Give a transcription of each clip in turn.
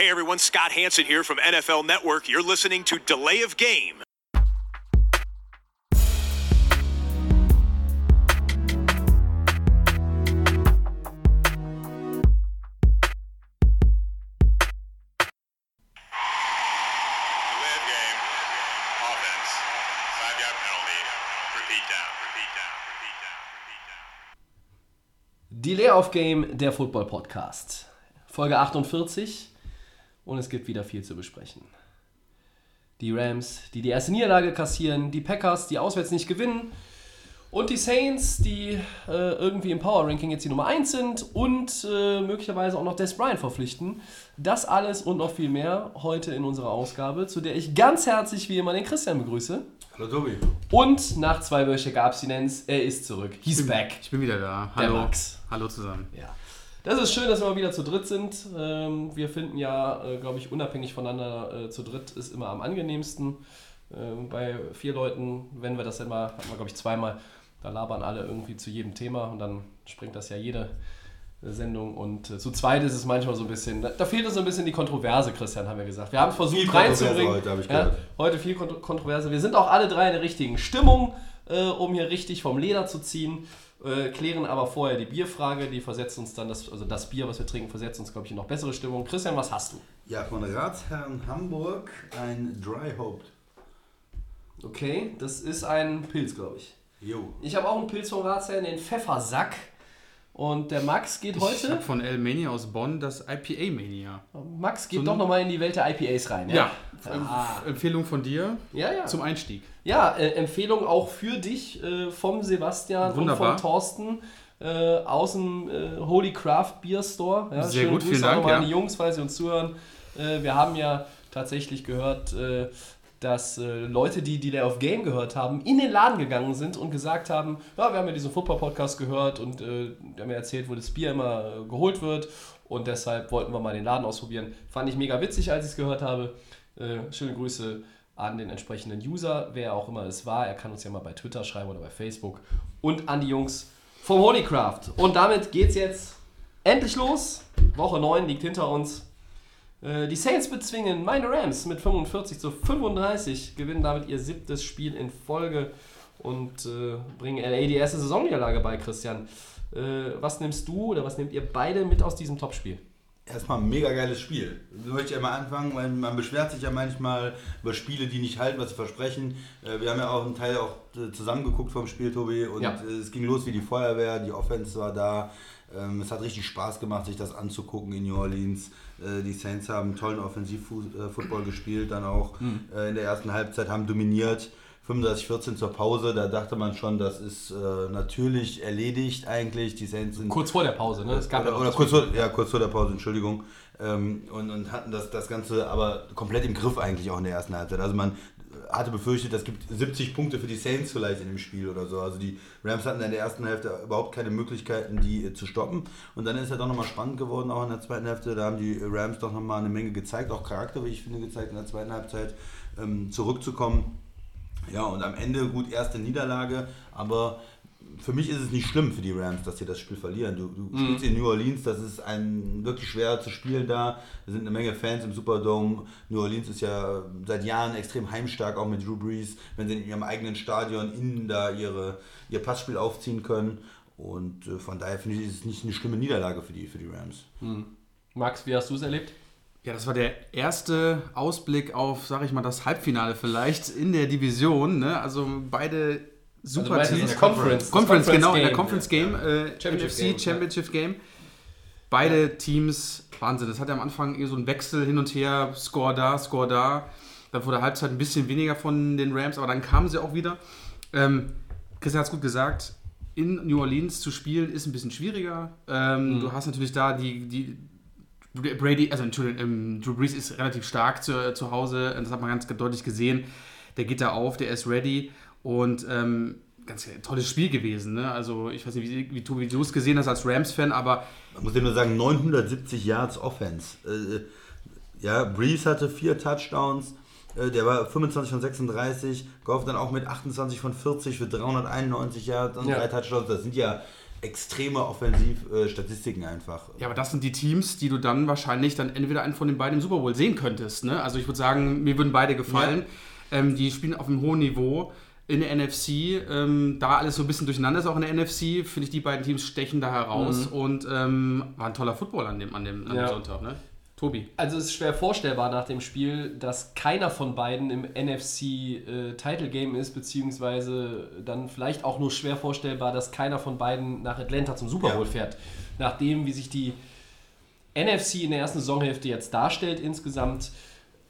Hey everyone, Scott Hanson here from NFL Network. You're listening to Delay of Game. Delay of game. Offense. Five yard penalty. Repeat down. Repeat down. Repeat down. Repeat down. Delay of Game, der Football Podcast. Folge 48 und es gibt wieder viel zu besprechen. Die Rams, die die erste Niederlage kassieren, die Packers, die auswärts nicht gewinnen und die Saints, die äh, irgendwie im Power Ranking jetzt die Nummer 1 sind und äh, möglicherweise auch noch Des Bryant verpflichten. Das alles und noch viel mehr heute in unserer Ausgabe, zu der ich ganz herzlich wie immer den Christian begrüße. Hallo Tobi. Und nach zweiwöchiger Abstinenz, er ist zurück. He's back. Ich bin wieder da. Der Hallo. Max. Hallo zusammen. Ja. Das ist schön, dass wir mal wieder zu dritt sind. Ähm, wir finden ja, äh, glaube ich, unabhängig voneinander äh, zu dritt ist immer am angenehmsten. Ähm, bei vier Leuten, wenn wir das immer, hatten wir, glaube ich, zweimal, da labern alle irgendwie zu jedem Thema und dann springt das ja jede äh, Sendung. Und äh, zu zweit ist es manchmal so ein bisschen, da, da fehlt uns so ein bisschen die Kontroverse, Christian, haben wir gesagt. Wir haben versucht Viel reinzubringen. heute, habe ich ja, heute viel Kont Kontroverse. Wir sind auch alle drei in der richtigen Stimmung, äh, um hier richtig vom Leder zu ziehen. Äh, klären aber vorher die Bierfrage, die versetzt uns dann, das, also das Bier, was wir trinken, versetzt uns, glaube ich, in noch bessere Stimmung. Christian, was hast du? Ja, von Ratsherrn Hamburg ein Dry Hoped. Okay, das ist ein Pilz, glaube ich. Jo. Ich habe auch einen Pilz vom Ratsherrn, den Pfeffersack. Und der Max geht Ich heute. habe von El Mania aus Bonn das IPA Mania. Max geht So doch nochmal in die Welt der IPAs rein. Ja. Ah. Empfehlung von dir Ja, ja. zum Einstieg. Ja, äh, Empfehlung auch für dich äh, vom Sebastian Wunderbar. und vom Thorsten äh, aus dem äh, Holy Craft Beer Store. Ja, Sehr gut, Grüße vielen Dank, nochmal an ja. die Jungs, falls sie uns zuhören. Äh, wir haben ja tatsächlich gehört, äh, dass äh, Leute, die Delay of Game gehört haben, in den Laden gegangen sind und gesagt haben, ja, wir haben ja diesen Football-Podcast gehört und äh, die haben mir erzählt, wo das Bier immer äh, geholt wird und deshalb wollten wir mal den Laden ausprobieren. Fand ich mega witzig, als ich es gehört habe. Äh, schöne Grüße an den entsprechenden User, wer auch immer es war. Er kann uns ja mal bei Twitter schreiben oder bei Facebook. Und an die Jungs vom Holycraft. Und damit geht's jetzt endlich los. Woche 9 liegt hinter uns. Äh, Die Saints bezwingen meine Rams mit 45 zu 35, gewinnen damit ihr siebtes Spiel in Folge und äh, bringen LA die erste Saisonniederlage bei, Christian. Äh, was nimmst du oder was nehmt ihr beide mit aus diesem Topspiel? Erstmal ein mega geiles Spiel. So möchte ich ja mal anfangen, weil man beschwert sich ja manchmal über Spiele, die nicht halten, was sie versprechen. Äh, Wir haben ja auch einen Teil auch äh, zusammengeguckt vom Spiel, Tobi, und Ja. äh, es ging los wie die Feuerwehr, die Offense war da. Ähm, Es hat richtig Spaß gemacht, sich das anzugucken in New Orleans. Die Saints haben tollen Offensiv-Football gespielt, dann auch äh, in der ersten Halbzeit haben dominiert. 35-14 zur Pause, da dachte man schon, das ist äh, natürlich erledigt eigentlich. Die Saints sind Kurz vor der Pause, ne? Es gab ja oder, noch oder das kurz, vor, ja, kurz vor der Pause, Entschuldigung. Ähm, und, und hatten das, das Ganze aber komplett im Griff eigentlich auch in der ersten Halbzeit. Also man hatte befürchtet, es gibt 70 Punkte für die Saints vielleicht in dem Spiel oder so. Also die Rams hatten in der ersten Hälfte überhaupt keine Möglichkeiten, die äh, zu stoppen. Und dann ist er doch nochmal spannend geworden, auch in der zweiten Hälfte. Da haben die Rams doch nochmal eine Menge gezeigt, auch Charakter, wie ich finde, gezeigt in der zweiten Halbzeit, ähm, zurückzukommen. Ja, und am Ende gut erste Niederlage, aber für mich ist es nicht schlimm für die Rams, dass sie das Spiel verlieren. Du, du spielst in New Orleans, das ist ein wirklich schwer zu spielen da. Da sind eine Menge Fans im Superdome. New Orleans ist ja seit Jahren extrem heimstark, auch mit Drew Brees, wenn sie in ihrem eigenen Stadion innen da ihre, ihr Passspiel aufziehen können. Und äh, von daher finde ich, ist es nicht eine schlimme Niederlage für die, für die Rams. Max, wie hast du es erlebt? Ja, das war der erste Ausblick auf, sag ich mal, das Halbfinale vielleicht in der Division. Ne? Also beide Also super du Teams. Conference, das Conference, genau, in der. Conference Game, äh, Championship NFC Game, ja. Championship Game. Beide Teams, Wahnsinn, das hat ja am Anfang eher so ein Wechsel hin und her, Score da, Score da. Dann vor der Halbzeit ein bisschen weniger von den Rams, aber dann kamen sie auch wieder. Ähm, Christian hat es gut gesagt, in New Orleans zu spielen ist ein bisschen schwieriger. Ähm, Mhm. Du hast natürlich da die, die Brady, also Entschuldigung, ähm, Drew Brees ist relativ stark zu, zu Hause, das hat man ganz deutlich gesehen. Der geht da auf, der ist ready und ähm, ganz tolles Spiel gewesen. Ne? Also ich weiß nicht, wie, wie, Tobi, du es gesehen hast als Rams-Fan, aber Man muss ja nur sagen, 970 Yards Offense. Äh, ja, Breeze hatte vier Touchdowns, äh, der war 25 von 36, Goff dann auch mit 28 von 40 für 391 Yards und Ja. drei Touchdowns. Das sind ja extreme Offensivstatistiken einfach. Ja, aber das sind die Teams, die du dann wahrscheinlich dann entweder einen von den beiden im Super Bowl sehen könntest. Ne? Also ich würde sagen, mir würden beide gefallen. Ähm, die spielen auf einem hohen Niveau in der NFC. Ähm, da alles so ein bisschen durcheinander ist, auch in der NFC, finde ich, die beiden Teams stechen da heraus und ähm, war ein toller Football an dem, an dem, an dem Ja. Sonntag. Ne? Tobi. Also es ist schwer vorstellbar nach dem Spiel, dass keiner von beiden im NFC äh, Title Game ist, beziehungsweise dann vielleicht auch nur schwer vorstellbar, dass keiner von beiden nach Atlanta zum Super Bowl Ja. fährt. Nachdem, wie sich die NFC in der ersten Saisonhälfte jetzt darstellt insgesamt,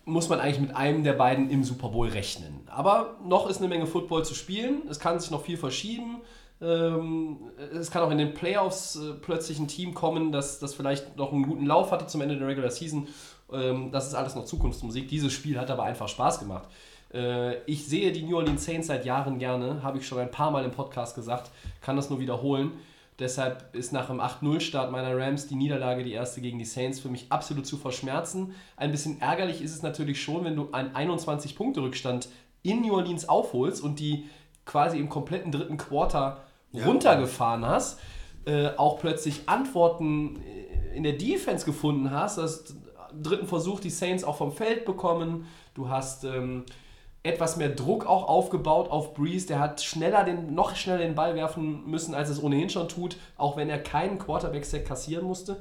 muss man eigentlich mit einem der beiden im Super Bowl rechnen. Aber noch ist eine Menge Football zu spielen. Es kann sich noch viel verschieben. Ähm, es kann auch in den Playoffs äh, plötzlich ein Team kommen, das, das vielleicht noch einen guten Lauf hatte zum Ende der Regular Season. Ähm, das ist alles noch Zukunftsmusik. Dieses Spiel hat aber einfach Spaß gemacht. Äh, ich sehe die New Orleans Saints seit Jahren gerne, habe ich schon ein paar Mal im Podcast gesagt, kann das nur wiederholen. Deshalb ist nach dem 8-0-Start meiner Rams die Niederlage, die erste gegen die Saints, für mich absolut zu verschmerzen. Ein bisschen ärgerlich ist es natürlich schon, wenn du einen 21-Punkte-Rückstand in New Orleans aufholst und die quasi im kompletten dritten Quarter runtergefahren hast, äh, auch plötzlich Antworten äh, in der Defense gefunden hast, hast dritten Versuch die Saints auch vom Feld bekommen, du hast ähm, etwas mehr Druck auch aufgebaut auf Breeze, der hat schneller den, noch schneller den Ball werfen müssen, als es ohnehin schon tut, auch wenn er keinen Quarterback-Sack kassieren musste.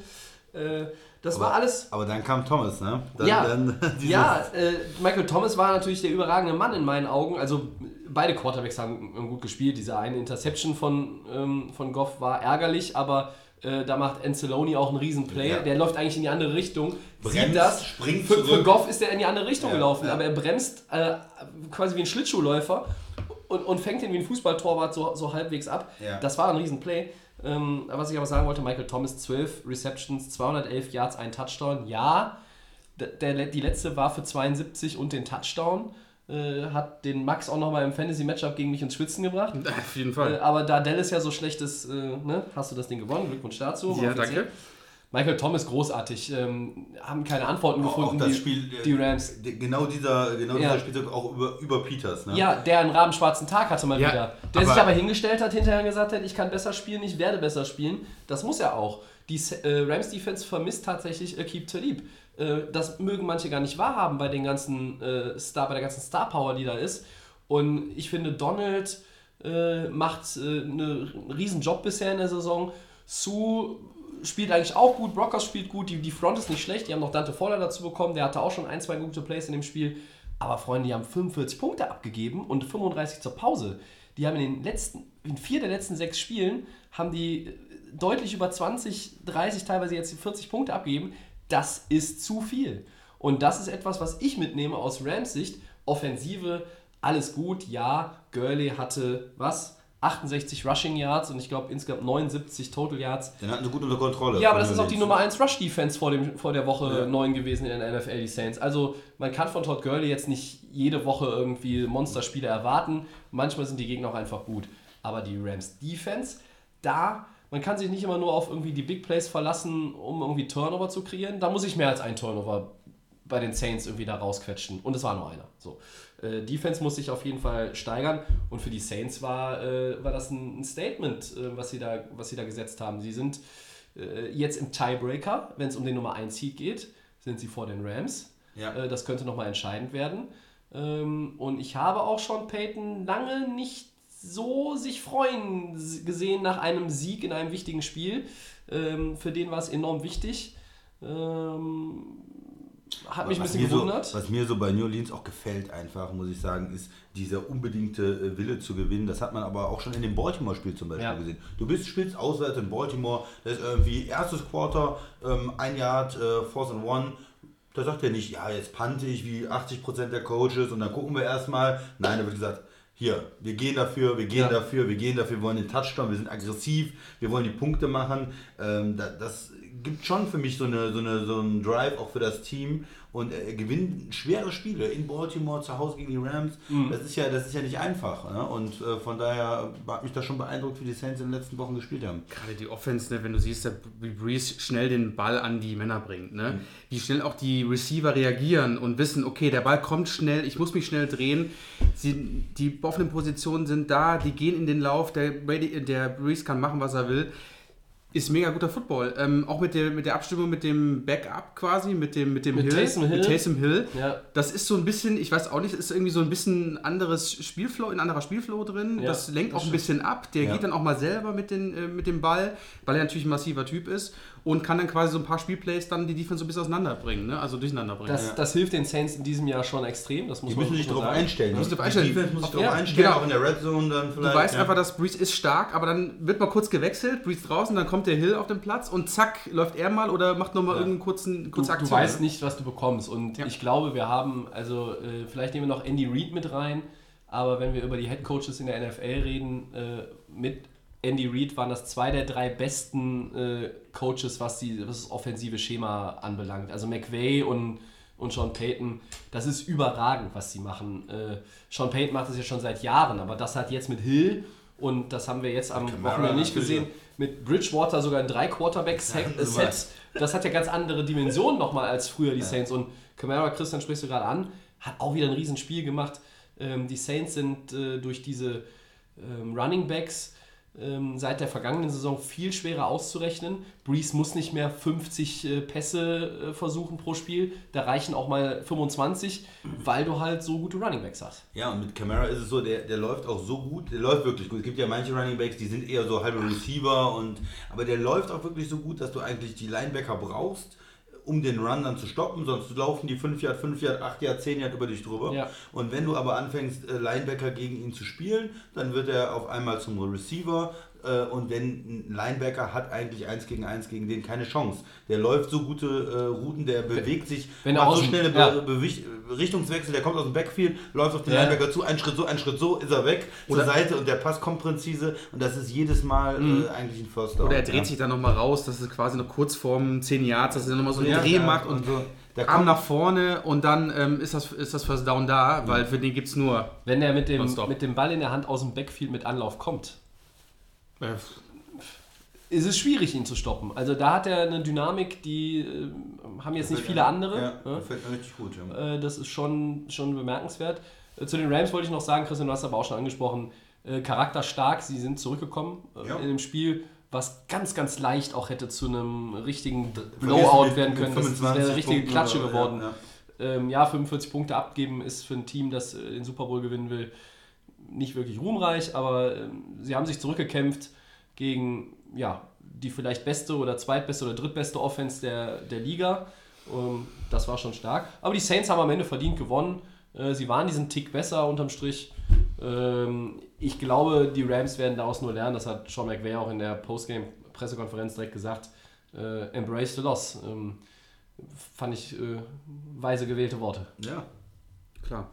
Äh, das war alles Aber dann kam Thomas, ne? Dann, ja, dann ja äh, Michael Thomas war natürlich der überragende Mann in meinen Augen. Also beide Quarterbacks haben gut gespielt. Diese eine Interception von, ähm, von Goff war ärgerlich, aber äh, da macht Anceloni auch einen Riesenplay. Ja. Der läuft eigentlich in die andere Richtung. Bremst, Sieht das. springt für, für. Goff ist er in die andere Richtung Ja, gelaufen, ja. aber er bremst äh, quasi wie ein Schlittschuhläufer und, und fängt ihn wie ein Fußballtorwart so, so halbwegs ab. Das war ein Riesenplay. Ähm, was ich aber sagen wollte, Michael Thomas 12 Receptions, 211 Yards, ein Touchdown. Ja, der, die letzte war für 72 und den Touchdown. Äh, hat den Max auch nochmal im Fantasy-Matchup gegen mich ins Schwitzen gebracht. Auf jeden Äh, Fall. aber da Dallas ja so schlecht ist, äh, ne, hast du das Ding gewonnen. Glückwunsch dazu. Ja, Offiziell. danke. Michael Thomas großartig. Ähm, haben keine Antworten auch gefunden. das die, Spiel, äh, die Rams. d- Genau dieser, genau Ja. dieser Spielzug auch über, über Peters, ne? Ja, der einen rabenschwarzen Tag hatte mal Ja, wieder. Der aber- sich aber hingestellt hat, hinterher gesagt hat, ich kann besser spielen, ich werde besser spielen. Das muss er auch. Die äh, Rams Defense vermisst tatsächlich Akib Talib. Äh, das mögen manche gar nicht wahrhaben bei den ganzen äh, Star, bei der ganzen Star Power, die da ist. Und ich finde, Donald äh, macht äh, eine- einen riesen Job bisher in der Saison. Sue spielt eigentlich auch gut, Brockers spielt gut, die, die Front ist nicht schlecht, die haben noch Dante Fowler dazu bekommen, der hatte auch schon ein, zwei gute Plays in dem Spiel. Aber Freunde, die haben 45 Punkte abgegeben und 35 zur Pause. Die haben in den letzten, in vier der letzten sechs Spielen, haben die äh, deutlich über 20, 30, teilweise jetzt 40 Punkte abgegeben. Das ist zu viel. Und das ist etwas, was ich mitnehme aus Rams Sicht. Offensive, alles gut, ja. Gurley hatte was? 68 Rushing Yards und ich glaube insgesamt 79 Total Yards. Den hatten sie gut unter Kontrolle. Ja, aber das ist auch die Nummer 1 Rush Defense vor, dem, vor der Woche Ja. 9 gewesen in der NFL, die Saints. Also man kann von Todd Gurley jetzt nicht jede Woche irgendwie Monsterspiele erwarten. Manchmal sind die Gegner auch einfach gut. Aber die Rams Defense, da, man kann sich nicht immer nur auf irgendwie die Big Plays verlassen, um irgendwie Turnover zu kreieren. Da muss ich mehr als ein Turnover bei den Saints irgendwie da rausquetschen. Und es war nur einer. So. Äh, Defense muss sich auf jeden Fall steigern. Und für die Saints war, äh, war das ein, Statement, äh, was, sie da, was sie da gesetzt haben. Sie sind äh, jetzt im Tiebreaker, wenn es um den Nummer 1 Seed geht, sind sie vor den Rams. Ja. Äh, das könnte nochmal entscheidend werden. Ähm, und ich habe auch schon Peyton lange nicht so sich freuen gesehen nach einem Sieg in einem wichtigen Spiel. Ähm, für den war es enorm wichtig. Ähm, hat mich ein was, bisschen mir so, gewundert. was mir so bei New Orleans auch gefällt, einfach, muss ich sagen, ist dieser unbedingte äh, Wille zu gewinnen. Das hat man aber auch schon in dem Baltimore-Spiel zum Beispiel Ja. gesehen. Du bist spielst auswärts in Baltimore, das ist irgendwie erstes Quarter, ähm, ein Yard, äh, Fourth and One. Da sagt er nicht, ja, jetzt pante ich wie 80% der Coaches und dann gucken wir erstmal. Nein, da wird gesagt, hier, wir gehen dafür, wir gehen Ja. dafür, wir gehen dafür, wir wollen den Touchdown, wir sind aggressiv, wir wollen die Punkte machen. Ähm, da, das gibt schon für mich so, eine, so, eine, so einen Drive auch für das Team und er gewinnt schwere Spiele in Baltimore zu Hause gegen die Rams. Das, ist ja, das ist ja nicht einfach. Ne? Und äh, von daher hat mich das schon beeindruckt, wie die Saints in den letzten Wochen gespielt haben. Gerade die Offense, ne, wenn du siehst, dass wie Breeze schnell den Ball an die Männer bringt, ne? wie schnell auch die Receiver reagieren und wissen, okay, der Ball kommt schnell, ich muss mich schnell drehen. Sie, die offenen Positionen sind da, die gehen in den Lauf, der, der Breeze kann machen, was er will. Ist mega guter Football. Ähm, auch mit der, mit der Abstimmung mit dem Backup quasi, mit dem, mit dem Mit Taysom Hill. Mit Taysom Hill. Ja. Das ist so ein bisschen, ich weiß auch nicht, ist irgendwie so ein bisschen anderes Spielflow, ein anderer Spielflow drin. Ja, das lenkt das auch ein bisschen ab. Der Ja. geht dann auch mal selber mit, den, äh, mit dem Ball, weil er natürlich ein massiver Typ ist und kann dann quasi so ein paar Spielplays dann die Defense so ein bisschen auseinanderbringen, ne? also durcheinander bringen. Das, das hilft den Saints in diesem Jahr schon extrem. Das muss Die man müssen sich darauf einstellen. Die darauf einstellen. Defense muss sich Ja, darauf einstellen, genau. auch in der Red Zone dann Du vielleicht. weißt ja. einfach, dass Breeze ist stark, aber dann wird mal kurz gewechselt, Breeze draußen, dann kommt der Hill auf den Platz und zack, läuft er mal oder macht nochmal Ja. irgendeinen kurzen, Du, kurze du Aktion. weißt nicht, was du bekommst. Und Ja. ich glaube, wir haben, also äh, vielleicht nehmen wir noch Andy Reid mit rein, aber wenn wir über die Head Coaches in der NFL reden, äh, mit Andy Reid waren das zwei der drei besten äh, Coaches, was, die, was das offensive Schema anbelangt. Also McVay und, und Sean Payton, das ist überragend, was sie machen. Äh, Sean Payton macht das ja schon seit Jahren, aber das hat jetzt mit Hill und das haben wir jetzt am Wochenende nicht gesehen, mit Bridgewater sogar ein drei quarterback set Ja, das hat ja ganz andere Dimensionen nochmal als früher die Saints. Und Camara, Christian sprichst du gerade an, hat auch wieder ein Riesenspiel gemacht. Ähm, die Saints sind äh, durch diese ähm, Running Backs seit der vergangenen Saison viel schwerer auszurechnen. Breeze muss nicht mehr 50 äh, Pässe äh, versuchen pro Spiel. Da reichen auch mal 25, weil du halt so gute Running Backs hast. Ja, und mit Camara ist es so, der, der läuft auch so gut, der läuft wirklich gut. Es gibt ja manche Running Backs, die sind eher so halbe Receiver, und, aber der läuft auch wirklich so gut, dass du eigentlich die Linebacker brauchst, um den Run dann zu stoppen, sonst laufen die 5 Yard, 5 Yard, 8 Yard, 10 Yard über dich drüber. Ja. Und wenn du aber anfängst, äh, Linebacker gegen ihn zu spielen, dann wird er auf einmal zum Receiver. Äh, Und wenn ein Linebacker hat eigentlich 1 gegen 1 gegen den keine Chance. Der läuft so gute äh, Routen, der bewegt sich, wenn macht so schnelle Be ja. Bewicht- Richtungswechsel, der kommt aus dem Backfield, läuft auf den Ja. Linebacker zu, einen Schritt so, einen Schritt so, ist er weg zur Oder- Seite und der Pass kommt präzise und das ist jedes Mal äh, eigentlich ein First Down. Oder er dreht ja. sich dann nochmal raus, das ist quasi noch kurz vorm 10 Yards, dass er nochmal so einen Ja, Dreh ja, macht und, und so. Da Arm kommt- nach vorne und dann ähm, ist, das, ist das First Down da, weil für den gibt es nur. Wenn er mit dem, mit dem Ball in der Hand aus dem Backfield mit Anlauf kommt, Äh, ist es schwierig, ihn zu stoppen. Also da hat er eine Dynamik, die äh, haben jetzt nicht viele andere. Ja, Ja? das fällt mir richtig gut. Ja. Äh, das ist schon, schon bemerkenswert. Äh, Zu den Rams wollte ich noch sagen, Christian, du hast aber auch schon angesprochen, äh, charakterstark, sie sind zurückgekommen äh, Ja. in dem Spiel, was ganz, ganz leicht auch hätte zu einem richtigen Blowout mit- werden können. Das, das 25 wäre eine richtige Punkten Klatsche geworden. ja, Ähm, ja, 45 Punkte abgeben ist für ein Team, das äh, den Super Bowl gewinnen will, nicht wirklich ruhmreich, aber ähm, sie haben sich zurückgekämpft gegen ja, die vielleicht beste oder zweitbeste oder drittbeste Offense der, der Liga. Ähm, das war schon stark. Aber die Saints haben am Ende verdient gewonnen. Äh, sie waren diesen Tick besser unterm Strich. Ähm, ich glaube, die Rams werden daraus nur lernen. Das hat Sean McVay auch in der Postgame-Pressekonferenz direkt gesagt. Äh, embrace the loss. Fand ich äh, weise gewählte Worte. ja. klar.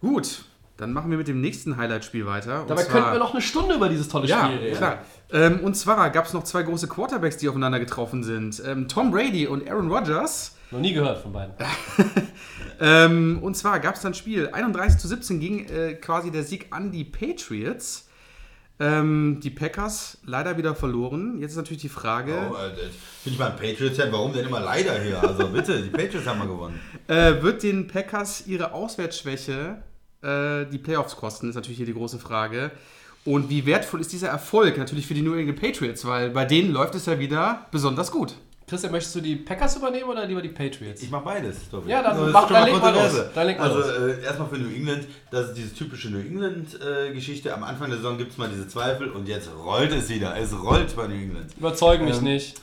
Gut, dann machen wir mit dem nächsten Highlight-Spiel weiter. und Dabei zwar- könnten wir noch eine Stunde über dieses tolle Ja, Spiel reden. klar. Ähm, und zwar gab es noch zwei große Quarterbacks, die aufeinander getroffen sind. Ähm, Tom Brady und Aaron Rodgers. Noch nie gehört von beiden. Ähm, und zwar gab es dann ein Spiel, 31 zu 17 ging äh, quasi der Sieg an die Patriots. Ähm, die Packers leider wieder verloren. Jetzt ist natürlich die Frage, Oh, äh, das Finde ich mal ein Patriots-Fan, warum denn immer leider hier? Also bitte, die Patriots haben mal gewonnen. äh, wird den Packers ihre Auswärtsschwäche äh, die Playoffs kosten, ist natürlich hier die große Frage. Und wie wertvoll ist dieser Erfolg natürlich für die New England Patriots, weil bei denen läuft es ja wieder besonders gut. Christian, möchtest du die Packers übernehmen oder lieber die Patriots? Ich mache beides. Tobi. Ja, dann das ist mach- schon dann leg mal los. Dann leg mal also äh, erstmal für New England, das ist diese typische New England-Geschichte. Am Anfang der Saison gibt es mal diese Zweifel und jetzt rollt es wieder. Es rollt bei New England. Überzeugen mich Ähm, nicht.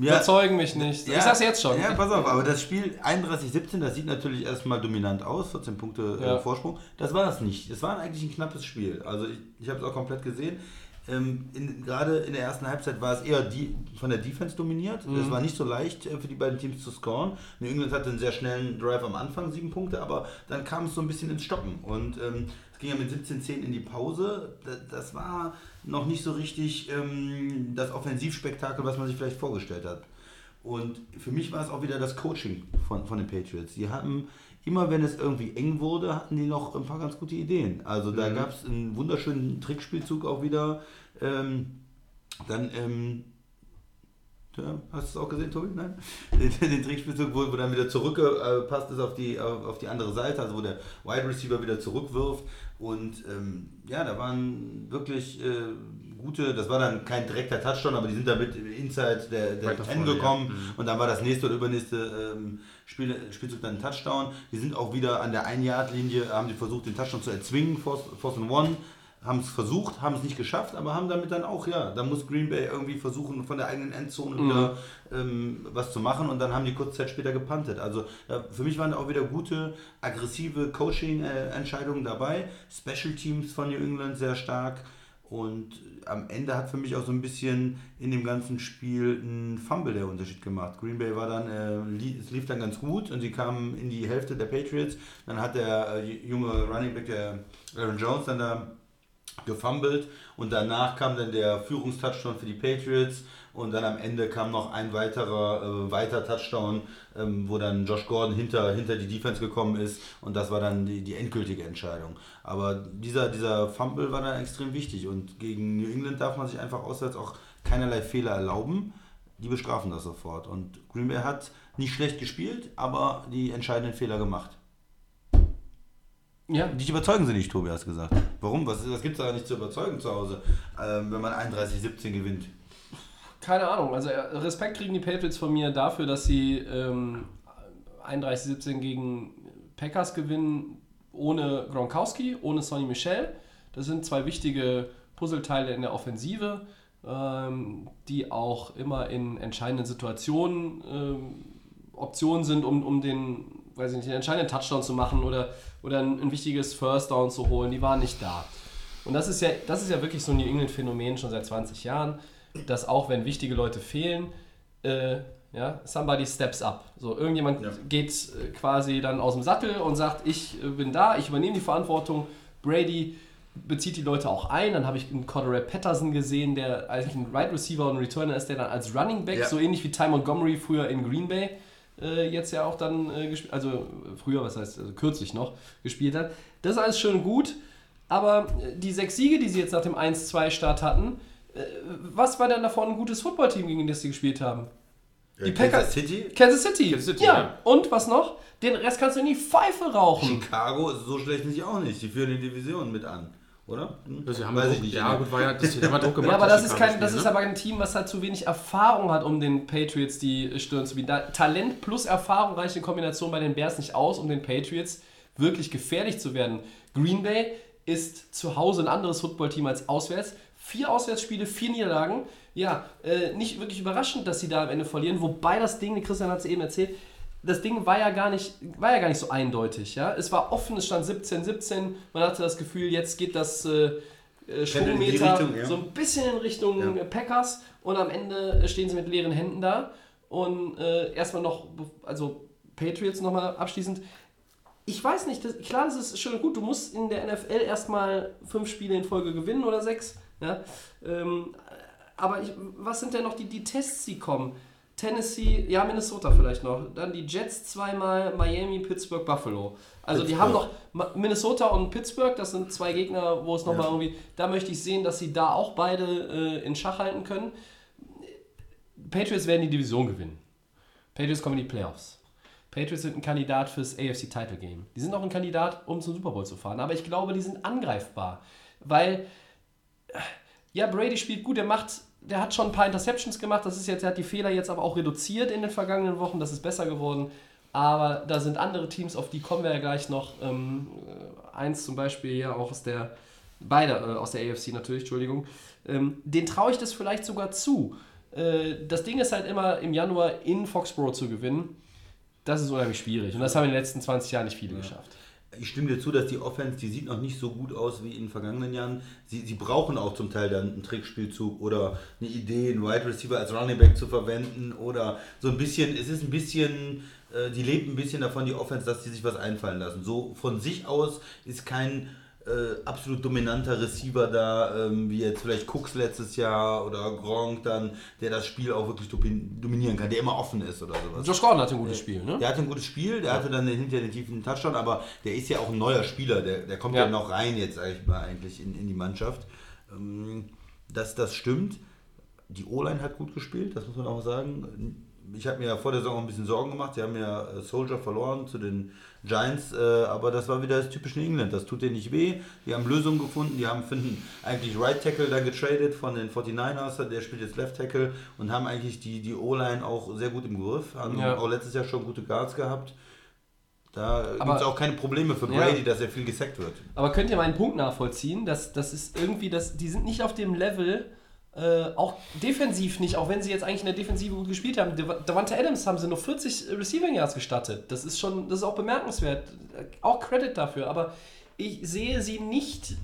Ja, Überzeugen mich nicht. ich sag's jetzt schon. Ja, pass auf, aber das Spiel 31-17, das sieht natürlich erstmal dominant aus, 14 Punkte Ja. äh, Vorsprung. Das war es nicht. Es war eigentlich ein knappes Spiel. Also ich, ich habe es auch komplett gesehen. Ähm, in, gerade in der ersten Halbzeit war es eher die, von der Defense dominiert. Mhm. Es war nicht so leicht äh, für die beiden Teams zu scoren. New England hatte einen sehr schnellen Drive am Anfang, sieben Punkte, aber dann kam es so ein bisschen ins Stocken. Und ähm, es ging ja mit 17-10 in die Pause. Das, das war noch nicht so richtig ähm, das Offensivspektakel, was man sich vielleicht vorgestellt hat. Und für mich war es auch wieder das Coaching von, von den Patriots. Die hatten immer, wenn es irgendwie eng wurde, hatten die noch ein paar ganz gute Ideen. Also da gab es einen wunderschönen Trickspielzug auch wieder. Ähm, dann, ähm, ja, hast du es auch gesehen, Tobi? Nein? Den, den Trickspielzug, wo, wo dann wieder zurückgepasst ist auf die, auf, auf die andere Seite, also wo der Wide Receiver wieder zurückwirft. Und ähm, ja, da waren wirklich äh, gute, das war dann kein direkter Touchdown, aber die sind damit inside der, der Weiter 10 vorne, gekommen ja. Mhm. und dann war das nächste oder übernächste ähm, Spiel, Spielzug dann ein Touchdown. Die sind auch wieder an der 1-Yard-Linie, haben die versucht, den Touchdown zu erzwingen, Force, Force and One, haben es versucht, haben es nicht geschafft, aber haben damit dann auch, ja, da muss Green Bay irgendwie versuchen, von der eigenen Endzone wieder ähm, was zu machen und dann haben die kurze Zeit später gepantet. Also ja, für mich waren da auch wieder gute, aggressive Coaching-Entscheidungen dabei. Special Teams von New England sehr stark. Und am Ende hat für mich auch so ein bisschen in dem ganzen Spiel ein Fumble der Unterschied gemacht. Green Bay war dann, äh, es lief dann ganz gut und sie kamen in die Hälfte der Patriots. Dann hat der äh, junge Running Back, der Aaron Jones, dann da gefummelt und danach kam dann der Führungstouchdown für die Patriots und dann am Ende kam noch ein weiterer äh, weiter Touchdown, ähm, wo dann Josh Gordon hinter, hinter die Defense gekommen ist und das war dann die, die endgültige Entscheidung. Aber dieser, dieser Fumble war dann extrem wichtig und gegen New England darf man sich einfach auswärts auch keinerlei Fehler erlauben. Die bestrafen das sofort und Green Bay hat nicht schlecht gespielt, aber die entscheidenden Fehler gemacht. Ja, Dich überzeugen sie nicht, Tobi, hast gesagt. Warum? Was, was gibt es da nicht zu überzeugen zu Hause, ähm, wenn man 31-17 gewinnt? keine Ahnung. Also äh, Respekt kriegen die Patriots von mir dafür, dass sie ähm, 31-17 gegen Packers gewinnen, ohne Gronkowski, ohne Sonny Michel. Das sind zwei wichtige Puzzleteile in der Offensive, ähm, die auch immer in entscheidenden Situationen ähm, Optionen sind, um, um den, weiß ich nicht, den entscheidenden Touchdown zu machen oder, oder ein, ein wichtiges First Down zu holen. Die waren nicht da. Und das ist ja, das ist ja wirklich so ein New England-Phänomen schon seit 20 Jahren, dass auch wenn wichtige Leute fehlen, äh, ja, somebody steps up. So, irgendjemand Ja. geht äh, quasi dann aus dem Sattel und sagt, ich äh, bin da, ich übernehme die Verantwortung. Brady bezieht die Leute auch ein. Dann habe ich einen Cordero Patterson gesehen, der eigentlich ein Right Receiver und ein Returner ist, der dann als Running Back, Ja. so ähnlich wie Ty Montgomery früher in Green Bay, äh, jetzt ja auch dann äh, gespielt, also äh, früher, was heißt, also kürzlich noch gespielt hat. Das ist alles schön und gut, aber äh, die sechs Siege, die sie jetzt nach dem 1-2-Start hatten, äh, was war denn davon ein gutes Footballteam, gegen das sie gespielt haben? Die Packers- Kansas City, Kansas City. Kansas City, ja. ja. Und was noch? Den Rest kannst du in die Pfeife rauchen. Chicago, so schlecht sind sie auch nicht. Die führen die Division mit an, oder? Das haben Weiß Druck, ich nicht. Ja, gut, war ja, das, ja Druck gemacht. Ja, aber das ist, kein, das ist ne? aber ein Team, was halt zu wenig Erfahrung hat, um den Patriots die Stirn zu bieten. Da, Talent plus Erfahrung reicht in Kombination bei den Bears nicht aus, um den Patriots wirklich gefährlich zu werden. Green Bay ist zu Hause ein anderes Footballteam als auswärts. Vier Auswärtsspiele, vier Niederlagen. Ja, äh, nicht wirklich überraschend, dass sie da am Ende verlieren. Wobei das Ding, Christian hat es eben erzählt, das Ding war ja gar nicht, war ja gar nicht so eindeutig. Ja? Es war offen, es stand 17-17. Man hatte das Gefühl, jetzt geht das äh, äh, Schwungmeter Richtung, ja. so ein bisschen in Richtung Ja. äh, Packers und am Ende stehen sie mit leeren Händen da. Und äh, erstmal noch, also Patriots nochmal abschließend. Ich weiß nicht, das, klar, das ist schön und gut. Du musst in der NFL erstmal fünf Spiele in Folge gewinnen oder sechs. Ja? Ähm, aber ich, was sind denn noch die, die Tests, die kommen? Tennessee, ja, Minnesota vielleicht noch. Dann die Jets zweimal, Miami, Pittsburgh, Buffalo. Also die Pittsburgh. haben noch Minnesota und Pittsburgh, das sind zwei Gegner, wo es nochmal Ja. irgendwie, da möchte ich sehen, dass sie da auch beide äh, in Schach halten können. Patriots werden die Division gewinnen. Patriots kommen in die Playoffs. Patriots sind ein Kandidat fürs AFC Title Game. Die sind auch ein Kandidat, um zum Super Bowl zu fahren. Aber ich glaube, die sind angreifbar. Weil, ja, Brady spielt gut, der macht, der hat schon ein paar Interceptions gemacht. Das ist jetzt, er hat die Fehler jetzt aber auch reduziert in den vergangenen Wochen. Das ist besser geworden. Aber da sind andere Teams, auf die kommen wir ja gleich noch. Ähm, äh, eins zum Beispiel ja auch aus der, beide äh, aus der AFC natürlich, Entschuldigung. Ähm, den traue ich das vielleicht sogar zu. Äh, das Ding ist halt immer im Januar in Foxborough zu gewinnen. Das ist unheimlich schwierig. Und das haben in den letzten 20 Jahren nicht viele geschafft. Ich stimme dir zu, dass die Offense, die sieht noch nicht so gut aus wie in den vergangenen Jahren. Sie, sie brauchen auch zum Teil dann einen Trickspielzug oder eine Idee, einen Wide Receiver als Running Back zu verwenden oder so ein bisschen, es ist ein bisschen, äh, die lebt ein bisschen davon, die Offense, dass die sich was einfallen lassen. So von sich aus ist kein äh, absolut dominanter Receiver da, ähm, wie jetzt vielleicht Cooks letztes Jahr oder Gronk dann, der das Spiel auch wirklich domin- dominieren kann, der immer offen ist oder sowas. Josh Gordon hatte ein gutes Spiel, ne? Der hatte ein gutes Spiel, der hatte dann hinter den tiefen Touchdown, aber der ist ja auch ein neuer Spieler, der, der kommt ja. Ja. noch rein jetzt eigentlich, mal eigentlich in, in die Mannschaft. Ähm, dass das stimmt. Die O-Line hat gut gespielt, das muss man auch sagen. Ich habe mir ja vor der Saison auch ein bisschen Sorgen gemacht. Sie haben ja äh, Soldier verloren zu den Giants, äh, aber das war wieder das typische England. Das tut denen nicht weh. Die haben Lösungen gefunden. Die haben finden eigentlich Right Tackle dann getradet von den 49ers. Der spielt jetzt Left Tackle und haben eigentlich die, die O-Line auch sehr gut im Griff. Haben Ja. auch letztes Jahr schon gute Guards gehabt. Da gibt es auch keine Probleme für Ja. Brady, dass er viel gesackt wird. Aber könnt ihr meinen Punkt nachvollziehen? dass das ist irgendwie, das, die sind nicht auf dem Level, äh, auch defensiv nicht, auch wenn sie jetzt eigentlich in der Defensive gut gespielt haben. Davante Adams haben sie nur 40 Receiving Yards gestattet. Das ist schon, das ist auch bemerkenswert. Auch Credit dafür. Aber ich sehe sie nicht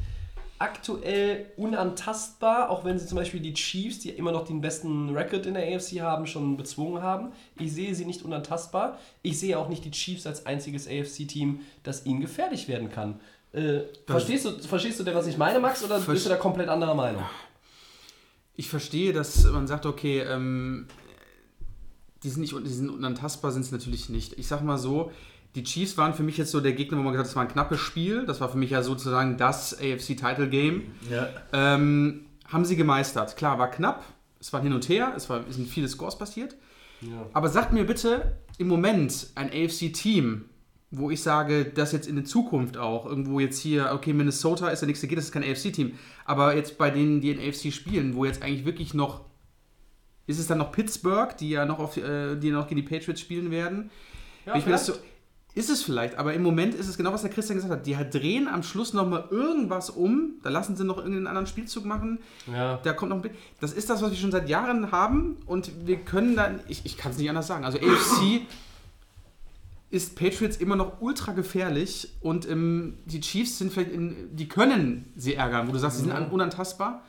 aktuell unantastbar, auch wenn sie zum Beispiel die Chiefs, die immer noch den besten Record in der AFC haben, schon bezwungen haben. Ich sehe sie nicht unantastbar. Ich sehe auch nicht die Chiefs als einziges AFC-Team, das ihnen gefährlich werden kann. Äh, verstehst, du, verstehst du denn, was ich meine, Max, oder bist du da komplett anderer Meinung? Ich verstehe, dass man sagt, okay, ähm, die sind nicht die sind unantastbar, sind es natürlich nicht. Ich sag mal so, die Chiefs waren für mich jetzt so der Gegner, wo man gesagt hat, das war ein knappes Spiel. Das war für mich ja sozusagen das AFC-Title-Game. Ja. Ähm, haben sie gemeistert. Klar, war knapp. Es war hin und her. Es, war, es sind viele Scores passiert. Aber sagt mir bitte im Moment ein AFC-Team, wo ich sage, dass jetzt in der Zukunft auch irgendwo jetzt hier, okay, Minnesota ist der nächste geht, das ist kein AFC-Team. Aber jetzt bei denen, die in AFC spielen, wo jetzt eigentlich wirklich noch. Ist es dann noch Pittsburgh, die ja noch auf äh, die noch gegen die Patriots spielen werden? Wenn ich mir das so, ist es vielleicht, aber im Moment ist es genau, was der Christian gesagt hat. Die halt drehen am Schluss nochmal irgendwas um. Da lassen sie noch irgendeinen anderen Spielzug machen. Ja. Da kommt noch ein Das ist das, was wir schon seit Jahren haben und wir können dann, ich, ich kann es nicht anders sagen. Also AFC ist Patriots immer noch ultra gefährlich und ähm, die Chiefs sind vielleicht, in, die können sie ärgern, wo du sagst, sie sind an- unantastbar.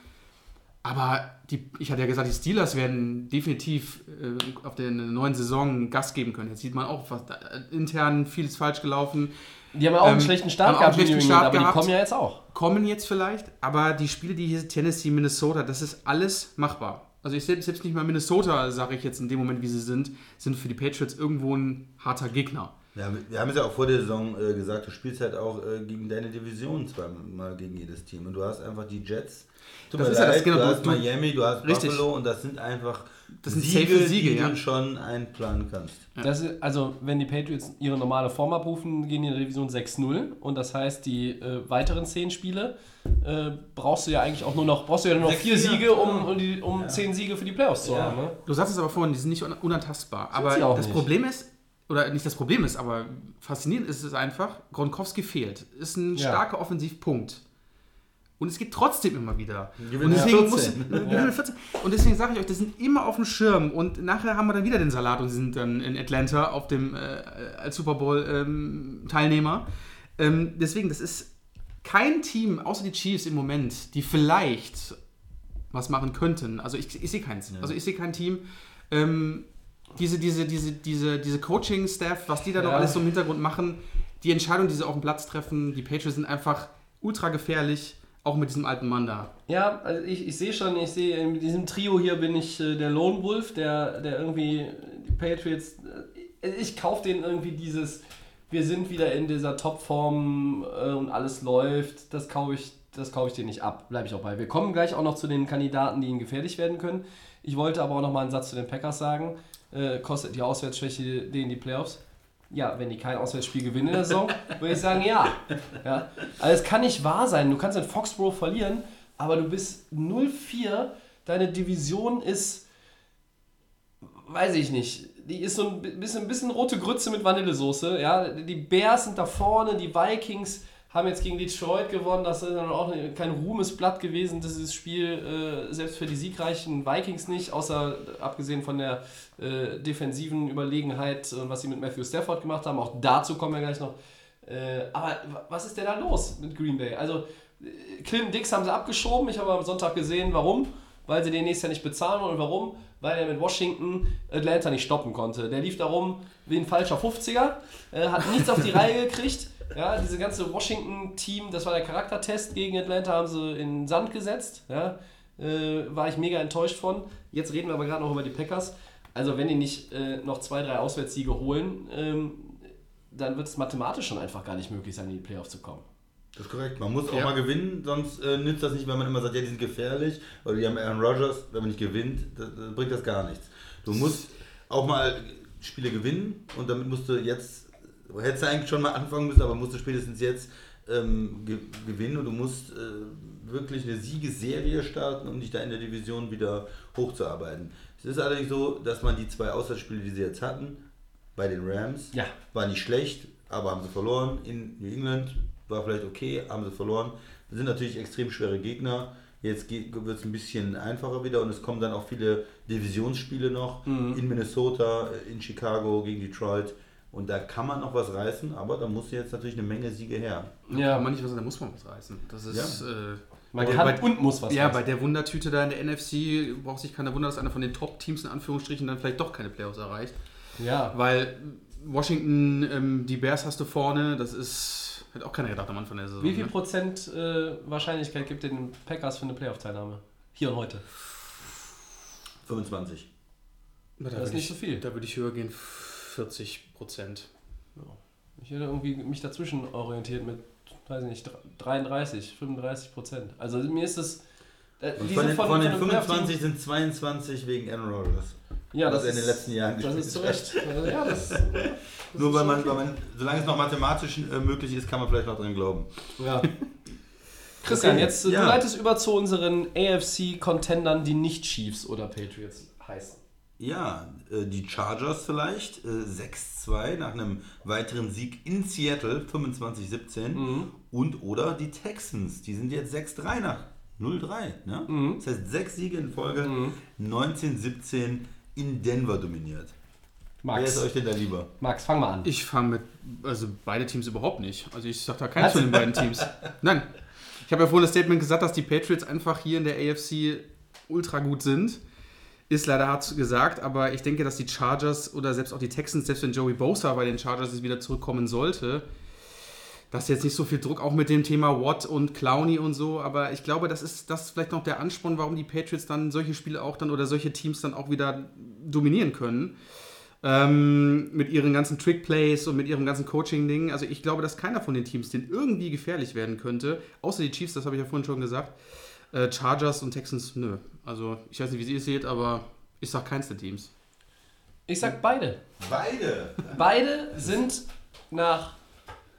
Aber die, ich hatte ja gesagt, die Steelers werden definitiv äh, auf der neuen Saison Gas geben können. Jetzt sieht man auch, was da, äh, intern vieles falsch gelaufen. Die haben ja auch einen Ähm, schlechten Start gehabt, einen schlechten Start aber gehabt. die kommen ja jetzt auch. kommen jetzt vielleicht, aber die Spiele, die hier Tennessee, Minnesota, das ist alles machbar. Also ich selbst, selbst nicht mal Minnesota, sage ich jetzt in dem Moment, wie sie sind, sind für die Patriots irgendwo ein harter Gegner. Ja, wir- haben es ja auch vor der Saison äh, gesagt, du spielst halt auch äh, gegen deine Division zweimal gegen jedes Team. Und du hast einfach die Jets, tut Das mir ist ja das leid, genau, du du- hast du- Miami, du hast Richtig. Buffalo und das sind einfach Das sind Siege, safe Siege, die ja. du schon einplanen kannst. Das ist, also, wenn die Patriots ihre normale Form abrufen, gehen die in der Division 6-0. Und das heißt, die äh, weiteren 10 Spiele äh, brauchst du ja eigentlich auch nur noch, brauchst du ja nur noch Sechs, 4 vier, Siege, ja. um, um, die, um 10 Siege für die Playoffs zu Ja. haben. Ne? Du sagst es aber vorhin, die sind nicht un unantastbar. aber sie auch das nicht. Problem ist, oder nicht das Problem ist, aber faszinierend ist es einfach, Gronkowski fehlt. Ist ein Ja. starker Offensivpunkt. Und es geht trotzdem immer wieder. Und deswegen, 14. muss, gewinnen 14. und deswegen sage ich euch, das sind immer auf dem Schirm. Und nachher haben wir dann wieder den Salat und sind dann in Atlanta auf dem, äh, als Super Bowl-Teilnehmer. Ähm, deswegen, das ist kein Team, außer die Chiefs im Moment, die vielleicht was machen könnten. Also ich, ich sehe keins. Also ich sehe kein Team. Ähm, diese, diese, diese, diese, diese Coaching-Staff, was die da noch Ja. alles so im Hintergrund machen, die Entscheidungen, die sie auf dem Platz treffen, die Patriots sind einfach ultra gefährlich, auch mit diesem alten Mann da. Ja, also ich, ich sehe schon, ich sehe in diesem Trio hier bin ich äh, der Lone Wolf, der, der irgendwie die Patriots, äh, ich kaufe denen irgendwie dieses, wir sind wieder in dieser Topform äh, und alles läuft, das kaufe ich, das ich denen nicht ab, bleibe ich auch bei. Wir kommen gleich auch noch zu den Kandidaten, die ihnen gefährlich werden können. Ich wollte aber auch noch mal einen Satz zu den Packers sagen. Äh, kostet die Auswärtsschwäche denen die Playoffs? Ja, wenn die kein Auswärtsspiel gewinnen in der Saison, würde ich sagen, ja. ja. Also es kann nicht wahr sein. Du kannst in Foxborough verlieren, aber du bist 0-4. Deine Division ist, weiß ich nicht, die ist so ein bisschen, ein bisschen rote Grütze mit Vanillesoße. Ja? Die Bears sind da vorne, die Vikings haben jetzt gegen Detroit gewonnen. Das ist dann auch kein Ruhmesblatt gewesen, dieses Spiel, äh, selbst für die siegreichen Vikings nicht, außer abgesehen von der äh, defensiven Überlegenheit und was sie mit Matthew Stafford gemacht haben. Auch dazu kommen wir gleich noch. Äh, aber wa- was ist denn da los mit Green Bay? Also, äh, Clinton Dix haben sie abgeschoben. Ich habe am Sonntag gesehen, warum. Weil sie den nächstes Jahr nicht bezahlen wollen. Und warum? Weil er mit Washington Atlanta nicht stoppen konnte. Der lief darum wie ein falscher 50er, äh, hat nichts auf die Reihe gekriegt. Ja, diese ganze Washington-Team, das war der Charaktertest gegen Atlanta, haben sie in den Sand gesetzt. Ja, äh, war ich mega enttäuscht von. Jetzt reden wir aber gerade noch über die Packers. Also, wenn die nicht äh, noch zwei, drei Auswärtssiege holen, ähm, dann wird es mathematisch schon einfach gar nicht möglich sein, in die Playoffs zu kommen. Das ist korrekt. Man muss auch Ja. mal gewinnen, sonst äh, nützt das nicht, wenn man immer sagt, ja, die sind gefährlich oder die haben Aaron Rodgers. Wenn man nicht gewinnt, das, das bringt das gar nichts. Du musst auch mal Spiele gewinnen und damit musst du jetzt, hättest du eigentlich schon mal anfangen müssen, aber musst du spätestens jetzt ähm, ge gewinnen und du musst äh, wirklich eine Siegesserie starten, um dich da in der Division wieder hochzuarbeiten. Es ist allerdings so, dass man die zwei Auswärtsspiele, die sie jetzt hatten, bei den Rams, Ja. war nicht schlecht, aber haben sie verloren. In New England war vielleicht okay, haben sie verloren. Das sind natürlich extrem schwere Gegner. Jetzt wird es ein bisschen einfacher wieder und es kommen dann auch viele Divisionsspiele noch in Minnesota, in Chicago gegen Detroit. Und da kann man noch was reißen, aber da muss jetzt natürlich eine Menge Siege her. Ja, Kann man nicht was, da muss man was reißen. Das ist. Äh, man bei- kann bei- und muss was ja, reißen. bei der Wundertüte da in der NFC braucht sich keiner wundern, dass einer von den Top-Teams in Anführungsstrichen dann vielleicht doch keine Playoffs erreicht. ja. Weil Washington, ähm, die Bears hast du vorne, das ist. Hätte auch keiner gedacht am Anfang der Saison. Wie viel ne? Prozent äh, Wahrscheinlichkeit gibt den Packers für eine Playoff-Teilnahme? Hier und heute. 25. Na, da Das ist nicht ich- so viel. Da würde ich höher gehen, 40 Prozent. Ich hätte irgendwie mich dazwischen orientiert mit, weiß ich nicht, 33, 35 Prozent. Also mir ist es. Äh, von den, von- von den von einem Playoff-Team- 25 sind 22 wegen Aaron Rodgers. ja, was das er in den ist- letzten Jahren Das gespielt ist zu. Recht. Also, ja, das, das Nur ist weil man, okay. weil man, solange es noch mathematisch äh, möglich ist, kann man vielleicht noch dran glauben. Ja. Christian, Okay, jetzt ja. du leitest über zu unseren AFC-Contendern, die nicht Chiefs oder Patriots heißen. Ja, äh, die Chargers vielleicht, äh, 6-2 nach einem weiteren Sieg in Seattle, 25-17. Mhm. Und oder die Texans, die sind jetzt 6-3 nach 0-3. Ne? Mhm. Das heißt, sechs Siege in Folge, 19-17 in Denver dominiert. Wer ist Max, euch denn da lieber? Max, fang mal an. Ich fange mit, also beide Teams überhaupt nicht. Also ich sage da keins von den beiden Teams. Nein. Ich habe ja vorhin das Statement gesagt, dass die Patriots einfach hier in der AFC ultra gut sind. Ist leider hart gesagt, aber ich denke, dass die Chargers oder selbst auch die Texans, selbst wenn Joey Bosa bei den Chargers jetzt wieder zurückkommen sollte, dass jetzt nicht so viel Druck auch mit dem Thema Watt und Clowney und so, aber ich glaube, das ist das ist vielleicht noch der Ansporn, warum die Patriots dann solche Spiele auch dann oder solche Teams dann auch wieder dominieren können ähm, mit ihren ganzen Trickplays und mit ihrem ganzen Coaching-Ding. Also ich glaube, dass keiner von den Teams den irgendwie gefährlich werden könnte, außer die Chiefs, das habe ich ja vorhin schon gesagt. Äh, Chargers und Texans, nö. Also ich weiß nicht, wie ihr es seht, aber ich sage keins der Teams. Ich sag beide. Beide. Beide sind nach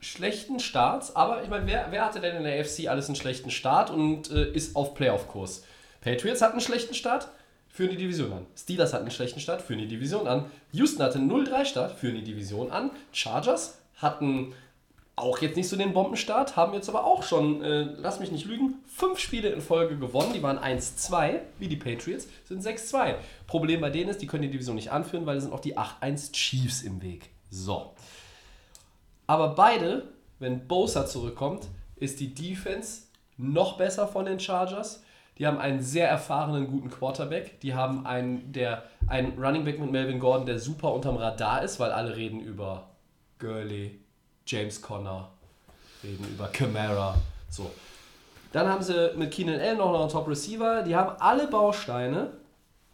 schlechten Starts, aber ich meine, wer, wer hatte denn in der AFC alles einen schlechten Start und äh, ist auf Playoff-Kurs? Patriots hatten einen schlechten Start, führen die Division an. Steelers hatten einen schlechten Start, führen die Division an. Houston hatte einen 0-3 Start, führen die Division an. Chargers hatten auch jetzt nicht so den Bombenstart, haben jetzt aber auch schon, äh, lass mich nicht lügen, fünf Spiele in Folge gewonnen. Die waren 1-2, wie die Patriots, sind 6-2. Problem bei denen ist, die können die Division nicht anführen, weil da sind auch die 8-1 Chiefs im Weg. So. Aber beide, wenn Bosa zurückkommt, ist die Defense noch besser von den Chargers. Die haben einen sehr erfahrenen, guten Quarterback. Die haben einen, der, einen Running Back mit Melvin Gordon, der super unterm Radar ist, weil alle reden über Gurley, James Conner, reden über Camara. So. Dann haben sie mit Keenan Allen noch einen Top Receiver. Die haben alle Bausteine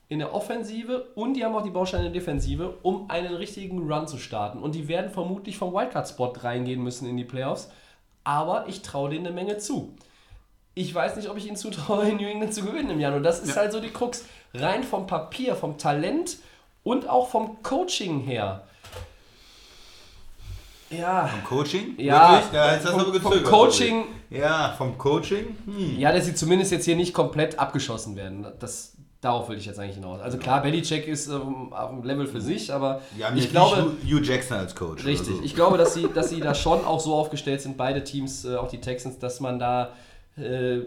in der Offensive und die haben auch die Bausteine in der Defensive, um einen richtigen Run zu starten. Und die werden vermutlich vom Wildcard-Spot reingehen müssen in die Playoffs. Aber ich traue denen eine Menge zu. Ich weiß nicht, ob ich ihnen zutraue, in New England zu gewinnen im Januar. Das ist halt so die Krux. Rein vom Papier, vom Talent und auch vom Coaching her. Ja, Vom Coaching? Ja, Wirklich? ja jetzt hast du vom- aber vom gezögert. Coaching- Ja, vom Coaching? Hm. Ja, dass sie zumindest jetzt hier nicht komplett abgeschossen werden. Das, darauf will ich jetzt eigentlich hinaus. Also klar, Belichick ist ähm, auf einem Level für sich, aber ich glaube, Hugh Jackson als Coach. richtig, so. ich glaube, dass sie, dass sie da schon auch so aufgestellt sind, beide Teams, äh, auch die Texans, dass man da, äh,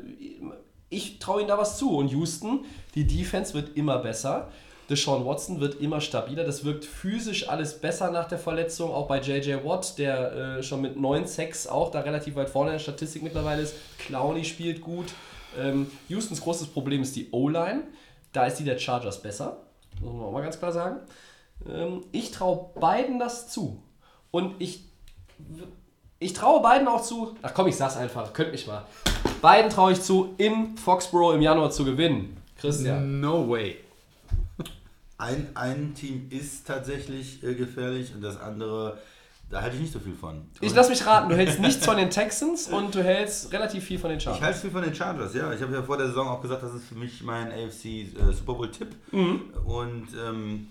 ich traue ihnen da was zu. Und Houston, die Defense wird immer besser. Deshaun Watson wird immer stabiler. Das wirkt physisch alles besser nach der Verletzung. Auch bei JJ Watt, der äh, schon mit 9 Sex auch da relativ weit vorne in der Statistik mittlerweile ist. Clowney spielt gut. Ähm, Houstons großes Problem ist die O-Line. Da ist die der Chargers besser. Muss man auch mal ganz klar sagen. Ähm, ich traue beiden das zu. Und ich, ich traue beiden auch zu. Ach komm, ich sag's einfach. Könnt mich mal. Beiden traue ich zu, in Foxborough im Januar zu gewinnen. Christian. No way. Ein, ein Team ist tatsächlich äh, gefährlich und das andere, da halte ich nicht so viel von. Ich lass mich raten, du hältst nichts von den Texans und du hältst relativ viel von den Ich Chargers. halte viel von den Chargers, ja. Ich habe ja vor der Saison auch gesagt, das ist für mich mein AFC äh, Super Bowl Tipp. Mhm. Und ähm,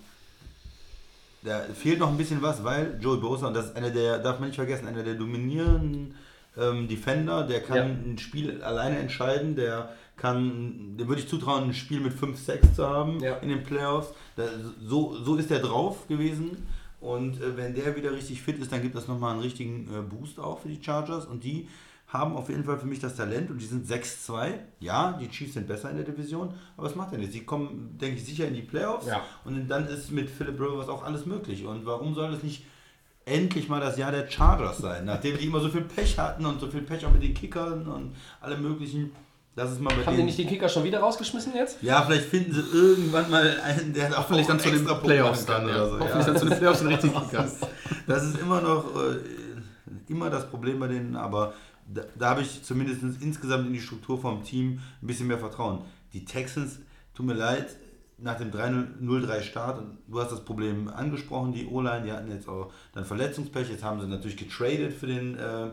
da fehlt noch ein bisschen was, weil Joey Bosa, und das ist einer der, darf man nicht vergessen, einer der dominierenden ähm, Defender, der kann Ja. ein Spiel alleine entscheiden, der kann, dem würde ich zutrauen, ein Spiel mit 5-6 zu haben Ja. in den Playoffs. Da, so, so ist er drauf gewesen. Und äh, wenn der wieder richtig fit ist, dann gibt das nochmal einen richtigen äh, Boost auch für die Chargers. Und die haben auf jeden Fall für mich das Talent und die sind 6-2. Ja, die Chiefs sind besser in der Division, aber was macht denn jetzt? Sie kommen, denke ich, sicher in die Playoffs Ja. und dann ist mit Philip Rivers auch alles möglich. Und warum soll es nicht endlich mal das Jahr der Chargers sein, nachdem die immer so viel Pech hatten und so viel Pech auch mit den Kickern und allem möglichen. Das ist mal bei Haben die nicht den Kicker schon wieder rausgeschmissen jetzt? ja, vielleicht finden sie irgendwann mal einen, der auch Hoffentlich dann einen zu den Playoffs dann, ja. oder so. Hoffentlich ja. dann zu den Playoffs den richtigen Kicker. Das ist immer noch äh, immer das Problem bei denen, aber da, da habe ich zumindest insgesamt in die Struktur vom Team ein bisschen mehr Vertrauen. Die Texans, tut mir leid, nach dem 3-0-3 Start, und du hast das Problem angesprochen, die O-Line, die hatten jetzt auch dann Verletzungspech, jetzt haben sie natürlich getradet für den äh,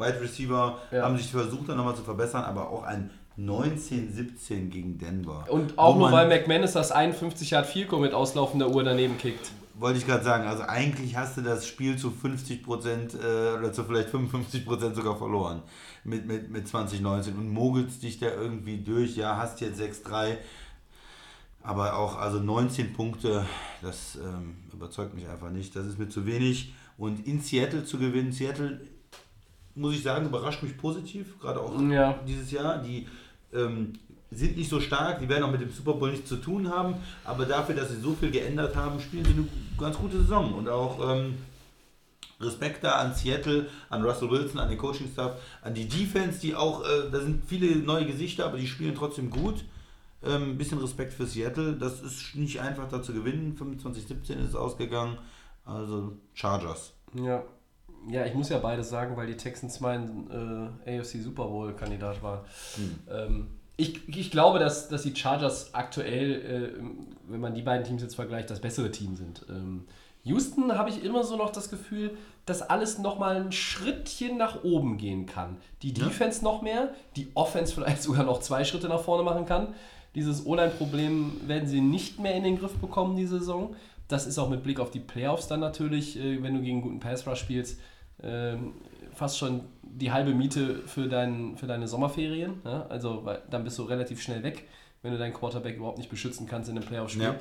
Wide Receiver, Ja. haben sich versucht dann nochmal zu verbessern, aber auch ein 19-17 gegen Denver. Und auch nur, weil McManus das 51 Yard Field mit auslaufender Uhr daneben kickt. Wollte ich gerade sagen, also eigentlich hast du das Spiel zu 50% äh, oder zu vielleicht 55% sogar verloren mit, mit, mit 2019 und mogelst dich da irgendwie durch. Ja, hast jetzt 6-3, aber auch also 19 Punkte, das ähm, überzeugt mich einfach nicht. Das ist mir zu wenig. Und in Seattle zu gewinnen, Seattle, muss ich sagen, überrascht mich positiv, gerade auch Ja. dieses Jahr. Die ähm, sind nicht so stark, die werden auch mit dem Super Bowl nichts zu tun haben, aber dafür, dass sie so viel geändert haben, spielen sie eine ganz gute Saison. Und auch ähm, Respekt da an Seattle, an Russell Wilson, an den Coaching-Staff, an die Defense, die auch, äh, da sind viele neue Gesichter, aber die spielen trotzdem gut. Ähm, ein bisschen Respekt für Seattle, das ist nicht einfach da zu gewinnen. 25-17 ist es ausgegangen. Also Chargers. Ja. Ja, ich muss ja beides sagen, weil die Texans mein äh, AFC Super Bowl Kandidat war. Ähm, ich, ich glaube, dass, dass die Chargers aktuell, äh, wenn man die beiden Teams jetzt vergleicht, das bessere Team sind. Ähm, Houston habe ich immer so noch das Gefühl, dass alles nochmal ein Schrittchen nach oben gehen kann. Die Defense noch mehr, die Offense vielleicht sogar noch zwei Schritte nach vorne machen kann. Dieses O-Line-Problem werden sie nicht mehr in den Griff bekommen diese Saison. Das ist auch mit Blick auf die Playoffs dann natürlich, äh, wenn du gegen einen guten Pass-Rush spielst, ähm, fast schon die halbe Miete für, dein, für deine Sommerferien. Ja? Also weil, dann bist du relativ schnell weg, wenn du deinen Quarterback überhaupt nicht beschützen kannst in einem Playoff-Spiel. Ja.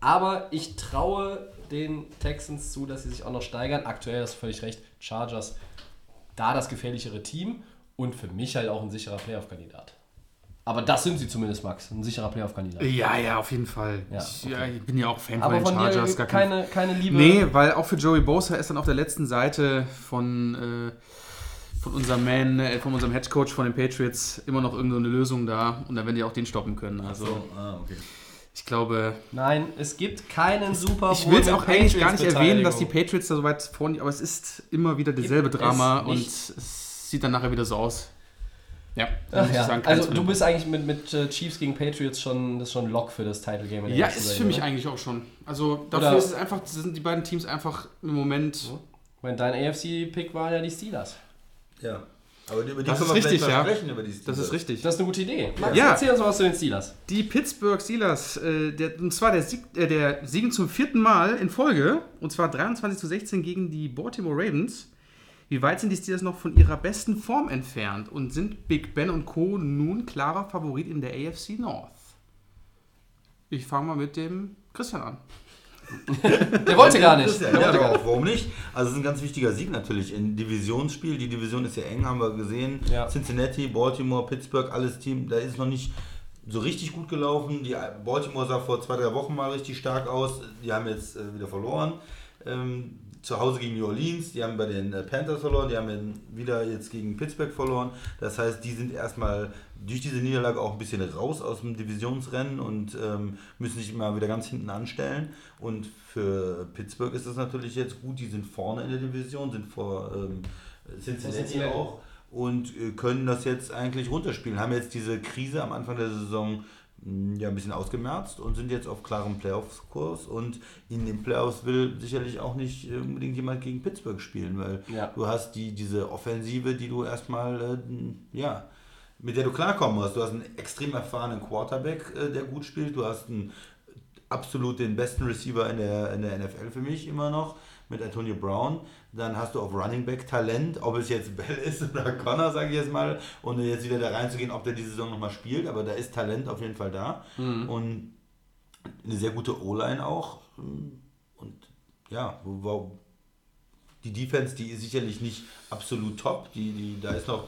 Aber ich traue den Texans zu, dass sie sich auch noch steigern. Aktuell hast du völlig recht, Chargers da das gefährlichere Team und für mich halt auch ein sicherer Playoff-Kandidat. Aber das sind sie zumindest, Max, ein sicherer Playoff-Kandidat. Ja, ja, auf jeden Fall. Ja, ich, okay. ja, ich bin ja auch Fan Aber von den Chargers. dir gar kein keine, keine Liebe. Nee, weil auch für Joey Bosa ist dann auf der letzten Seite von, äh, von unserem Man, äh, von unserem Headcoach von den Patriots immer noch irgendeine Lösung da und dann werden die auch den stoppen können. Also ah, okay. ich glaube, Nein, es gibt keinen Super Bowl. ich will es auch eigentlich gar nicht erwähnen, dass die. Patriots da so weit vorne, aber es ist immer wieder dasselbe Gibt Drama und es sieht dann nachher wieder so aus. Ja, Ach ja. sagen, also du bist eigentlich mit, mit äh, Chiefs gegen Patriots schon, das ist schon Lock für das Title Game. Ja, ist für mich ne? eigentlich auch schon. Also dafür Oder- ist es einfach, sind die beiden Teams einfach im Moment. Ich meine, dein AFC-Pick war ja die Steelers. Ja. Aber über die Das können wir vielleicht richtig, ja. sprechen, über die Das Steelers. ist richtig. Das ist eine gute Idee. Max, Ja. erzähl uns mal was zu den Steelers. Die Pittsburgh Steelers, äh, der, und zwar der, Sieg, äh, der Siegen zum vierten Mal in Folge, und zwar 23 zu 16 gegen die Baltimore Ravens. Wie weit sind die Steelers noch von ihrer besten Form entfernt und sind Big Ben und Co. nun klarer Favorit in der AFC North? Ich fange mal mit dem Christian an. Der wollte gar nicht. Christian, Ja, doch, warum nicht? Also es ist ein ganz wichtiger Sieg natürlich in Divisionsspiel. Die Division ist ja eng, haben wir gesehen. Ja. Cincinnati, Baltimore, Pittsburgh, alles Team. Da ist noch nicht so richtig gut gelaufen. Die Baltimore sah vor zwei, drei Wochen mal richtig stark aus. Die haben jetzt äh, wieder verloren. Ähm, zu Hause gegen New Orleans, die haben bei den äh, Panthers verloren, die haben wieder jetzt gegen Pittsburgh verloren. Das heißt, die sind erstmal durch diese Niederlage auch ein bisschen raus aus dem Divisionsrennen und ähm, müssen sich mal wieder ganz hinten anstellen. Und für Pittsburgh ist das natürlich jetzt gut, die sind vorne in der Division, sind vor ähm, Cincinnati, auch und äh, können das jetzt eigentlich runterspielen. Haben jetzt diese Krise am Anfang der Saison ja ein bisschen ausgemerzt und sind jetzt auf klarem Playoffs-Kurs und in den Playoffs will sicherlich auch nicht unbedingt jemand gegen Pittsburgh spielen, weil Ja. du hast die, diese Offensive, die du erstmal, äh, ja, mit der du klarkommen musst. Du hast einen extrem erfahrenen Quarterback, äh, der gut spielt. Du hast einen absolut den besten Receiver in der, in der NFL für mich immer noch mit Antonio Brown. Dann hast du auf Running Back Talent, ob es jetzt Bell ist oder Connor, sage ich jetzt mal, ohne jetzt wieder da reinzugehen, ob der die Saison nochmal spielt, aber da ist Talent auf jeden Fall da. Und eine sehr gute O-Line auch. Und ja, die Defense, die ist sicherlich nicht absolut top. Die, die, da ist noch,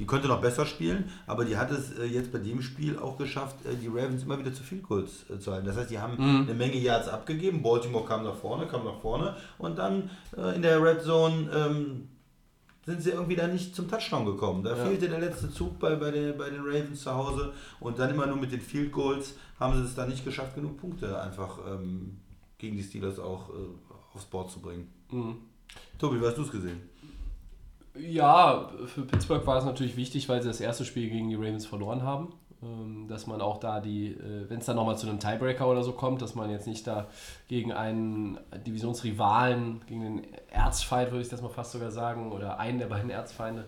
die könnte noch besser spielen, aber die hat es äh, jetzt bei dem Spiel auch geschafft, äh, die Ravens immer wieder zu viel kurz äh, zu halten. Das heißt, die haben eine Menge Yards abgegeben. Baltimore kam nach vorne, kam nach vorne und dann in der Red Zone ähm, sind sie irgendwie da nicht zum Touchdown gekommen. Da fehlte der letzte Zug bei, bei, den, bei den Ravens zu Hause und dann immer nur mit den Field Goals haben sie es dann nicht geschafft, genug Punkte einfach ähm, gegen die Steelers auch äh, aufs Board zu bringen. Tobi, wie hast du es gesehen? Ja, für Pittsburgh war es natürlich wichtig, weil sie das erste Spiel gegen die Ravens verloren haben. Ähm, Dass man auch da die, wenn es dann nochmal zu einem Tiebreaker oder so kommt, dass man jetzt nicht da gegen einen Divisionsrivalen, gegen den Erzfeind, würde ich das mal fast sogar sagen, oder einen der beiden Erzfeinde,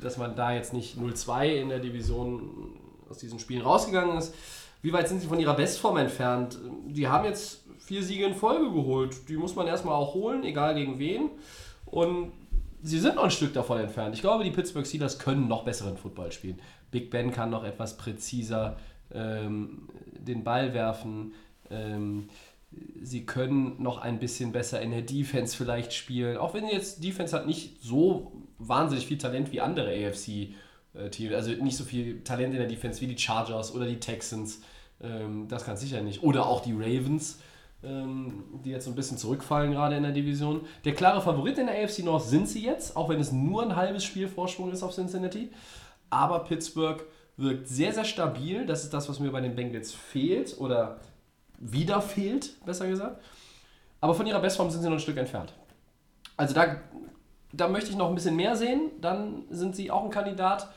dass man da jetzt nicht 0-2 in der Division aus diesen Spielen rausgegangen ist. Wie weit sind sie von ihrer Bestform entfernt? Die haben jetzt vier Siege in Folge geholt. Die muss man erstmal auch holen, egal gegen wen. Und sie sind noch ein Stück davon entfernt. Ich glaube, die Pittsburgh Steelers können noch besseren Football spielen. Big Ben kann noch etwas präziser ähm, den Ball werfen. Ähm, sie können noch ein bisschen besser in der Defense vielleicht spielen. Auch wenn jetzt Defense hat nicht so wahnsinnig viel Talent wie andere AFC-Teams. Also nicht so viel Talent in der Defense wie die Chargers oder die Texans. Ähm, das kann sicher nicht. Oder auch die Ravens die jetzt so ein bisschen zurückfallen gerade in der Division. Der klare Favorit in der AFC North sind sie jetzt, auch wenn es nur ein halbes Spiel Vorsprung ist auf Cincinnati. Aber Pittsburgh wirkt sehr, sehr stabil. Das ist das, was mir bei den Bengals fehlt oder wieder fehlt, besser gesagt. Aber von ihrer Bestform sind sie noch ein Stück entfernt. Also da, da möchte ich noch ein bisschen mehr sehen. Dann sind sie auch ein Kandidat,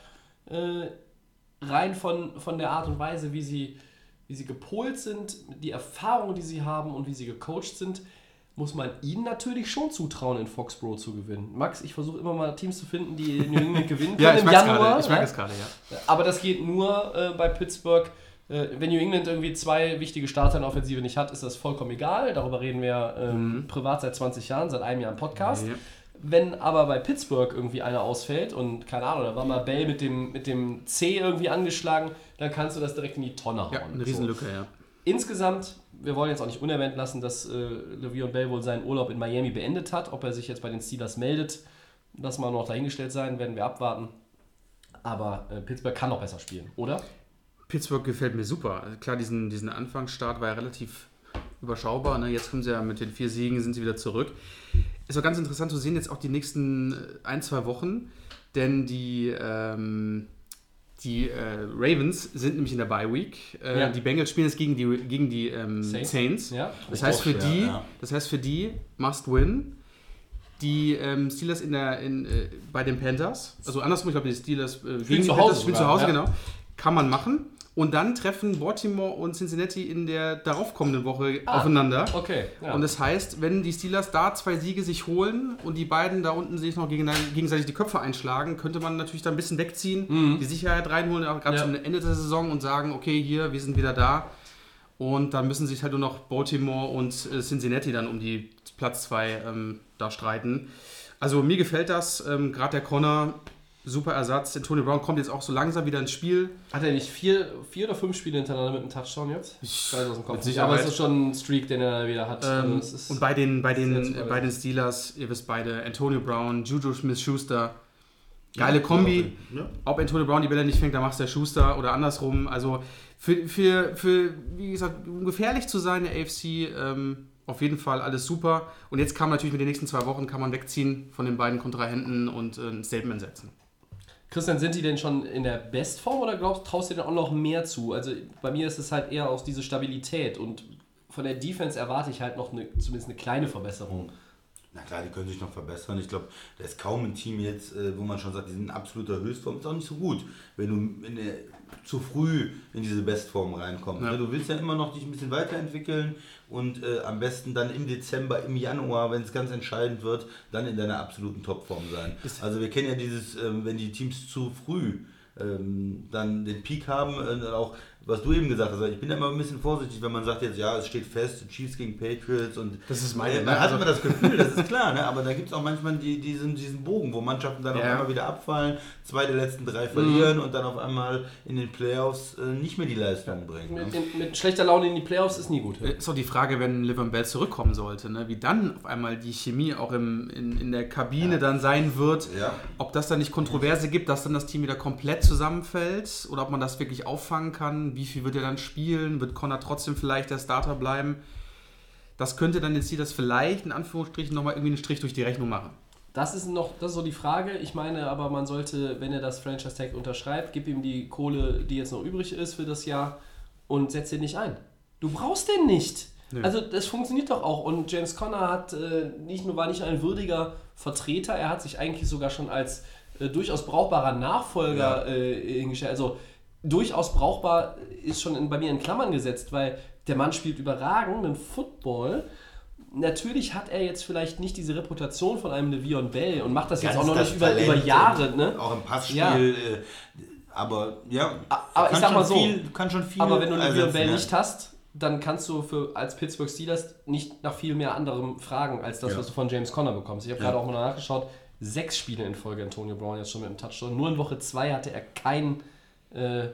äh, rein von, von der Art und Weise, wie sie, wie sie gepolt sind, die Erfahrung, die sie haben und wie sie gecoacht sind, muss man ihnen natürlich schon zutrauen, in Foxborough zu gewinnen. Max, ich versuche immer mal Teams zu finden, die New England gewinnen können Ja, im Januar. gerade. Ich merke ja? es gerade, ja. Aber das geht nur äh, bei Pittsburgh. Äh, wenn New England irgendwie zwei wichtige Starter in der Offensive nicht hat, ist das vollkommen egal. Darüber reden wir ähm, privat seit 20 Jahren, seit einem Jahr im Podcast. Ja. Wenn aber bei Pittsburgh irgendwie einer ausfällt und keine Ahnung, da war mal Bell mit dem, mit dem C irgendwie angeschlagen, dann kannst du das direkt in die Tonne hauen. Ja, eine So. Riesenlücke, ja. Insgesamt, wir wollen jetzt auch nicht unerwähnt lassen, dass äh, Le'Veon Bell wohl seinen Urlaub in Miami beendet hat. Ob er sich jetzt bei den Steelers meldet, das mal noch dahingestellt sein, werden wir abwarten. Aber äh, Pittsburgh kann noch besser spielen, oder? Pittsburgh gefällt mir super. Also klar, diesen, diesen Anfangsstart war ja relativ überschaubar. Ne? Jetzt kommen sie ja mit den vier Siegen, sind sie wieder zurück. Ist auch ganz interessant zu sehen, jetzt auch die nächsten ein, zwei Wochen, denn die, ähm, die äh, Ravens sind nämlich in der Bye Week. Äh, Ja. Die Bengals spielen jetzt gegen die, gegen die ähm, Saints. Saints. Ja. Das heißt, für Auch, ja, die, ja. das heißt für die must win. Die ähm, Steelers in der, in, äh, bei den Panthers, also andersrum, ich glaube, die Steelers äh, gegen die zu Hause Panthers spielen zu Hause, ja. genau. Kann man machen. Und dann treffen Baltimore und Cincinnati in der daraufkommenden Woche Ah. aufeinander. Okay. Ja. Und das heißt, wenn die Steelers da zwei Siege sich holen und die beiden da unten sich noch gegen, gegenseitig die Köpfe einschlagen, könnte man natürlich da ein bisschen wegziehen, die Sicherheit reinholen, auch gerade Mhm. Ja. zum Ende der Saison und sagen, okay, hier, wir sind wieder da. Und dann müssen sich halt nur noch Baltimore und äh, Cincinnati dann um die Platz zwei ähm, da streiten. Also mir gefällt das, ähm, gerade der Connor, super Ersatz. Tony Brown kommt jetzt auch so langsam wieder ins Spiel. Hat er nicht vier, vier oder fünf Spiele hintereinander mit einem Touchdown jetzt? Ich weiß aus dem Kopf. Nicht. Aber es ist schon ein Streak, den er wieder hat. Ähm, Also es ist- und bei den, bei, den, bei den Steelers, ihr wisst beide, Antonio Brown, Juju Smith-Schuster, Geile Kombi. Ja. Ob Antonio Brown die Bälle nicht fängt, dann macht der Schuster oder andersrum. Also für, für, für wie gesagt, um gefährlich zu sein, der AFC, ähm, auf jeden Fall alles super. Und jetzt kann man natürlich mit den nächsten zwei Wochen kann man wegziehen von den beiden Kontrahenten und äh, ein Statement setzen. Christian, sind die denn schon in der Bestform oder glaubst, traust du dir auch noch mehr zu? Also bei mir ist es halt eher auch diese Stabilität und von der Defense erwarte ich halt noch eine, zumindest eine kleine Verbesserung. Na klar, die können sich noch verbessern. Ich glaube, da ist kaum ein Team jetzt, äh, wo man schon sagt, die sind in absoluter Höchstform. Ist auch nicht so gut, wenn du in der, zu früh in diese Bestform reinkommst. Ja. Ne? Du willst ja immer noch dich ein bisschen weiterentwickeln und äh, am besten dann im Dezember, im Januar, wenn es ganz entscheidend wird, dann in deiner absoluten Topform sein. also wir kennen ja dieses, ähm, wenn die Teams zu früh ähm, dann den Peak haben, äh, dann auch was du eben gesagt hast, ich bin da immer ein bisschen vorsichtig, wenn man sagt jetzt, ja, es steht fest, Chiefs gegen Patriots und Das ist meine- äh, man hat also- immer das Gefühl, das ist klar, ne? aber da gibt es auch manchmal die, diesen, diesen Bogen, wo Mannschaften dann auf Ja. einmal wieder abfallen, zwei der letzten drei verlieren und dann auf einmal in den Playoffs äh, nicht mehr die Leistung bringen. Mit, Ne? den, mit schlechter Laune in die Playoffs ist nie gut. Ist auch die Frage, wenn Livion Bell zurückkommen sollte, ne? wie dann auf einmal die Chemie auch im, in, in der Kabine dann sein wird. Ja. Ob das dann nicht Kontroverse gibt, dass dann das Team wieder komplett zusammenfällt oder ob man das wirklich auffangen kann. Wie viel wird er dann spielen? Wird Connor trotzdem vielleicht der Starter bleiben? Das könnte dann jetzt hier das vielleicht in Anführungsstrichen nochmal irgendwie einen Strich durch die Rechnung machen. Das ist noch, das ist so die Frage. Ich meine, aber man sollte, wenn er das Franchise Tag unterschreibt, gib ihm die Kohle, die jetzt noch übrig ist für das Jahr und setz den nicht ein. Du brauchst den nicht. Also das funktioniert doch auch. Und James Conner hat äh, nicht nur war nicht nur ein würdiger Vertreter, er hat sich eigentlich sogar schon als äh, durchaus brauchbarer Nachfolger äh, hingestellt. Also durchaus brauchbar ist schon in, bei mir in Klammern gesetzt, weil der Mann spielt überragenden Football. Natürlich hat er jetzt vielleicht nicht diese Reputation von einem Le'Veon Bell und macht das jetzt Ganz auch noch nicht über, über Jahre. Ne? Auch im Passspiel. Ja. Äh, aber ja, aber ich sag mal so, viel, kann schon viel Aber wenn du Le'Veon ersetzen, Bell ja. nicht hast, dann kannst du für, als Pittsburgh Steelers nicht nach viel mehr anderem fragen, als das, Ja. was du von James Conner bekommst. Ich habe Ja. gerade auch mal nachgeschaut, sechs Spiele in Folge Antonio Brown jetzt schon mit einem Touchdown. Nur in Woche zwei hatte er kein äh,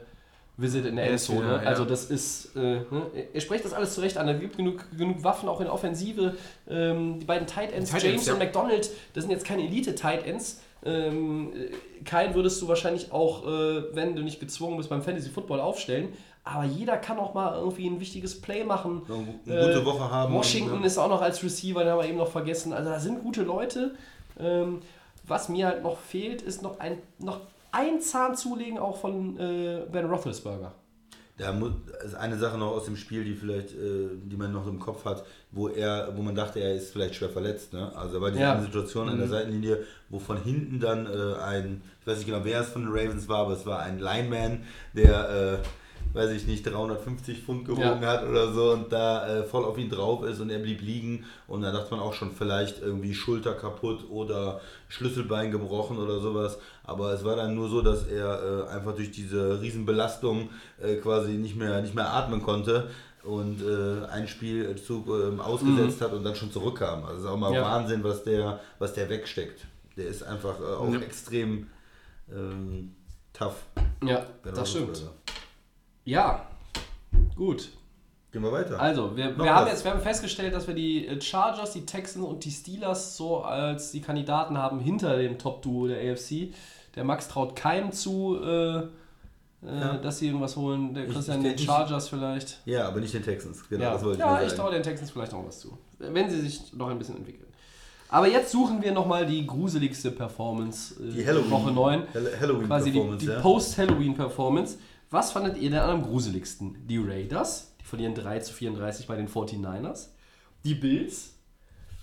Visit in der Endzone. Endzone, ja. Also das ist, äh, ne? er spricht das alles zurecht an. Da gibt genug, genug Waffen auch in der Offensive. Ähm, die beiden Tight Ends, Tight James Ends, ja. und McDonald, das sind jetzt keine Elite-Tight Ends. Ähm, äh, keinen würdest du wahrscheinlich auch, äh, wenn du nicht gezwungen bist, beim Fantasy Football aufstellen. Aber jeder kann auch mal irgendwie ein wichtiges Play machen. Eine gute Äh, Woche haben. Washington und, ist auch noch als Receiver, den haben wir eben noch vergessen. Also da sind gute Leute. Ähm, was mir halt noch fehlt, ist noch ein, noch ein Zahn zulegen auch von äh, Ben Roethlisberger. Da mu- ist eine Sache noch aus dem Spiel, die vielleicht, äh, die man noch im Kopf hat, wo er, wo man dachte, er ist vielleicht schwer verletzt. Ne? Also da war diese Ja. Situation an der Seitenlinie, wo von hinten dann äh, ein, ich weiß nicht genau, wer es von den Ravens war, aber es war ein Lineman, der, äh, weiß ich nicht, 350 Pfund gewogen Ja. hat oder so und da äh, voll auf ihn drauf ist und er blieb liegen und da dachte man auch schon vielleicht irgendwie Schulter kaputt oder Schlüsselbein gebrochen oder sowas. Aber es war dann nur so, dass er äh, einfach durch diese Riesenbelastung äh, quasi nicht mehr, nicht mehr atmen konnte und äh, ein Spielzug ähm, ausgesetzt hat und dann schon zurückkam. Also es ist auch mal Mhm. Ja. Wahnsinn, was der, was der wegsteckt. Der ist einfach äh, auch Ja. extrem ähm, tough. Ja, das stimmt. Roethlisberger. Ja, gut. Gehen wir weiter. Also, wir, Noch wir, haben was? jetzt, wir haben festgestellt, dass wir die äh, Chargers, die Texans und die Steelers so als die Kandidaten haben hinter dem Top-Duo der AFC. Der Max traut keinem zu, äh, äh, dass sie irgendwas holen. Der Ich- Christian ich den denke, Chargers vielleicht. Ja, aber nicht den Texans. Genau, Ja, das wollte ja ich ich nur traue den Texans vielleicht noch was zu. Wenn sie sich noch ein bisschen entwickeln. Aber jetzt suchen wir nochmal die gruseligste Performance äh, Die Halloween- Woche 9. Hall- Halloween Quasi die, Performance, die ja. Post-Halloween-Performance. Was fandet ihr denn am gruseligsten? Die Raiders, die verlieren 3 zu 34 bei den 49ers. Die Bills,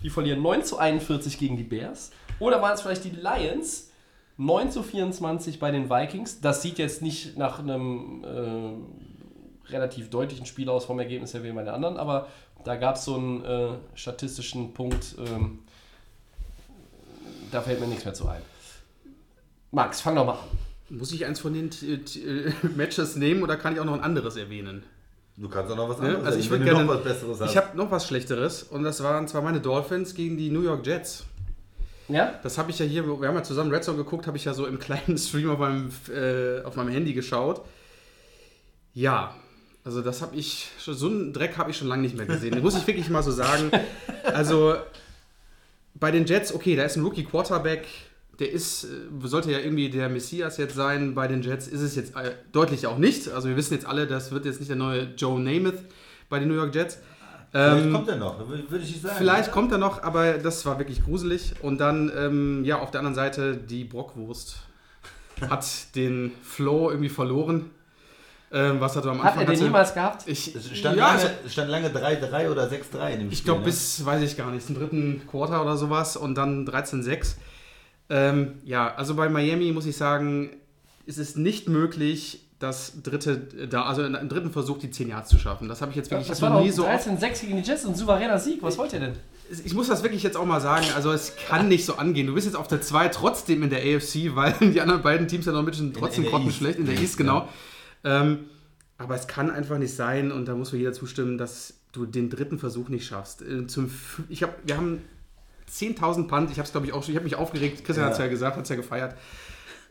die verlieren 9 zu 41 gegen die Bears. Oder waren es vielleicht die Lions, 9 zu 24 bei den Vikings. Das sieht jetzt nicht nach einem äh, relativ deutlichen Spiel aus vom Ergebnis her wie bei den anderen, aber da gab es so einen äh, statistischen Punkt, ähm, da fällt mir nichts mehr zu ein. Max, fang doch mal an. Muss ich eins von den t- t- Matches nehmen oder kann ich auch noch ein anderes erwähnen? Du kannst auch noch was Ja, anderes also ich würde wenn du gerne. noch was Besseres hast. Ich habe noch was Schlechteres und das waren zwar meine Dolphins gegen die New York Jets. Ja? Das habe ich ja hier, wir haben ja zusammen Red Zone geguckt, habe ich ja so im kleinen Stream auf meinem, äh, auf meinem Handy geschaut. Ja, also das habe ich, schon, so einen Dreck habe ich schon lange nicht mehr gesehen. Den muss ich wirklich mal so sagen. Also bei den Jets, okay, da ist ein Rookie Quarterback, der ist, äh, sollte ja irgendwie der Messias jetzt sein bei den Jets, ist es jetzt äh, deutlich auch nicht. Also wir wissen jetzt alle, das wird jetzt nicht der neue Joe Namath bei den New York Jets. Vielleicht Ähm, kommt er noch, würde ich nicht sagen. Vielleicht kommt er noch, aber das war wirklich gruselig. Und dann, ähm, ja, auf der anderen Seite, die Brockwurst hat den Flow irgendwie verloren. Ähm, was er da am Hat Anfang er den hatte. niemals gehabt? Ich, Es stand, ja, lange, also, es stand lange 3-3 oder 6-3 in dem ich Spiel. glaube ne? bis, weiß ich gar nicht, zum dritten Quarter oder sowas und dann 13-6. Ähm, ja, also bei Miami muss ich sagen, ist es nicht möglich, das dritte, da, also im dritten Versuch die 10 Yards zu schaffen. Das habe ich jetzt wirklich Das noch nie so oft 13-6 gegen die Jets, ein souveräner Sieg. Was wollt ihr denn? ich muss das wirklich jetzt auch mal sagen, also es kann nicht so angehen. Du bist jetzt auf der 2 trotzdem in der AFC, weil die anderen beiden Teams ja noch ein bisschen trotzdem grottenschlecht, in der East, genau. Ähm, aber es kann einfach nicht sein und da muss mir jeder zustimmen, dass du den dritten Versuch nicht schaffst. Äh, Zum, ich hab, wir haben 10.000 Punt, ich habe es glaube ich auch schon, ich habe mich aufgeregt, Christian Ja. hat es ja gesagt, hat es ja gefeiert.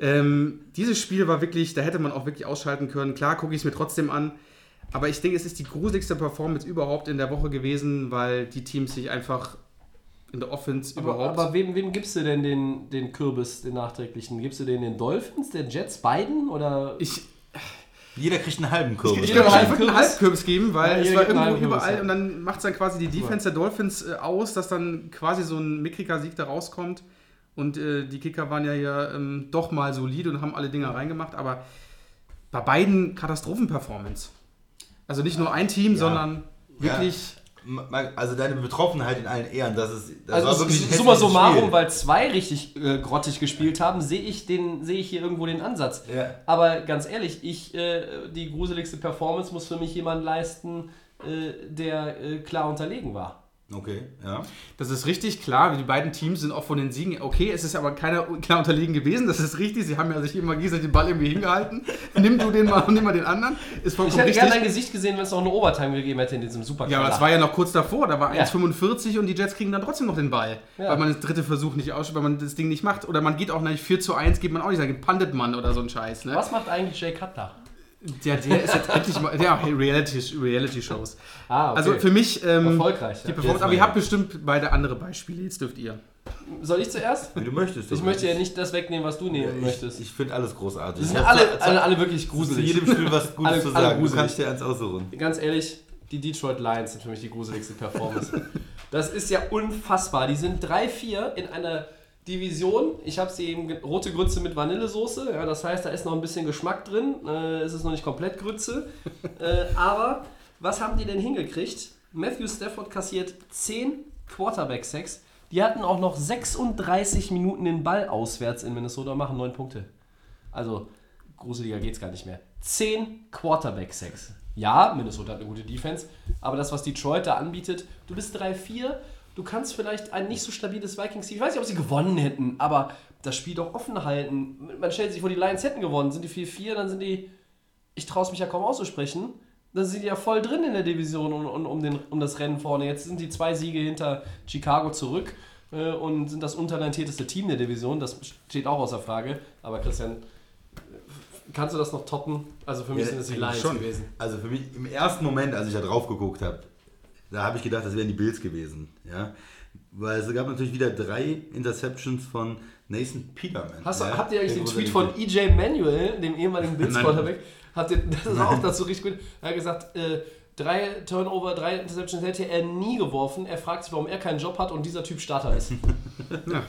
Ähm, dieses Spiel war wirklich, da hätte man auch wirklich ausschalten können. Klar gucke ich es mir trotzdem an, aber ich denke, es ist die gruseligste Performance überhaupt in der Woche gewesen, weil die Teams sich einfach in der Offense Aber, überhaupt. aber wem, wem gibst du denn den, den Kürbis, den nachträglichen? Gibst du den den Dolphins, den Jets, beiden? Oder ich Jeder kriegt einen halben Kürbis. ich Jeder glaube, ich einen würde einen Halbkürbis? Halbkürbis geben, weil Ja, es war irgendwo überall ja. und dann macht es dann quasi die Defense der Dolphins äh, aus, dass dann quasi so ein mickriger Sieg da rauskommt. Und äh, die Kicker waren ja hier ähm, doch mal solide und haben alle Dinger reingemacht, aber bei beiden Katastrophenperformance. Also nicht nur ein Team, sondern wirklich. Also deine Betroffenheit in allen Ehren, das ist das Also wirklich summa summarum, weil zwei richtig äh, grottig gespielt haben, sehe ich, den- sehe ich hier irgendwo den Ansatz. Ja. Aber ganz ehrlich, ich, äh, die gruseligste Performance muss für mich jemand leisten, äh, der äh, klar unterlegen war. Okay, ja. Das ist richtig klar, die beiden Teams sind auch von den Siegen. Okay, es ist aber keiner klar unterlegen gewesen, das ist richtig. Sie haben ja sich immer gegenseitig den Ball irgendwie hingehalten. Nimm du den mal und nimm mal den anderen. Ist Ich vollkommen hätte richtig. gerne dein Gesicht gesehen, wenn es noch eine Overtime gegeben hätte in diesem super Ja, aber das war ja noch kurz davor. Da war Ja. 1,45 und die Jets kriegen dann trotzdem noch den Ball. Ja. Weil man das dritte Versuch nicht ausschaut, weil man das Ding nicht macht. Oder man geht auch nicht 4 zu 1, geht man auch nicht sagen, puntet man oder so ein Scheiß. Ne? Was macht eigentlich Jay Cutler? Der, der ist jetzt endlich mal. Ja, Reality-Shows. Reality -Shows. Ah, okay. Also für mich. Ähm, Erfolgreich, Die ja. Performance, aber ihr habt bestimmt beide andere Beispiele. Jetzt dürft ihr. Soll ich zuerst? Wie du möchtest. Ich möchte ja nicht das wegnehmen, was du nehmen ich, möchtest. Ich finde alles großartig. Die sind alle, zu- alle, alle wirklich zu gruselig. jedem Spiel was Gutes Alle- zu alle sagen. Du gruselig. kannst dir eins aussuchen. Ganz ehrlich, die Detroit Lions sind für mich die gruseligste Performance. das ist ja unfassbar. Die sind 3-4 in einer Division. Ich habe sie eben rote Grütze mit Vanillesoße. Ja, das heißt, da ist noch ein bisschen Geschmack drin. Äh, es ist noch nicht komplett Grütze. äh, aber was haben die denn hingekriegt? Matthew Stafford kassiert 10 Quarterback-Sacks. Die hatten auch noch 36 Minuten den Ball auswärts in Minnesota und machen 9 Punkte. Also, gruseliger geht's gar nicht mehr. 10 Quarterback-Sacks. Ja, Minnesota hat eine gute Defense, aber das, was Detroit da anbietet, du bist 3-4, du kannst vielleicht ein nicht so stabiles Vikings-Team, ich weiß nicht, ob sie gewonnen hätten, aber das Spiel doch offen halten. Man stellt sich vor, die Lions hätten gewonnen, sind die 4-4, dann sind die, ich traue es mich ja kaum auszusprechen, dann sind die ja voll drin in der Division um, um, um, den, um das Rennen vorne. Jetzt sind die zwei Siege hinter Chicago zurück äh, und sind das untalentierteste Team der Division, das steht auch außer Frage, aber Christian, Kannst du das noch toppen? Also für mich Ja, sind es die Lions schon. gewesen. Also für mich im ersten Moment, als ich da drauf geguckt habe, da habe ich gedacht, das wären die Bills gewesen. Ja? Weil es gab natürlich wieder drei Interceptions von Nathan Peterman. Hast du, ja? Habt ihr eigentlich den Tweet von EJ Manuel, dem ehemaligen Bills. Quarterback? Habt ihr, das ist auch dazu richtig gut. Er hat gesagt, äh, drei Turnover, drei Interceptions hätte er nie geworfen. Er fragt sich, warum er keinen Job hat und dieser Typ Starter ist. Ja,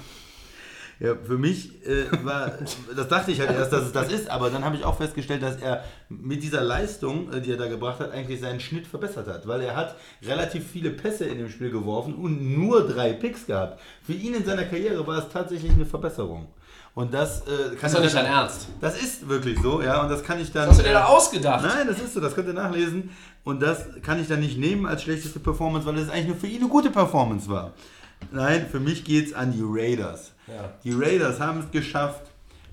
für mich äh, war, das dachte ich halt erst, dass es das ist, aber dann habe ich auch festgestellt, dass er mit dieser Leistung, äh, die er da gebracht hat, eigentlich seinen Schnitt verbessert hat, weil er hat relativ viele Pässe in dem Spiel geworfen und nur drei Picks gehabt. Für ihn in seiner Karriere war es tatsächlich eine Verbesserung. Und das äh, kann Das ist doch nicht dein Ernst. Das ist wirklich so, ja, und das kann ich dann. Was hast du dir da ausgedacht? Nein, das ist so, das könnt ihr nachlesen. Und das kann ich dann nicht nehmen als schlechteste Performance, weil es eigentlich nur für ihn eine gute Performance war. Nein, für mich geht es an die Raiders. Ja. Die Raiders haben es geschafft,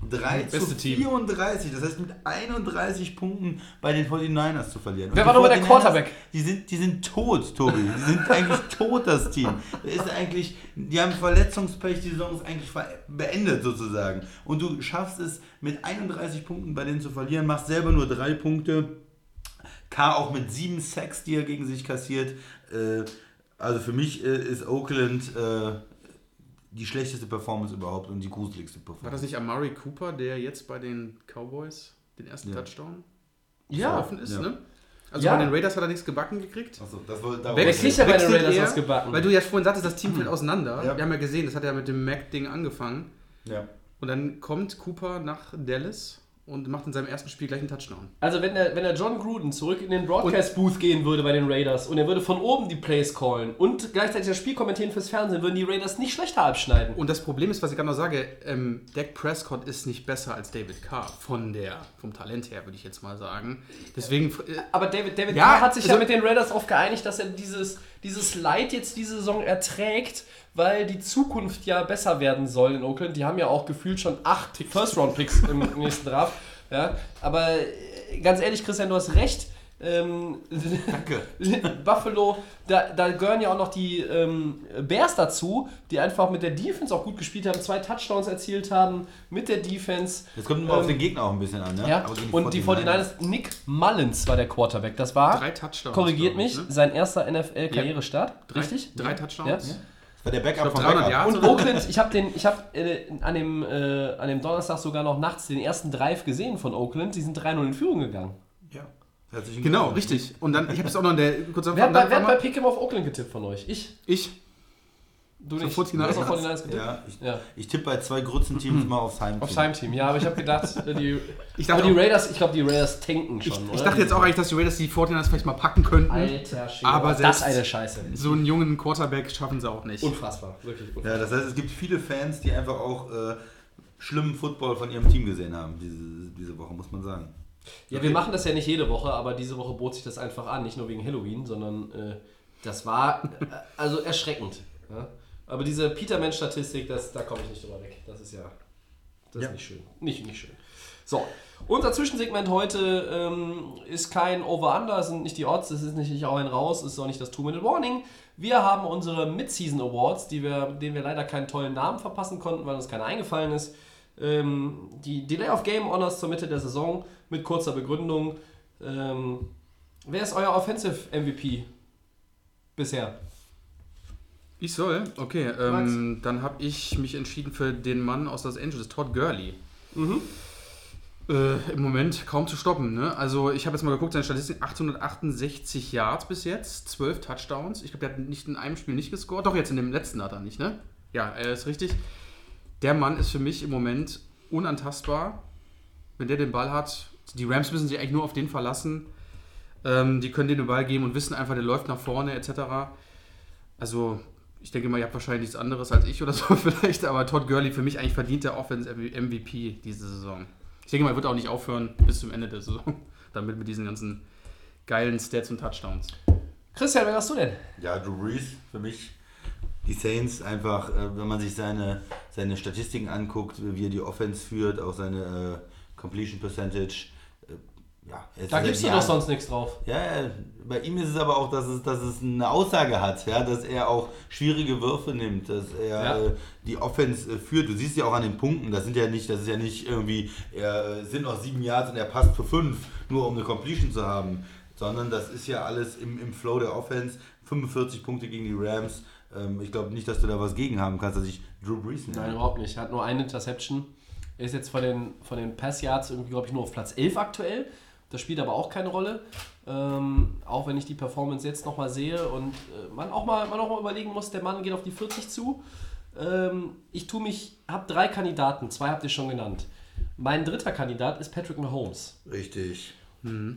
3 zu Beste Team. 34, das heißt mit 31 Punkten bei den 49ers zu verlieren. Wer war nochmal der 49ers, Quarterback? Die sind, die sind tot, Tobi. Die sind eigentlich tot, das Team. Das ist eigentlich, die haben Verletzungspech, die Saison ist eigentlich beendet sozusagen. Und du schaffst es mit 31 Punkten bei denen zu verlieren, machst selber nur drei Punkte. K auch mit sieben Sacks, die er gegen sich kassiert. Äh, also für mich äh, ist Oakland äh, die schlechteste Performance überhaupt und die gruseligste War Performance. das nicht Amari Cooper, der jetzt bei den Cowboys den ersten Ja. Touchdown Ja. gelaufen ist, Ja. ne? Also Ja. bei den Raiders hat er nichts gebacken gekriegt. Achso, das wollte da Wer kriegt ja bei den Raiders er, was gebacken? Weil du ja vorhin sagtest, das Team fällt auseinander. Ja. Wir haben ja gesehen, das hat ja mit dem Mac-Ding angefangen. Ja. Und dann kommt Cooper nach Dallas und macht in seinem ersten Spiel gleich einen Touchdown. Also wenn der, wenn der John Gruden zurück in den Broadcast-Booth gehen würde bei den Raiders und er würde von oben die Plays callen und gleichzeitig das Spiel kommentieren fürs Fernsehen, würden die Raiders nicht schlechter abschneiden. Und das Problem ist, was ich gerade noch sage, ähm, Dak Prescott ist nicht besser als David Carr von der, vom Talent her, würde ich jetzt mal sagen. Deswegen, äh, Aber David, David Ja, Carr hat sich ja also- mit den Raiders darauf geeinigt, dass er dieses, dieses Leid jetzt diese Saison erträgt, weil die Zukunft ja besser werden soll in Oakland. Die haben ja auch gefühlt schon acht First-Round-Picks im nächsten Draft. Ja, aber äh, ganz ehrlich, Christian, du hast recht. Ähm, Danke. Buffalo, da, da gehören ja auch noch die ähm, Bears dazu, die einfach mit der Defense auch gut gespielt haben, zwei Touchdowns erzielt haben mit der Defense. Das kommt immer auf Ähm, den Gegner auch ein bisschen an, ne? Ja, Aber gegen und die 49ers, Nick Mullins war der Quarterback. Das war, drei Touchdowns. korrigiert mich, ne? sein erster NFL-Karrierestart. Drei, Richtig? Drei Touchdowns. Ja. Das war der Backup von 300 Backup. Yards. Und Oakland, ich habe den, ich habe äh, an dem äh, an dem Donnerstag sogar noch nachts den ersten Drive gesehen von Oakland. Die sind 3-0 in Führung gegangen. Herzlichen Genau, Glückwunsch. richtig. Und dann, ich habe es auch noch in der kurz Wer hat bei, wer hat bei Pick'em auf Oakland getippt von euch? Ich. Ich. Du nicht. 49ers? Du hast auf 49ers getippt? Ja, ich, Ja. ich tippe bei zwei Grützenteams mal aufs Heimteam. Aufs Heimteam, ja, aber ich habe gedacht, äh, die, Ich dachte aber die auch- Raiders, ich glaube, die Raiders tanken Ich, schon. ich oder? dachte jetzt auch eigentlich, dass die Raiders die 49ers vielleicht mal packen könnten. Alter Schwede, Aber das selbst- eine Scheiße. So einen jungen Quarterback schaffen sie auch nicht. Unfassbar, wirklich unfassbar. Ja, das heißt, es gibt viele Fans, die einfach auch äh, schlimmen Football von ihrem Team gesehen haben, diese, diese Woche, muss man sagen. Ja, wir machen das ja nicht jede Woche, aber diese Woche bot sich das einfach an, nicht nur wegen Halloween, sondern äh, das war äh, also erschreckend. Ja? Aber diese Peterman-Statistik, das, da komme ich nicht drüber weg. Das ist ja, das Ja. ist nicht schön. Nicht, nicht schön. So, unser Zwischensegment heute ähm, ist kein Over-Under, es sind nicht die Odds, es ist nicht, nicht auch ein Raus, es ist auch nicht das Two-Minute-Warning. Wir haben unsere Mid-Season Awards, die wir, denen wir leider keinen tollen Namen verpassen konnten, weil uns keiner eingefallen ist. Ähm, die Delay of Game Honors zur Mitte der Saison mit kurzer Begründung. Ähm, wer ist euer Offensive MVP bisher? Ich soll? Okay, ähm, dann habe ich mich entschieden für den Mann aus Los Angeles, Todd Gurley. Äh, Im Moment kaum zu stoppen. Ne? Also ich habe jetzt mal geguckt, seine Statistik 868 Yards bis jetzt, 12 Touchdowns. Ich glaube, der hat nicht in einem Spiel nicht gescored. Doch, jetzt in dem letzten hat er nicht, ne? Ja, er ist richtig. Der Mann ist für mich im Moment unantastbar. Wenn der den Ball hat, die Rams müssen sich eigentlich nur auf den verlassen. Ähm, die können den den Ball geben und wissen einfach, der läuft nach vorne etc. Also, ich denke mal, ihr habt wahrscheinlich nichts anderes als ich oder so vielleicht, aber Todd Gurley für mich eigentlich verdient der Offense MVP diese Saison. Ich denke mal, er wird auch nicht aufhören bis zum Ende der Saison, damit mit diesen ganzen geilen Stats und Touchdowns. Christian, wer hast du denn? Ja, Drew Brees für mich. Die Saints einfach, äh, wenn man sich seine, seine Statistiken anguckt, wie er die Offense führt, auch seine äh, Completion Percentage. Äh, ja, Da gibst du doch sonst nichts drauf. Ja, bei ihm ist es aber auch, dass es, dass es eine Aussage hat, ja, dass er auch schwierige Würfe nimmt, dass er Ja. äh, die Offense äh, führt. Du siehst ja auch an den Punkten, das sind ja nicht, das ist ja nicht irgendwie, er sind noch sieben Yards und er passt für fünf, nur um eine Completion zu haben, sondern das ist ja alles im, im Flow der Offense. 45 Punkte gegen die Rams. Ähm, ich glaube nicht, dass du da was gegen haben kannst, dass ich Drew Brees nenne. Nein, überhaupt nicht. Er hat nur eine Interception. Er ist jetzt von den, von den Pass-Yards irgendwie, glaube ich, nur auf Platz 11 aktuell. Das spielt aber auch keine Rolle. Ähm, auch wenn ich die Performance jetzt nochmal sehe und äh, man, auch mal, man auch mal überlegen muss, der Mann geht auf die 40 zu. Ähm, ich tue mich, habe drei Kandidaten, zwei habt ihr schon genannt. Mein dritter Kandidat ist Patrick Mahomes. Richtig.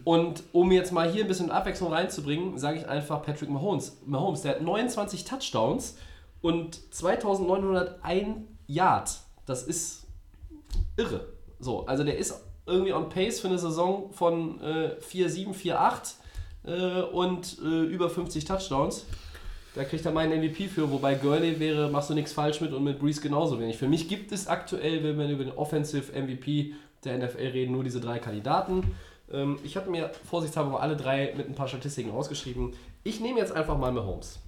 Und um jetzt mal hier ein bisschen Abwechslung reinzubringen, sage ich einfach Patrick Mahomes. Mahomes, der hat 29 Touchdowns und 2901 Yard. Das ist irre. So, also der ist irgendwie on pace für eine Saison von äh, 4-7, 4-8 äh, und äh, über 50 Touchdowns. Da kriegt er meinen MVP für, wobei Gurley wäre, machst du nichts falsch mit und mit Breeze genauso wenig. Für mich gibt es aktuell, wenn wir über den Offensive MVP der NFL reden, nur diese drei Kandidaten. Ähm, ich habe mir vorsichtshalber mal alle drei mit ein paar Statistiken rausgeschrieben. Ich nehme jetzt einfach mal Mahomes.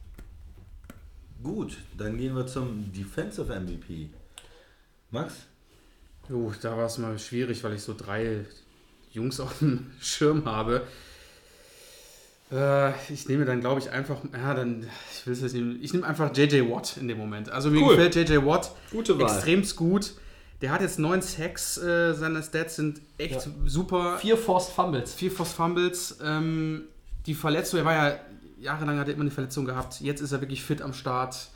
Gut, dann gehen wir zum Defensive MVP. Max? Jo, da war es mal schwierig, weil ich so drei Jungs auf dem Schirm habe. Äh, ich nehme dann, glaube ich, einfach, ja, dann, ich will es jetzt nicht, ich nehme einfach JJ Watt in dem Moment. Also mir Cool. gefällt JJ Watt Gute Wahl. extremst gut. Der hat jetzt neun Sacks, äh, seine Stats sind echt super. Vier Forced Fumbles. Vier Forced Fumbles. Ähm, die Verletzung, er war ja jahrelang hat er immer eine Verletzung gehabt. Jetzt ist er wirklich fit am Start.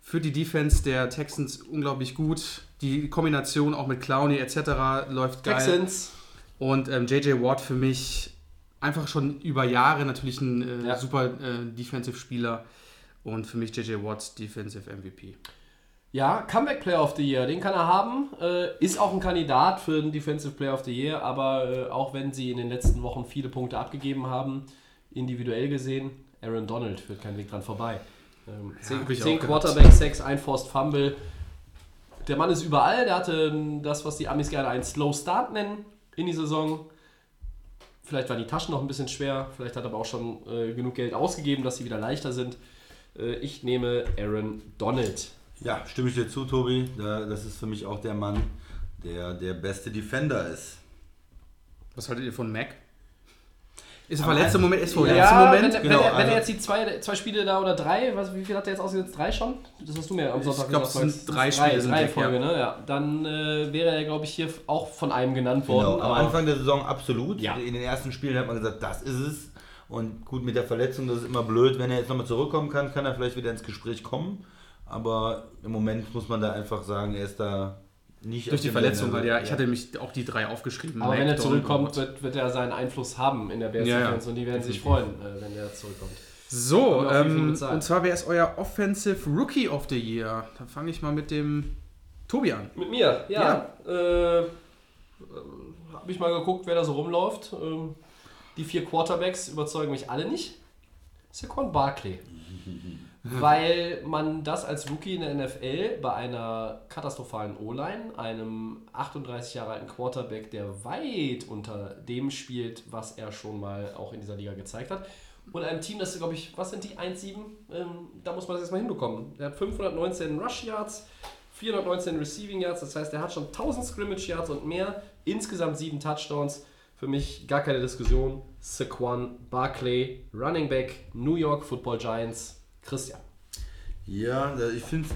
Für die Defense der Texans unglaublich gut. Die Kombination auch mit Clowney etc. läuft geil. Texans. Und ähm, JJ Watt für mich einfach schon über Jahre natürlich ein äh, Ja. super äh, Defensive-Spieler. Und für mich JJ Watt Defensive MVP. Ja, Comeback Player of the Year, den kann er haben. Äh, ist auch ein Kandidat für den Defensive Player of the Year, aber äh, auch wenn sie in den letzten Wochen viele Punkte abgegeben haben, individuell gesehen, Aaron Donald führt kein Weg dran vorbei. Ähm, auch gedacht. Quarterback Sacks, ein Forced Fumble. Der Mann ist überall, der hatte ähm, das, was die Amis gerne einen Slow Start nennen in die Saison. Vielleicht waren die Taschen noch ein bisschen schwer, vielleicht hat er aber auch schon äh, genug Geld ausgegeben, dass sie wieder leichter sind. Äh, ich nehme Aaron Donald. Ja, stimme ich dir zu, Tobi. Da, das ist für mich auch der Mann, der der beste Defender ist. Was haltet ihr von Mac? Ist er verletzt im Moment? Ist verletzt Ja, im Moment? wenn, wenn, genau, er, wenn also- er jetzt die zwei, zwei Spiele da oder drei, was, wie viel hat er jetzt ausgesetzt? Drei schon? Das hast du mir am Sonntag glaub, gesagt. es sind drei drei, Spiele sind drei Folge, ja. ne? Ja. Dann äh, wäre er, glaube ich, hier auch von einem genannt worden. Genau, am Anfang der Saison absolut. Ja. In den ersten Spielen hat man gesagt, das ist es. Und gut, mit der Verletzung, das ist immer blöd. Wenn er jetzt nochmal zurückkommen kann, kann er vielleicht wieder ins Gespräch kommen. Aber im Moment muss man da einfach sagen, er ist da nicht Durch die Verletzung, weil ja, ich hatte mich auch die drei aufgeschrieben. aber Mac, wenn er zurückkommt, wird, wird er seinen Einfluss haben in der Bears Ja, ja. Defense und die werden sich freuen, äh, wenn er zurückkommt. So, ähm, und zwar wer ist euer Offensive Rookie of the Year? Da fange ich mal mit dem Tobi an. Mit mir, ja. Äh, Habe ich mal geguckt, wer da so rumläuft. Ähm, die vier Quarterbacks überzeugen mich alle nicht. Saquon Barkley. Weil man das als Rookie in der NFL bei einer katastrophalen O-Line, einem 38 Jahre alten Quarterback, der weit unter dem spielt, was er schon mal auch in dieser Liga gezeigt hat, und einem Team, das, glaube ich, was sind die 1-7? Ähm, da muss man das erstmal hinbekommen. Der hat 519 Rush Yards, 419 Receiving Yards, das heißt, er hat schon 1000 Scrimmage Yards und mehr, insgesamt sieben Touchdowns. Für mich gar keine Diskussion. Saquon Barkley, Running Back, New York Football Giants, Christian. Ja, ich finde,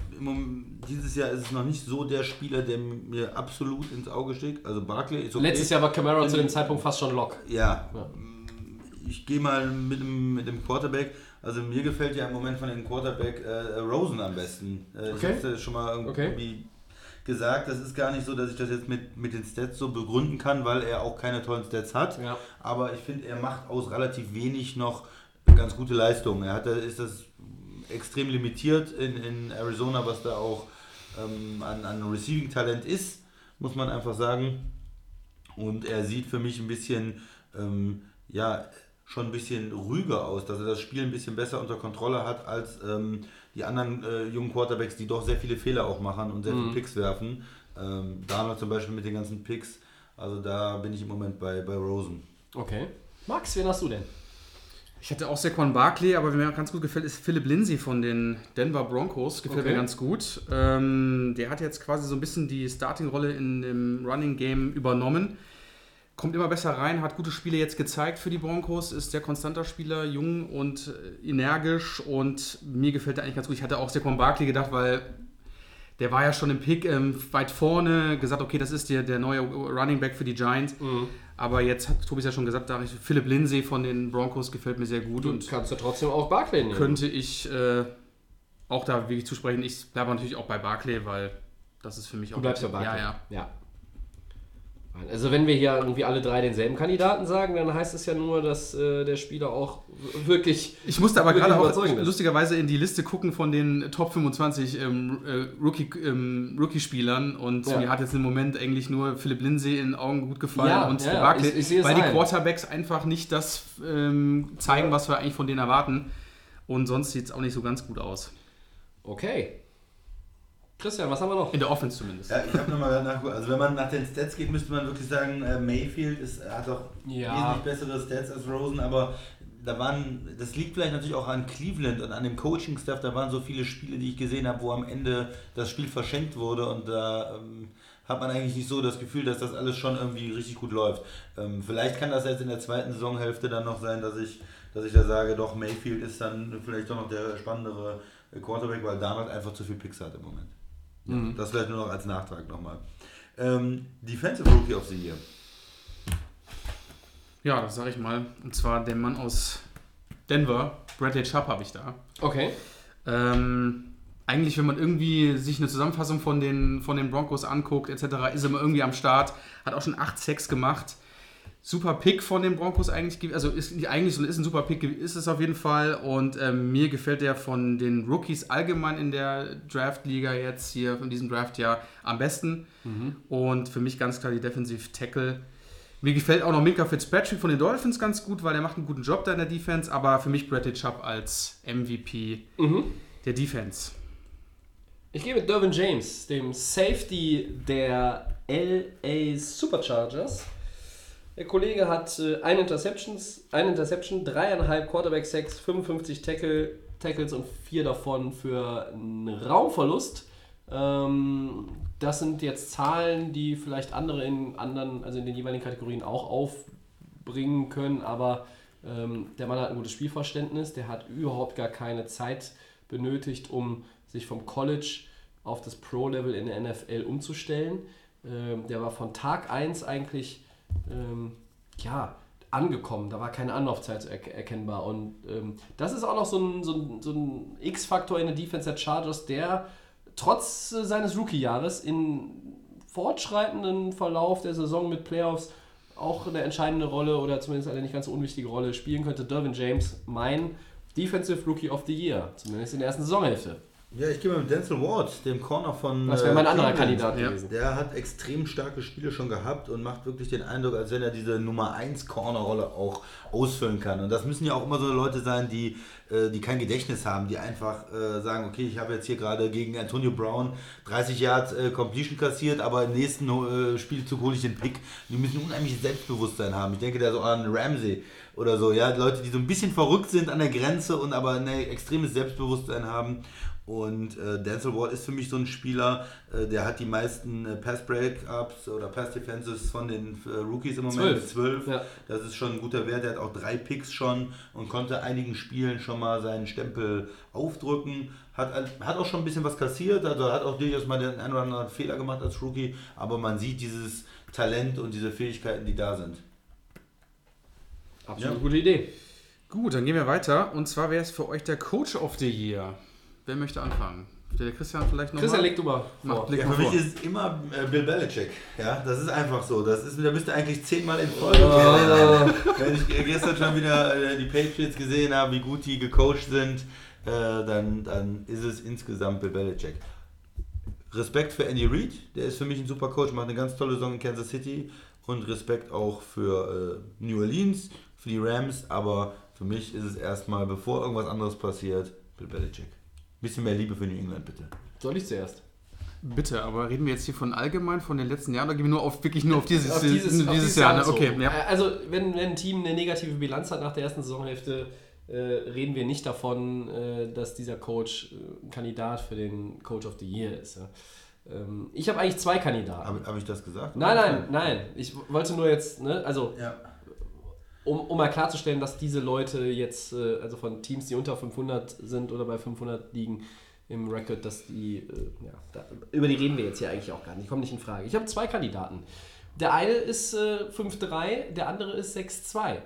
dieses Jahr ist es noch nicht so der Spieler, der mir absolut ins Auge sticht. Also Barkley ist okay. Letztes Jahr war Camara zu dem Zeitpunkt fast schon Lock. Ja. Ja. Ich gehe mal mit dem, mit dem Quarterback. Also mir gefällt ja im Moment von dem Quarterback äh, Rosen am besten. Äh, Okay. Ich habe es schon mal irgendwie Okay. gesagt. Das ist gar nicht so, dass ich das jetzt mit, mit den Stats so begründen kann, weil er auch keine tollen Stats hat. Ja. Aber ich finde, er macht aus relativ wenig noch ganz gute Leistungen. Er hat, ist das extrem limitiert in, in Arizona, was da auch ähm, an, an Receiving-Talent ist, muss man einfach sagen. Und er sieht für mich ein bisschen, ähm, ja, schon ein bisschen ruhiger aus, dass er das Spiel ein bisschen besser unter Kontrolle hat als ähm, die anderen äh, jungen Quarterbacks, die doch sehr viele Fehler auch machen und sehr viele Picks werfen. Ähm, Darnold zum Beispiel mit den ganzen Picks. Also da bin ich im Moment bei, bei Rosen. Okay. Max, wen hast du denn? Ich hatte auch Saquon Barkley, aber wer mir ganz gut gefällt, ist Philip Lindsay von den Denver Broncos. Gefällt Okay. mir ganz gut. Ähm, der hat jetzt quasi so ein bisschen die Starting-Rolle in dem Running Game übernommen. Kommt immer besser rein, hat gute Spiele jetzt gezeigt für die Broncos, ist sehr konstanter Spieler, jung und energisch und mir gefällt er eigentlich ganz gut. Ich hatte auch Saquon Barkley gedacht, weil der war ja schon im Pick ähm, weit vorne, gesagt, okay, das ist der, der neue Running Back für die Giants. Aber jetzt hat Tobi ja schon gesagt, da ich, Philip Lindsay von den Broncos gefällt mir sehr gut und kannst du trotzdem auch Barkley nehmen. könnte ich äh, auch da wirklich zusprechen. Ich bleibe natürlich auch bei Barclay, weil das ist für mich auch. Du bleibst bei Barkley. Ja, ja. ja. Also wenn wir hier irgendwie alle drei denselben Kandidaten sagen, dann heißt es ja nur, dass äh, der Spieler auch wirklich... Ich musste aber gerade auch lustigerweise in die Liste gucken von den Top 25 ähm, äh, Rookie, ähm, Rookie-Spielern und Ja. mir hat jetzt im Moment eigentlich nur Philipp Lindsay in Augen gut gefallen Ja, und ja, Barkley, ich- ich weil die ein. Quarterbacks einfach nicht das ähm, zeigen, was wir eigentlich von denen erwarten. Und sonst sieht es auch nicht so ganz gut aus. Okay. Christian, was haben wir noch? In der Offense zumindest. Ja, ich habe nochmal nachgeguckt. Also wenn man nach den Stats geht, müsste man wirklich sagen, äh, Mayfield ist, hat doch Ja. wesentlich bessere Stats als Rosen, aber da waren, das liegt vielleicht natürlich auch an Cleveland und an dem Coaching-Staff, da waren so viele Spiele, die ich gesehen habe, wo am Ende das Spiel verschenkt wurde und da ähm, hat man eigentlich nicht so das Gefühl, dass das alles schon irgendwie richtig gut läuft. Ähm, vielleicht kann das jetzt in der zweiten Saisonhälfte dann noch sein, dass ich, dass ich da sage, doch, Mayfield ist dann vielleicht doch noch der spannendere Quarterback, weil Darnold einfach zu viel Picks hat im Moment. Ja, Das vielleicht nur noch als Nachtrag nochmal. Ähm, Defensive Rookie of the Year. Ja, das sage ich mal. Und zwar der Mann aus Denver, Bradley Chubb habe ich da. Okay. Ähm, eigentlich, wenn man irgendwie sich eine Zusammenfassung von den, von den Broncos anguckt, etc., ist er immer irgendwie am Start. Hat auch schon 8 Sacks gemacht. Super Pick von den Broncos eigentlich, also ist nicht eigentlich, sondern ist ein super Pick, ist es auf jeden Fall. Und ähm, mir gefällt der von den Rookies allgemein in der Draftliga jetzt hier, von diesem Draftjahr am besten. Und für mich ganz klar die Defensive Tackle. Mir gefällt auch noch Minka Fitzpatrick von den Dolphins ganz gut, weil er macht einen guten Job da in der Defense, aber für mich Bradley Chubb als MVP der Defense. Ich gehe mit Dervin James, dem Safety der LA Superchargers. Der Kollege hat äh, ein Interceptions, ein Interception, dreieinhalb Quarterback Sacks, 55 Tackle, Tackles und vier davon für einen Raumverlust. Ähm, das sind jetzt Zahlen, die vielleicht andere in anderen, also in den jeweiligen Kategorien auch aufbringen können, aber ähm, der Mann hat ein gutes Spielverständnis, der hat überhaupt gar keine Zeit benötigt, um sich vom College auf das Pro-Level in der NFL umzustellen. Ähm, der war von Tag 1 eigentlich ähm, ja, angekommen. Da war keine Anlaufzeit erk erkennbar. Und ähm, das ist auch noch so ein, so ein, so ein X-Faktor in der Defense der Chargers, der trotz äh, seines Rookie-Jahres in fortschreitenden Verlauf der Saison mit Playoffs auch eine entscheidende Rolle oder zumindest eine nicht ganz unwichtige Rolle spielen könnte. Dervin James, mein Defensive Rookie of the Year, zumindest in der ersten Saisonhälfte. Ja, ich gehe mal mit Denzel Ward, dem Corner von. Das wäre mein äh, anderer Cleveland. Kandidat Ja. gewesen. Der hat extrem starke Spiele schon gehabt und macht wirklich den Eindruck, als wenn er diese Nummer 1 Corner-Rolle auch ausfüllen kann. Und das müssen ja auch immer so Leute sein, die, äh, die kein Gedächtnis haben, die einfach äh, sagen, okay, ich habe jetzt hier gerade gegen Antonio Brown 30 Yards äh, Completion kassiert, aber im nächsten äh, Spielzug hole ich den Pick. Die müssen unheimliches Selbstbewusstsein haben. Ich denke da so an Ramsey oder so, ja, Leute, die so ein bisschen verrückt sind an der Grenze und aber ein extremes Selbstbewusstsein haben. Und äh, Denzel Ward ist für mich so ein Spieler, äh, der hat die meisten äh, Pass-Breakups oder Pass-Defenses von den äh, Rookies im Moment Zwölf. mit zwölf. Ja. Das ist schon ein guter Wert. Er hat auch drei Picks schon und konnte einigen Spielen schon mal seinen Stempel aufdrücken. Hat, hat auch schon ein bisschen was kassiert, also hat auch durchaus mal den einen oder anderen Fehler gemacht als Rookie, aber man sieht dieses Talent und diese Fähigkeiten, die da sind. Absolut Ja. gute Idee. Gut, dann gehen wir weiter. Und zwar wäre es für euch der Coach of the Year. Wer möchte anfangen? Der Christian vielleicht noch Christian, mal? leg du mal Mach, vor. leg Ja, für mich vor. ist es immer äh, Bill Belichick. Ja, das ist einfach so. Das ist, der müsste eigentlich zehnmal in Folge kennen. Wenn ich äh, gestern schon wieder äh, die Patriots gesehen habe, wie gut die gecoacht sind, äh, dann, dann ist es insgesamt Bill Belichick. Respekt für Andy Reid, der ist für mich ein super Coach, macht eine ganz tolle Saison in Kansas City und Respekt auch für äh, New Orleans, für die Rams, aber für mich ist es erstmal, bevor irgendwas anderes passiert, Bill Belichick. Bisschen mehr Liebe für New England, bitte. Soll ich zuerst? Bitte, aber reden wir jetzt hier von allgemein, von den letzten Jahren oder gehen wir nur auf, wirklich nur auf dieses, Auf dieses, dieses, auf dieses Jahr? Jahr Ne? Okay, ja. Also, wenn, wenn ein Team eine negative Bilanz hat nach der ersten Saisonhälfte, äh, reden wir nicht davon, äh, dass dieser Coach äh, ein Kandidat für den Coach of the Year ist. Ja. Ähm, ich habe eigentlich zwei Kandidaten. Habe hab ich das gesagt? Nein, nein, nein. Ich wollte nur jetzt, ne, also Ja. Um, um mal klarzustellen, dass diese Leute jetzt, äh, also von Teams, die unter 500 sind oder bei 500 liegen im Record, dass die, äh, ja, da, über die reden wir jetzt hier eigentlich auch gar nicht, die kommen nicht in Frage. Ich habe zwei Kandidaten. Der eine ist äh, 5-3, der andere ist 6-2.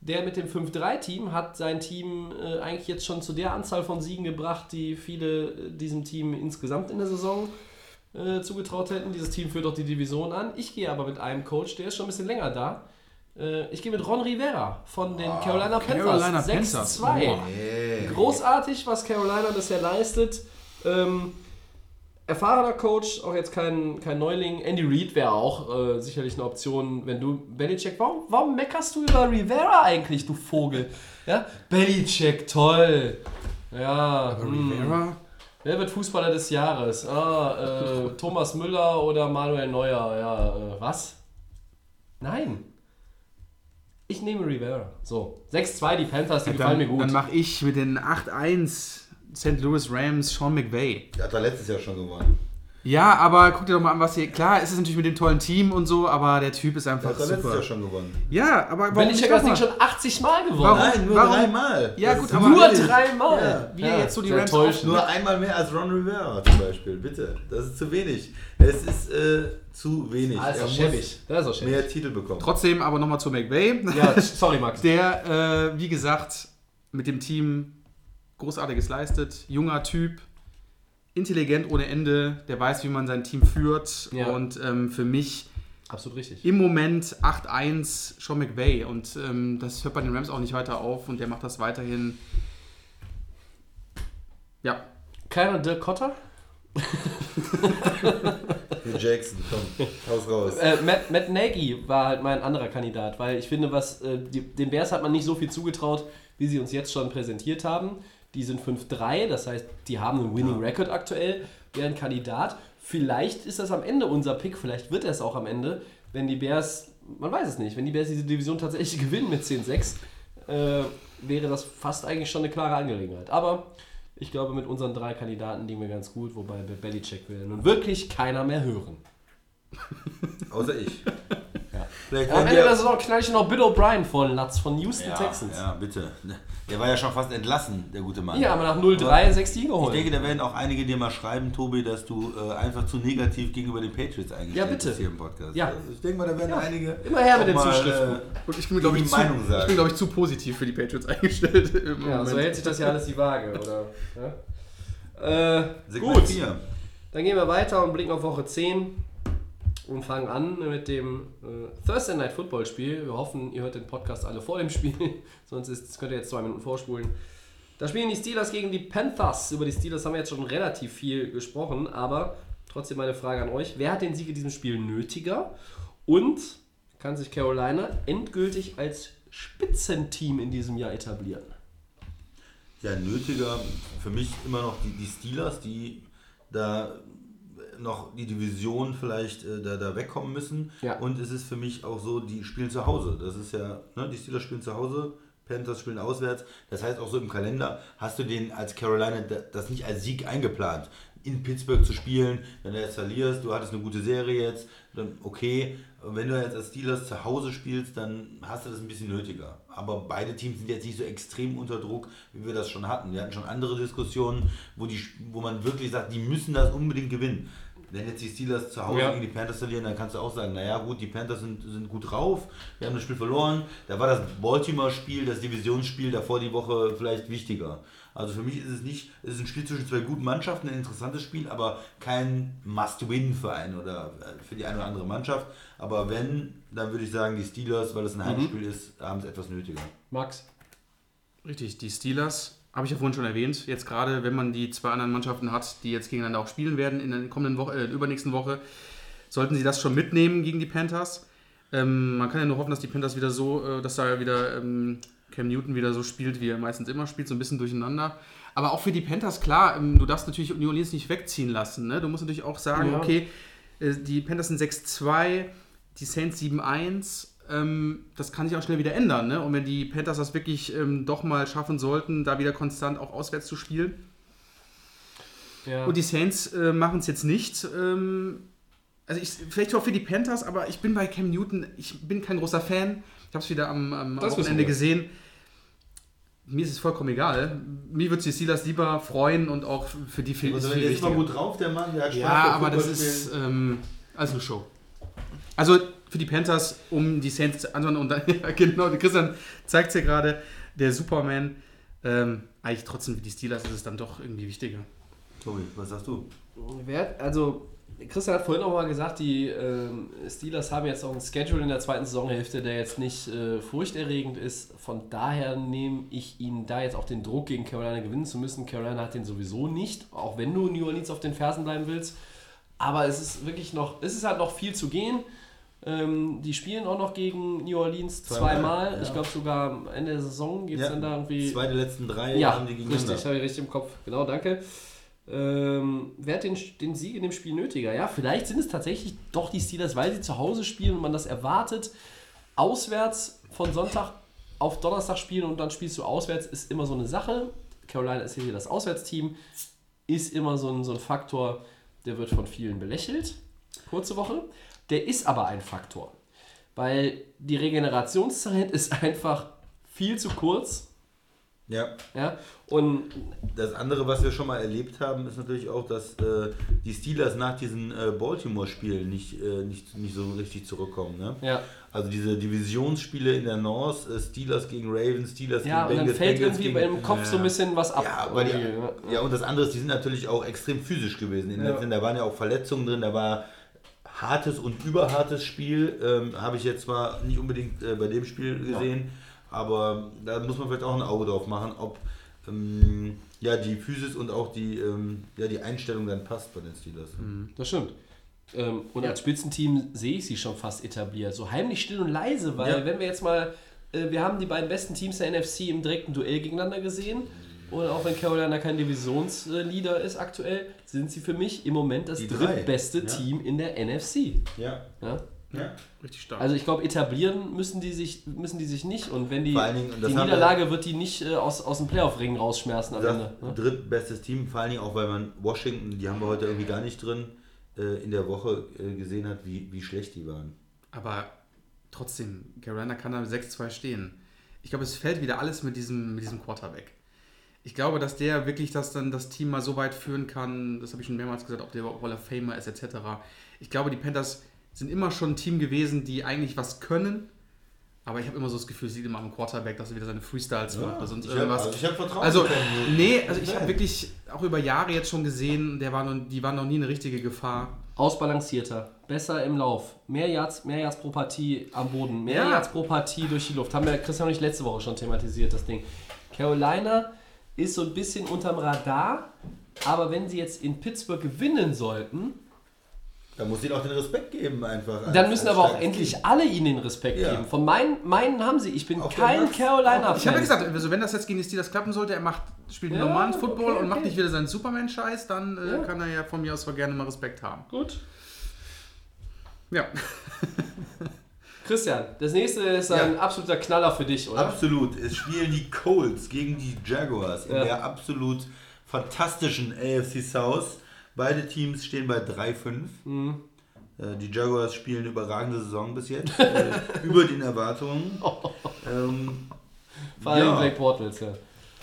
Der mit dem 5-3-Team hat sein Team äh, eigentlich jetzt schon zu der Anzahl von Siegen gebracht, die viele äh, diesem Team insgesamt in der Saison äh, zugetraut hätten. Dieses Team führt auch die Division an. Ich gehe aber mit einem Coach, der ist schon ein bisschen länger da. Äh, ich gehe mit Ron Rivera von den Carolina Panthers. Carolina Panthers. 6-2. Boah. Großartig, was Carolina bisher leistet. Ähm, erfahrener Coach, auch jetzt kein, kein Neuling. Andy Reid wäre auch äh, sicherlich eine Option, wenn du Belichick. Warum, warum meckerst du über Rivera eigentlich, du Vogel? Ja? Belichick, toll. Ja. hm. Rivera? Wer wird Fußballer des Jahres? Ah, äh, Thomas Müller oder Manuel Neuer? Ja, äh, was? Nein. Ich nehme Rivera. So, 6-2, die Panthers, die gefallen mir Dann, gut. dann mache ich mit den 8-1 St. Louis Rams Sean McVay. Der hat er letztes Jahr schon gewonnen. Ja, aber guck dir doch mal an, was hier. Klar, es ist natürlich mit dem tollen Team und so, aber der Typ ist Der einfach hat doch letztes super. Jahr schon gewonnen. Ja, aber warum Belichick nicht hat das Ding schon 80 Mal gewonnen. Warum? Nein, nur Warum? dreimal. Ja, Das gut, ist aber- Nur dreimal. Ja. Wie er jetzt so die Rams auf- Nur einmal mehr als Ron Rivera zum Beispiel, bitte. Das ist zu wenig. Es ist äh, zu wenig. Ist er schäbig. Das ist doch schäbig. mehr Titel bekommen. Trotzdem aber nochmal zu McVay. Ja, sorry, Max. Der, äh, wie gesagt, mit dem Team Großartiges leistet. Junger Typ, intelligent ohne Ende, der weiß, wie man sein Team führt. Ja. Und ähm, für mich Absolut richtig. im Moment 8-1 Sean McVay. Und ähm, das hört bei den Rams auch nicht weiter auf. Und der macht das weiterhin. Ja, Keiner Dirk Cotter? Jackson, komm, haus raus. Äh, Matt, Matt Nagy war halt mein anderer Kandidat, weil ich finde, was äh, die, den Bears hat man nicht so viel zugetraut, wie sie uns jetzt schon präsentiert haben. Die sind 5-3, das heißt, die haben einen Winning Record aktuell, wären Kandidat. Vielleicht ist das am Ende unser Pick, vielleicht wird er es auch am Ende, wenn die Bears, man weiß es nicht, wenn die Bears diese Division tatsächlich gewinnen mit 10-6, äh, wäre das fast eigentlich schon eine klare Angelegenheit. Aber ich glaube, mit unseren drei Kandidaten liegen wir ganz gut, wobei bei Belichick will nun wirklich keiner mehr hören. Außer ich. Ja. Vielleicht Am Ende der Saison knall ich noch Bill O'Brien vor den Latz von Houston ja, Texans. ja, bitte. Der war ja schon fast entlassen, der gute Mann. Ja, aber nach 0-3 6 Siege Ich holen. denke, da werden auch einige dir mal schreiben, Tobi, dass du äh, einfach zu negativ gegenüber den Patriots eingestellt Ja, bitte. bist hier im Podcast. Ja. Also ich denke mal, da werden einige Immer her mit den Zuschriften. Äh, und ich bin, glaube Die ich, zu, ich bin, glaube ich, zu positiv für die Patriots eingestellt. Im ja, so hält sich das ja alles die Waage, oder? Ja? Äh, gut, 4. dann gehen wir weiter und blicken auf Woche 10 und fangen an mit dem äh, Thursday Night Football Spiel. Wir hoffen, ihr hört den Podcast alle vor dem Spiel, sonst ist, könnt ihr jetzt zwei Minuten vorspulen. Da spielen die Steelers gegen die Panthers. Über die Steelers haben wir jetzt schon relativ viel gesprochen, aber trotzdem meine Frage an euch. Wer hat den Sieg in diesem Spiel nötiger? Und kann sich Carolina endgültig als Spitzenteam in diesem Jahr etablieren? Ja, nötiger für mich immer noch die, die Steelers, die da noch die Division vielleicht äh, da, da wegkommen müssen. Ja. Und es ist für mich auch so, die spielen zu Hause. Das ist ja, ne, die Steelers spielen zu Hause, Panthers spielen auswärts. Das heißt auch so im Kalender hast du den als Carolina da- das nicht als Sieg eingeplant. In Pittsburgh zu spielen, wenn du jetzt verlierst, du hattest eine gute Serie jetzt, dann okay. Wenn du jetzt als Steelers zu Hause spielst, dann hast du das ein bisschen nötiger. Aber beide Teams sind jetzt nicht so extrem unter Druck, wie wir das schon hatten. Wir hatten schon andere Diskussionen, wo, die, wo man wirklich sagt, die müssen das unbedingt gewinnen. Wenn jetzt die Steelers zu Hause Ja. gegen die Panthers verlieren, dann kannst du auch sagen, naja gut, die Panthers sind, sind gut drauf, wir haben das Spiel verloren. Da war das Baltimore-Spiel, das Divisionsspiel davor die Woche vielleicht wichtiger. Also für mich ist es nicht, es ist ein Spiel zwischen zwei guten Mannschaften, ein interessantes Spiel, aber kein Must-Win für einen oder äh, für die eine oder andere Mannschaft. Aber wenn, dann würde ich sagen, die Steelers, weil es ein Heimspiel ist, haben es etwas nötiger. Max? Richtig, die Steelers, habe ich ja vorhin schon erwähnt. Jetzt gerade, wenn man die zwei anderen Mannschaften hat, die jetzt gegeneinander auch spielen werden in der kommenden Woche, äh, übernächsten Woche, sollten sie das schon mitnehmen gegen die Panthers. Ähm, man kann ja nur hoffen, dass die Panthers wieder so, äh, dass da wieder ähm, Cam Newton wieder so spielt, wie er meistens immer spielt, so ein bisschen durcheinander. Aber auch für die Panthers, klar, ähm, du darfst natürlich New Orleans nicht wegziehen lassen. Ne? Du musst natürlich auch sagen, Ja. okay, äh, die Panthers sind 6-2, die Saints 7-1. Ähm, das kann sich auch schnell wieder ändern. Ne? Und wenn die Panthers das wirklich ähm, doch mal schaffen sollten, da wieder konstant auch auswärts zu spielen. Ja. Und die Saints äh, machen es jetzt nicht. Ähm, also ich, vielleicht auch für die Panthers, aber ich bin bei Cam Newton, ich bin kein großer Fan. Ich habe es wieder am, am Wochenende gesehen. Mir ist es vollkommen egal. Mir würde die Steelers lieber freuen und auch für die viel, Also, der ist immer wichtiger. gut drauf, der Mann, der hat Spaß Ja, aber das Footballspielen. ist ähm, alles eine Show. Also für die Panthers, um die Saints anzuhören und dann, ja, genau, Christian zeigt es ja gerade, der Superman, ähm, eigentlich trotzdem für die Steelers ist es dann doch irgendwie wichtiger. Tobi, was sagst du? Wer, also, Christian hat vorhin auch mal gesagt, die ähm, Steelers haben jetzt auch einen Schedule in der zweiten Saisonhälfte, der jetzt nicht äh, furchterregend ist. Von daher nehme ich ihnen da jetzt auch den Druck, gegen Carolina gewinnen zu müssen. Carolina hat den sowieso nicht, auch wenn du New Orleans auf den Fersen bleiben willst. Aber es ist wirklich noch, es ist halt noch viel zu gehen. Ähm, die spielen auch noch gegen New Orleans Zweimal, zweimal. ja. Ich glaube sogar am Ende der Saison geht es Ja, dann da irgendwie. Zwei der letzten drei Ja, haben die gegeneinander. richtig, habe ich richtig im Kopf. Genau, danke. Ähm, wer hat den, den Sieg in dem Spiel nötiger? Ja, vielleicht sind es tatsächlich doch die Steelers, weil sie zu Hause spielen und man das erwartet. Auswärts von Sonntag auf Donnerstag spielen und dann spielst du auswärts, ist immer so eine Sache. Carolina ist hier das Auswärtsteam, ist immer so ein, so ein Faktor. der wird von vielen belächelt. Kurze Woche. Der ist aber ein Faktor. Weil die Regenerationszeit ist einfach viel zu kurz. Ja. Ja? Und Das andere, was wir schon mal erlebt haben, ist natürlich auch, dass äh, die Steelers nach diesen äh, Baltimore-Spielen nicht, äh, nicht, nicht so richtig zurückkommen. Ne? ja, Also diese Divisionsspiele in der North, äh, Steelers gegen Ravens, Steelers ja und gegen dann Bengals, fällt Bengals irgendwie gegen, im Kopf so ein bisschen was ab. Ja, aber die, ja, und das andere ist, die sind natürlich auch extrem physisch gewesen. In Ja. letzten, da waren ja auch Verletzungen drin, da war hartes und überhartes Spiel. Ähm, Habe ich jetzt zwar nicht unbedingt äh, bei dem Spiel gesehen, aber da muss man vielleicht auch ein Auge drauf machen, ob ähm, ja, die Physis und auch die, ähm, ja, die Einstellung dann passt bei den Steelers. Das stimmt. Ähm, und als Spitzenteam sehe ich sie schon fast etabliert. So heimlich still und leise, weil Ja. wenn wir jetzt mal, äh, wir haben die beiden besten Teams der NFC im direkten Duell gegeneinander gesehen. Und auch wenn Carolina kein Divisionsleader ist aktuell, sind sie für mich im Moment das drittbeste ja. Team in der NFC. Ja. Ja? ja. Richtig stark. Also ich glaube, etablieren müssen die sich, müssen die sich nicht. Und wenn die, Vor allen Dingen, die haben wir- Niederlage wird die nicht äh, aus, aus dem Playoff-Ring rausschmerzen am Das Ende. Ne? drittbestes Team, vor allen Dingen auch, weil man Washington, die haben wir heute irgendwie gar nicht drin, äh, in der Woche äh, gesehen hat, wie, wie schlecht die waren. Aber trotzdem, Carolina kann da 6-2 stehen. Ich glaube, es fällt wieder alles mit diesem, mit diesem Quarterback. Ich glaube, dass der wirklich das dann das Team mal so weit führen kann, das habe ich schon mehrmals gesagt, ob der überhaupt Hall of Famer ist, etc. Ich glaube, die Panthers sind immer schon ein Team gewesen, die eigentlich was können, aber ich habe immer so das Gefühl, es liegt immer am Quarterback, dass er wieder seine Freestyles macht oder sonst ich hab- irgendwas. also ich hab Vertrauen Also, Cam nee, also ich habe wirklich auch über Jahre jetzt schon gesehen, der war noch, die waren noch nie eine richtige Gefahr. Ausbalancierter, besser im Lauf, mehr Yards, mehr Yards pro Partie am Boden, mehr Ja. Yards pro Partie durch die Luft. Haben wir Christian und ich letzte Woche schon thematisiert, das Ding. Carolina ist so ein bisschen unterm Radar, aber wenn sie jetzt in Pittsburgh gewinnen sollten, Da muss ihnen auch den Respekt geben einfach. dann müssen aber auch endlich Team. alle ihnen den Respekt Ja. geben. Von meinen, meinen haben sie. Ich bin Auch kein Carolina-Fan. Ich habe ja gesagt, also wenn das jetzt gegen die Steelers klappen sollte, er macht, spielt Ja, normalen Football okay, und macht okay. nicht wieder seinen Superman-Scheiß, dann äh, Ja. kann er ja von mir aus zwar gerne mal Respekt haben. Gut. Ja. Christian, das nächste ist ein Ja. absoluter Knaller für dich, oder? Absolut. Es spielen die Colts gegen die Jaguars in Ja. der absolut fantastischen AFC South. Beide Teams stehen bei 3-5. Mhm. Äh, Die Jaguars spielen eine überragende Saison bis jetzt. äh, über den Erwartungen. Ähm, Vor allem ja. Black Bortles, ja.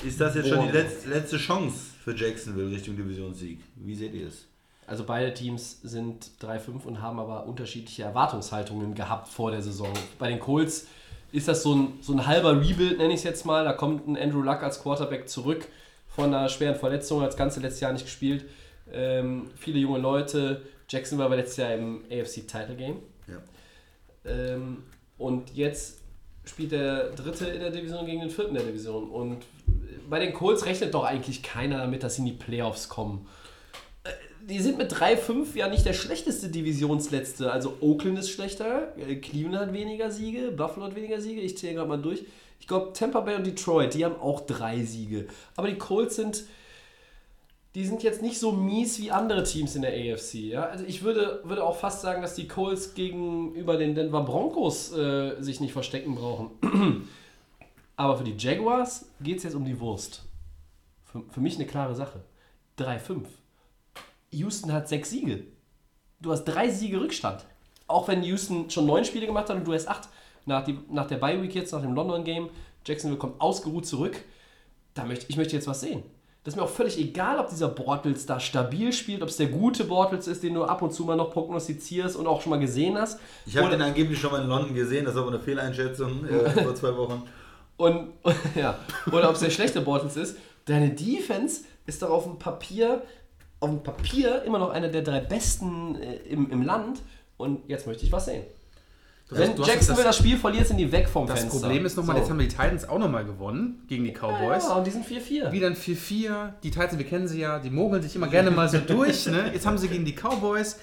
Ist das jetzt schon die Boah. letzte, letzte Chance für Jacksonville Richtung Divisionssieg? Wie seht ihr es? Also beide Teams sind 3-5 und haben aber unterschiedliche Erwartungshaltungen gehabt vor der Saison. Bei den Colts ist das so ein, so ein halber Rebuild, nenne ich es jetzt mal. Da kommt ein Andrew Luck als Quarterback zurück von einer schweren Verletzung, hat das ganze letzte Jahr nicht gespielt. Ähm, viele junge Leute. Jackson war letztes Jahr im AFC Title Game. Ja. Ähm, und jetzt spielt der Dritte in der Division gegen den Vierten der Division. Und bei den Colts rechnet doch eigentlich keiner damit, dass sie in die Playoffs kommen. Die sind mit 3-5 ja nicht der schlechteste Divisionsletzte. Also Oakland ist schlechter, äh, Cleveland hat weniger Siege, Buffalo hat weniger Siege. Ich zähle gerade mal durch. Ich glaube, Tampa Bay und Detroit, die haben auch drei Siege. Aber die Colts sind die sind jetzt nicht so mies wie andere Teams in der AFC. Ja? Also ich würde, würde auch fast sagen, dass die Colts gegenüber den Denver Broncos äh, sich nicht verstecken brauchen. Aber für die Jaguars geht es jetzt um die Wurst. Für, für mich eine klare Sache. 3-5. Houston hat sechs Siege. Du hast drei Siege Rückstand. Auch wenn Houston schon neun Spiele gemacht hat und du hast acht. Nach, die, nach der Bye Week jetzt, nach dem London Game, Jacksonville kommt ausgeruht zurück. Da möchte, ich möchte jetzt was sehen. Das ist mir auch völlig egal, ob dieser Bortles da stabil spielt, ob es der gute Bortles ist, den du ab und zu mal noch prognostizierst und auch schon mal gesehen hast. Ich habe den angeblich schon mal in London gesehen, das war aber eine Fehleinschätzung äh, vor zwei Wochen. Und, ja, oder ob es der schlechte Bortles ist. Deine Defense ist doch auf dem Papier, auf dem Papier immer noch eine der drei besten äh, im, im Land. Und jetzt möchte ich was sehen. Du Wenn hast- Jacksonville das- das Spiel verliert, sind die weg vom Das Fenster. Problem ist nochmal, So. jetzt haben wir die Titans auch nochmal gewonnen gegen die Cowboys. Ja, und die sind 4-4. Wieder ein 4-4. Die Titans, wir kennen sie ja, die mogeln sich immer gerne mal so durch. Ne? Jetzt haben sie gegen die Cowboys.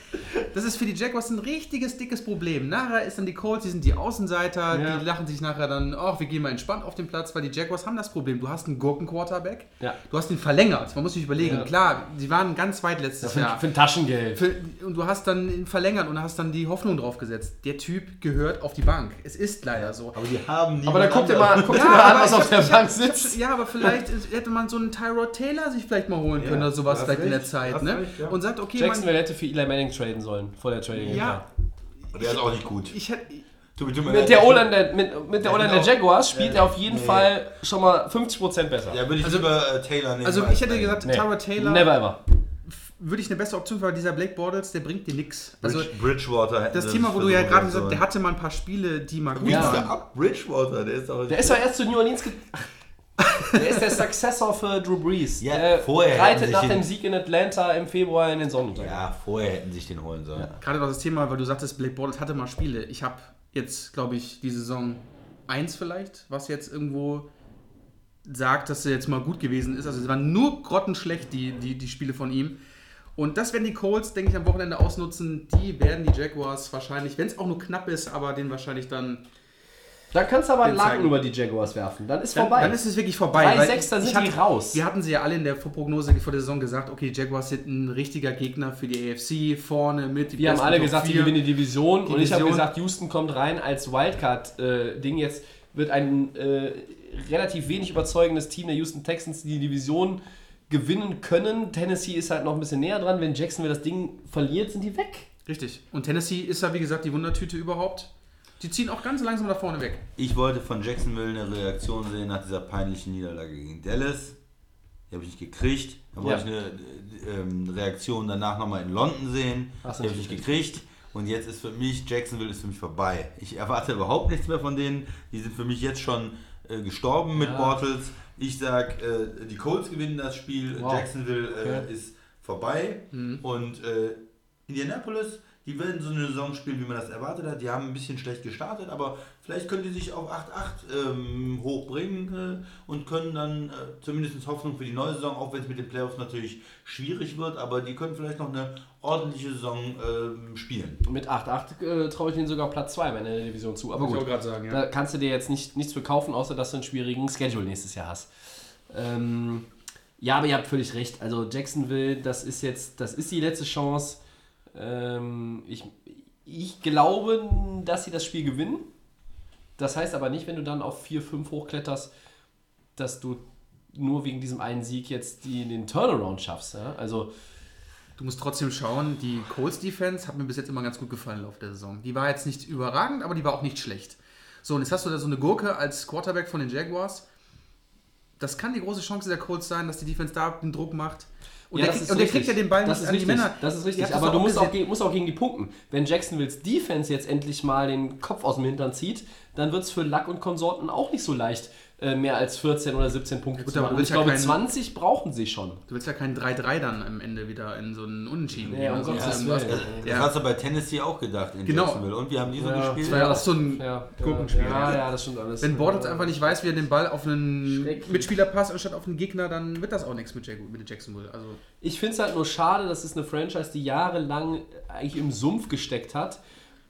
Das ist für die Jaguars ein richtiges, dickes Problem. Nachher ist dann die Colts, die sind die Außenseiter, Ja. die lachen sich nachher dann, ach, wir gehen mal entspannt auf den Platz, weil die Jaguars haben das Problem. Du hast einen Gurken-Quarterback, Ja. du hast ihn verlängert. Man muss sich überlegen. Ja. Klar, sie waren ganz weit letztes Für, Jahr. für ein Taschengeld. Für, und du hast dann ihn verlängert und hast dann die Hoffnung drauf gesetzt. Der Typ gehört auf die Bank. Es ist leider so. Aber die haben Aber dann guck dir mal, guck dir mal an, was auf der Bank sitzt. Ja, aber vielleicht hätte man so einen Tyrod Taylor sich vielleicht mal holen können oder sowas vielleicht in der Zeit, ne? recht, ja. Und sagt, okay, Jacksonville hätte für Eli Manning traden sollen, vor der Trading man, ja, Der ist auch nicht gut. ich hätte, Mit der O-Line der, mit, mit der, Ja, O-Line der genau. Jaguars spielt Ja. er auf jeden Nee. Fall schon mal 50% besser. Ja, würde ich Also- lieber äh, Taylor nehmen. also als ich hätte gesagt, Nee. Tyrod Taylor Never ever. Würde ich eine bessere Option, weil dieser Blake Bortles, der bringt dir nichts. Also Bridge, Bridgewater das Thema, wo du ja gerade gesagt sollen. der hatte mal ein paar Spiele, die mal gut Ja. waren. der ab? Bridgewater, der ist doch. Der ist doch erst zu New Orleans ge Der ist der Successor für Drew Brees. Ja, der vorher reitet nach den- dem Sieg in Atlanta im Februar in den Sonnenuntergang. ja, vorher hätten sich den holen sollen. Gerade noch das Thema, weil du sagtest, Blake Bortles hatte mal Spiele. Ich habe jetzt, glaube ich, die Saison 1 vielleicht, was jetzt irgendwo sagt, dass er jetzt mal gut gewesen ist. Also es waren nur grottenschlecht, die, die, die Spiele von ihm. Und das werden die Colts, denke ich, am Wochenende ausnutzen. Die werden die Jaguars wahrscheinlich, wenn es auch nur knapp ist, aber den wahrscheinlich dann. Dann kannst du aber einen Laken zeigen. über die Jaguars werfen. Dann ist Dann, vorbei. dann ist es wirklich vorbei. Drei weil Sechster ich- sind ich hatte- die raus. Wir hatten sie ja alle in der Prognose vor der Saison gesagt, okay, Jaguars sind ein richtiger Gegner für die AFC, vorne mit. die Wir haben alle gesagt, sie gewinnen die Division. Und ich habe Division. gesagt, Houston kommt rein als Wildcard-Ding. Jetzt wird ein äh, relativ wenig überzeugendes Team der Houston Texans die Division gewinnen können. Tennessee ist halt noch ein bisschen näher dran. Wenn Jacksonville das Ding verliert, sind die weg. Richtig. Und Tennessee ist ja, wie gesagt, die Wundertüte überhaupt. Die ziehen auch ganz langsam da vorne weg. Ich wollte von Jacksonville eine Reaktion sehen nach dieser peinlichen Niederlage gegen Dallas. Die habe ich nicht gekriegt. Dann wollte Ja. ich eine äh, ähm, Reaktion danach nochmal in London sehen. Hast Die habe ich nicht gekriegt. Und jetzt ist für mich, Jacksonville ist für mich vorbei. Ich erwarte überhaupt nichts mehr von denen. Die sind für mich jetzt schon äh, gestorben mit Ja. Bortles. Ich sag, äh, die Colts gewinnen das Spiel. Wow. Jacksonville äh, Okay. ist vorbei. Mhm. Und äh, Indianapolis, die werden so eine Saison spielen, wie man das erwartet hat. Die haben ein bisschen schlecht gestartet, aber vielleicht können die sich auf 8-8 ähm, hochbringen äh, und können dann äh, zumindest Hoffnung für die neue Saison, auch wenn es mit den Playoffs natürlich schwierig wird, aber die können vielleicht noch eine ordentliche Saison ähm, spielen. Mit 8-8 äh, traue ich denen sogar Platz 2 in der Division zu. Aber gut, sagen, ja. da kannst du dir jetzt nicht, nichts für kaufen, außer dass du einen schwierigen Schedule nächstes Jahr hast. Ähm, ja, aber ihr habt völlig recht. Also Jacksonville, das ist jetzt, das ist die letzte Chance. Ähm, ich, ich glaube, dass sie das Spiel gewinnen. Das heißt aber nicht, wenn du dann auf 4-5 hochkletterst, dass du nur wegen diesem einen Sieg jetzt die, den Turnaround schaffst. Ja? Also Du musst trotzdem schauen, die Colts Defense hat mir bis jetzt immer ganz gut gefallen im Laufe der Saison. Die war jetzt nicht überragend, aber die war auch nicht schlecht. So, und jetzt hast du da so eine Gurke als Quarterback von den Jaguars. Das kann die große Chance der Colts sein, dass die Defense da den Druck macht. Und, Ja, der, ist und der kriegt ja den Ball das nicht ist an die richtig. Männer. Das ist richtig. Aber du musst auch, gegen, musst auch gegen die punkten. Wenn Jacksonville's Defense jetzt endlich mal den Kopf aus dem Hintern zieht, dann wird es für Luck und Konsorten auch nicht so leicht, äh, mehr als 14 oder 17 Punkte gut, zu machen. ich ja glaube, keinen- 20 brauchen sie schon. Du willst ja kein 3-3 dann am Ende wieder in so einen Unentschieden. Nee, gehen um oder Gottes sonst Willen. irgendwas. Das Ja. hast du bei Tennessee auch gedacht in Genau. Jacksonville. Und wie haben die so Ja, gespielt? Das war ja auch so ein Ja, Gurkenspiel. Ja, ja, das stimmt alles. Wenn Bortles einfach nicht weiß, wie er den Ball auf einen. Mitspieler passt, anstatt auf einen Gegner, dann wird das auch nichts mit, Jag mit Jacksonville. Also, Ich finde es halt nur schade, dass es eine Franchise, die jahrelang eigentlich im Sumpf gesteckt hat.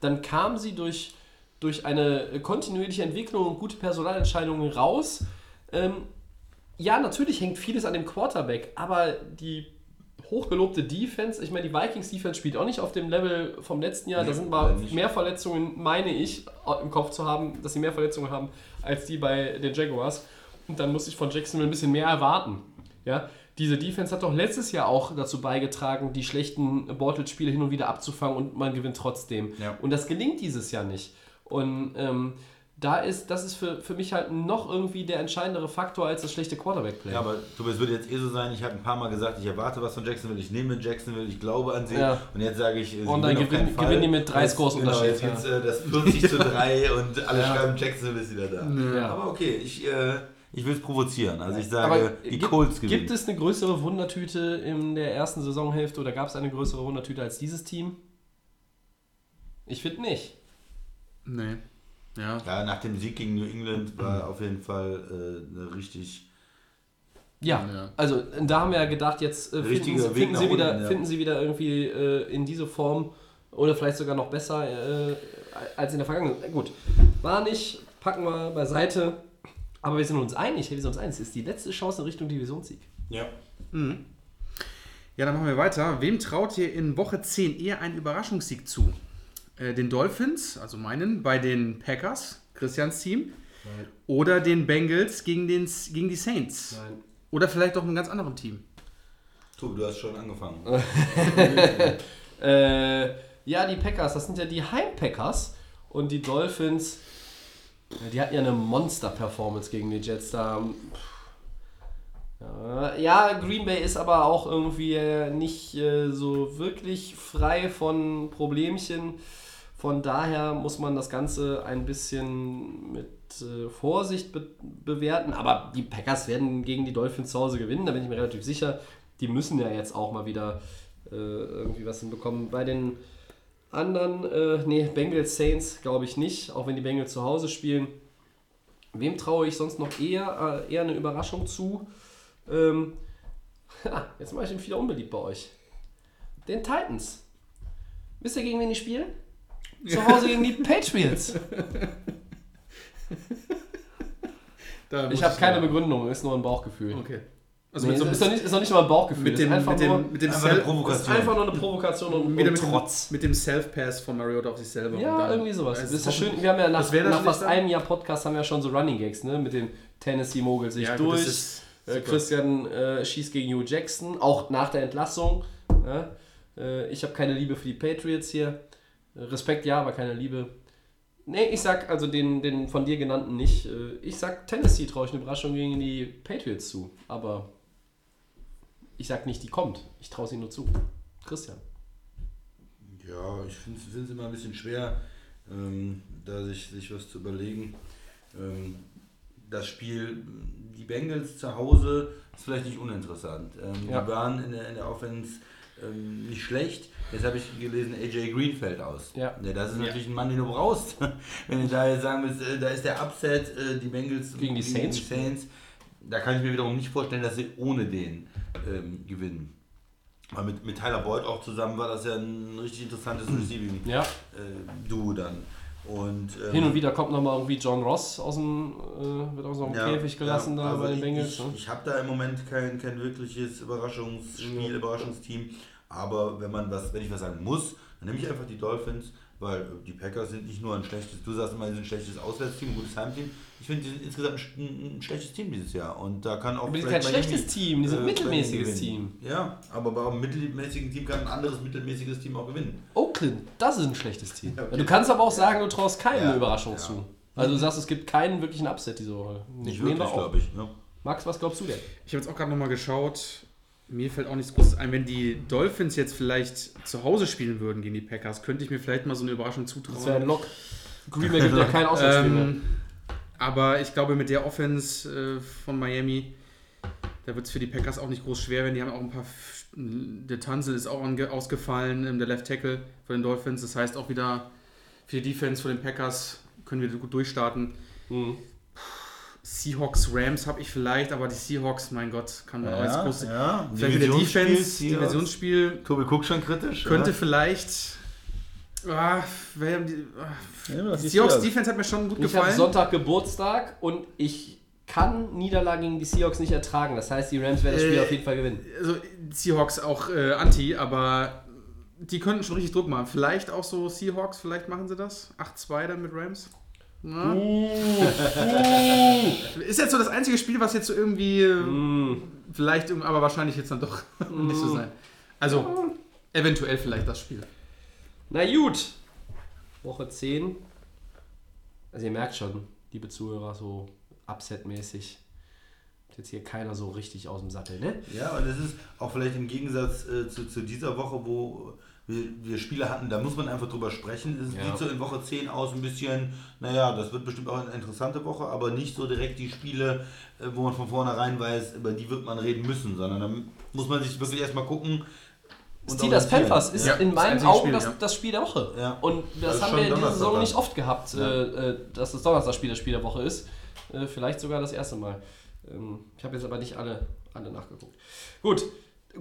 Dann kam sie durch, durch eine kontinuierliche Entwicklung und gute Personalentscheidungen raus. Ähm, ja, natürlich hängt vieles an dem Quarterback, aber die hochgelobte Defense, ich meine, die Vikings Defense spielt auch nicht auf dem Level vom letzten Jahr. da sind mal mehr Verletzungen, meine ich, im Kopf zu haben, dass sie mehr Verletzungen haben als die bei den Jaguars. Und dann muss ich von Jacksonville ein bisschen mehr erwarten. Ja, diese Defense hat doch letztes Jahr auch dazu beigetragen, die schlechten Bortles-Spiele hin und wieder abzufangen und man gewinnt trotzdem. Ja. Und das gelingt dieses Jahr nicht. Und ähm, da ist, das ist für, für mich halt noch irgendwie der entscheidendere Faktor als das schlechte Quarterback-Play. Ja, aber Tobias würde jetzt eh so sein, ich habe ein paar Mal gesagt, ich erwarte was von Jacksonville, ich nehme Jacksonville, ich glaube an sie. Ja. Und jetzt sage ich, sie Und dann gewinnen auf gewinnen- die mit drei Scores genau, Unterschied, Jetzt ja. gibt's, äh, das 40 zu 3 und alle Ja. schreiben, Jacksonville ist wieder da. Ja. Aber okay, ich, äh, ich will es provozieren. Also ich Aber sage, die gibt, Colts gewinnen. gibt es eine größere Wundertüte in der ersten Saisonhälfte oder gab es eine größere Wundertüte als dieses Team? Ich finde nicht. Nee. Ja. ja, nach dem Sieg gegen New England war auf jeden Fall äh, eine richtig... Ja, Ja. also da haben wir ja gedacht, jetzt äh, finden, sie, finden, sie wieder, unten, ja. finden sie wieder irgendwie äh, in diese Form oder vielleicht sogar noch besser äh, als in der Vergangenheit. Gut, war nicht, packen wir beiseite. Aber wir sind uns einig, wir sind uns einig, es ist die letzte Chance in Richtung Divisionssieg. Ja. Ja, dann machen wir weiter. Wem traut ihr in Woche 10 eher einen Überraschungssieg zu? Äh, den Dolphins, also meinen, bei den Packers, Christians Team. Oder den Bengals gegen, den, gegen die Saints. Nein. Oder vielleicht auch einem ganz anderen Team. Tobi, du hast schon angefangen. Äh, ja, die Packers, das sind ja die Heim-Packers. Und die Dolphins, ja, die hatten ja eine Monster-Performance gegen die Jets da. Ja, ja, Green Bay ist aber auch irgendwie äh, nicht äh, so wirklich frei von Problemchen. Von daher muss man das Ganze ein bisschen mit äh, Vorsicht be bewerten. Aber die Packers werden gegen die Dolphins zu Hause gewinnen, da bin ich mir relativ sicher. Die müssen ja jetzt auch mal wieder äh, irgendwie was hinbekommen. Bei den anderen, äh, nee, Bengals Saints glaube ich nicht, auch wenn die Bengals zu Hause spielen. Wem traue ich sonst noch eher, äh, eher eine Überraschung zu? Ähm, ha, jetzt mache ich ihn wieder unbeliebt bei euch. Den Titans. Wisst ihr, gegen wen die spielen? Zu Hause gegen die Patriots. Ich habe keine Begründung, ist nur ein Bauchgefühl. Okay. Also Nee, mit, so, ist, doch nicht, ist doch nicht mal ein Bauchgefühl. mit, dem, ist einfach mit, nur, dem, mit dem Einfach eine Self- ist Provokation. einfach nur eine Provokation und, mit dem, Trotz. mit dem Self-Pass von Mariota auf sich selber. Ja, dann- irgendwie sowas. Das ist ja schön. Wir haben ja nach, nach fast dann- einem Jahr Podcast haben wir ja schon so Running Gags, ne? Mit den Tennessee Mogel sich Ja, gut, durch. ist Äh. Christian äh, schießt gegen Hugh Jackson, auch nach der Entlassung. Ja? Äh, ich habe keine Liebe für die Patriots hier. Respekt ja, aber keine Liebe. Nee, ich sag also den, den von dir genannten nicht. Äh, ich sag Tennessee traue ich eine Überraschung gegen die Patriots zu. Aber ich sag nicht, die kommt. Ich traue sie nur zu. Christian. Ja, ich finde es immer ein bisschen schwer, ähm, da sich, sich was zu überlegen. Ähm, das Spiel, die Bengals zu Hause, ist vielleicht nicht uninteressant. Ähm, Ja. Die waren in der, in der Offense ähm, nicht schlecht. Jetzt habe ich gelesen, AJ Green fällt aus. Ja. das ist natürlich ein Mann, den du brauchst. Wenn du da jetzt sagen willst, äh, da ist der Upset, äh, die Bengals Gegen die Saints Saints. Da kann ich mir wiederum nicht vorstellen, dass sie ohne den ähm, gewinnen. Aber mit, mit Tyler Boyd auch zusammen war das ja ein richtig interessantes Receiving Ja. äh, Duo dann. Und, ähm, Hin und wieder kommt nochmal irgendwie John Ross aus dem, äh, wird aus dem ja, Käfig gelassen ja, da also bei den ich- Bengals. Ich, ne? ich habe da im Moment kein, kein wirkliches Überraschungsspiel, Überraschungsteam. Aber wenn man was, wenn ich was sagen muss, dann nehme ich einfach die Dolphins, weil die Packers sind nicht nur ein schlechtes, du sagst immer, sie sind ein schlechtes Auswärtsteam, ein gutes Heimteam. Ich finde, die sind insgesamt ein, ein, schlechtes Team dieses Jahr. Und da kann auch. Aber die sind kein vielleicht schlechtes Team, die sind ein äh, mittelmäßiges gewinnen. Ja, aber bei einem mittelmäßigen Team kann ein anderes mittelmäßiges Team auch gewinnen. Oakland, das ist ein schlechtes Team. Ja, okay. Du kannst aber auch sagen, du traust keinem Ja, Überraschung ja. zu. Also du sagst, es gibt keinen wirklichen Upset diese Woche. Nicht Nehmen wir wirklich, glaube ich. Ne? Max, was glaubst du denn? Ich habe jetzt auch gerade nochmal geschaut. Mir fällt auch nichts Großes ein. Wenn die Dolphins jetzt vielleicht zu Hause spielen würden gegen die Packers, könnte ich mir vielleicht mal so eine Überraschung Das wäre zutrauen. ein Lock. Green Bay gibt ja kein Auswärtsspiel mehr. Ähm, aber ich glaube, mit der Offense äh, von Miami, da wird es für die Packers auch nicht groß schwer werden. Die haben auch ein paar. F- Der Tanzel ist auch ausgefallen, der Left Tackle von den Dolphins. Das heißt auch wieder für die Defense von den Packers können wir gut durchstarten. Mhm. Seahawks, Rams habe ich vielleicht, aber die Seahawks, mein Gott, kann man auch als große. ja. Vielleicht mit der Defense. Divisionsspiel, Tobi guckt schon kritisch. könnte ja? vielleicht. Ah, wer haben die, ah, Ja, die Seahawks schwer. Defense hat mir schon gut Ich habe gefallen. Sonntag Geburtstag und ich kann Niederlagen gegen die Seahawks nicht ertragen. Das heißt, die Rams werden das Spiel Äh, auf jeden Fall gewinnen. Also Seahawks auch äh, anti, aber die könnten schon richtig Druck machen. Vielleicht auch so Seahawks, vielleicht machen sie das. 8-2 dann mit Rams. Na? Ist jetzt so das einzige Spiel, was jetzt so irgendwie Mm. vielleicht, aber wahrscheinlich jetzt dann doch nicht so sein. Also eventuell vielleicht das Spiel. Na gut. Woche 10. Also ihr merkt schon, liebe Zuhörer, so Upset-mäßig. Jetzt hier keiner so richtig aus dem Sattel, ne? Ja, und es ist auch vielleicht im Gegensatz äh, zu, zu dieser Woche, wo wir, wir Spiele hatten, da muss man einfach drüber sprechen. Es Ja. sieht so in Woche 10 aus ein bisschen, naja, das wird bestimmt auch eine interessante Woche, aber nicht so direkt die Spiele, äh, wo man von vornherein weiß, über die wird man reden müssen, sondern dann muss man sich wirklich erstmal gucken. und Steelers. Panthers ist Ja, in das meinen einzige Augen Spiel, das, ja. das Spiel der Woche. Ja. Und Das das ist haben wir diese Donnerstag Saison dann. nicht oft gehabt, Ja. äh, äh, dass das Donnerstagspiel das Spiel der Woche ist. Äh, vielleicht sogar das erste Mal. Ähm, ich habe jetzt aber nicht alle, alle nachgeguckt. Gut.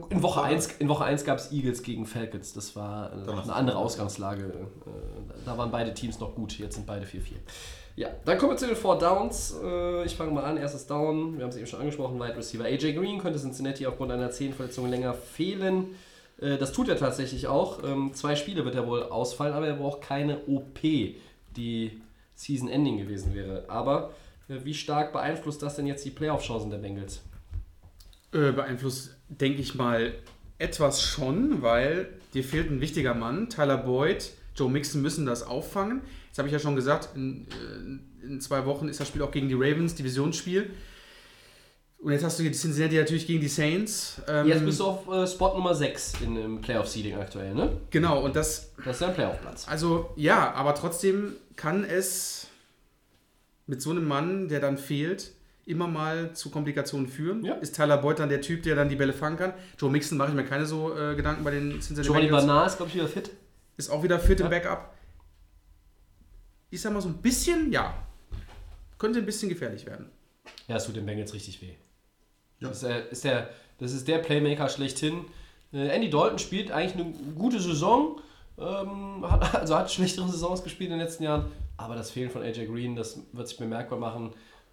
In Woche 1, in Woche 1 gab es Eagles gegen Falcons. Das war äh, eine andere Ausgangslage. Äh, da waren beide Teams noch gut. Jetzt sind beide 4-4. Ja, dann kommen wir zu den Four Downs. Äh, ich fange mal an. Erstes Down. Wir haben es eben schon angesprochen. Wide Receiver AJ Green könnte Cincinnati aufgrund einer Zehenverletzung länger fehlen. Äh, das tut er tatsächlich auch. Ähm, zwei Spiele wird er wohl ausfallen, aber er braucht keine OP, die Season-Ending gewesen wäre. Aber äh, wie stark beeinflusst das denn jetzt die Playoff-Chancen der Bengals? Äh, beeinflusst, denke ich mal, etwas schon, weil dir fehlt ein wichtiger Mann. Tyler Boyd, Joe Mixon müssen das auffangen. Jetzt habe ich ja schon gesagt, in, äh, in zwei Wochen ist das Spiel auch gegen die Ravens, Divisionsspiel. Und jetzt hast du die Cincinnati natürlich gegen die Saints. Ähm, Jetzt bist du auf äh, Spot Nummer 6 in dem Playoff-Seeding aktuell, ne? Genau, und das, Das ist dein Playoff-Platz. also ja, aber trotzdem kann es mit so einem Mann, der dann fehlt, immer mal zu Komplikationen führen. Ja. Ist Tyler Boyd dann der Typ, der dann die Bälle fangen kann? Joe Mixon mache ich mir keine so äh, Gedanken bei den Cincinnati Giovanni Bengals. Bernard ist, glaube ich, wieder fit. Ist auch wieder fit im Ja. Backup. Ich sag mal so ein bisschen, ja. Könnte ein bisschen gefährlich werden. Ja, es tut den Bengals richtig weh. Ja. Das, ist der, ist der, das ist der Playmaker schlechthin. Äh, Andy Dalton spielt eigentlich eine gute Saison. Ähm, hat, also hat schlechtere Saisons gespielt in den letzten Jahren. Aber das Fehlen von AJ Green, das wird sich bemerkbar machen.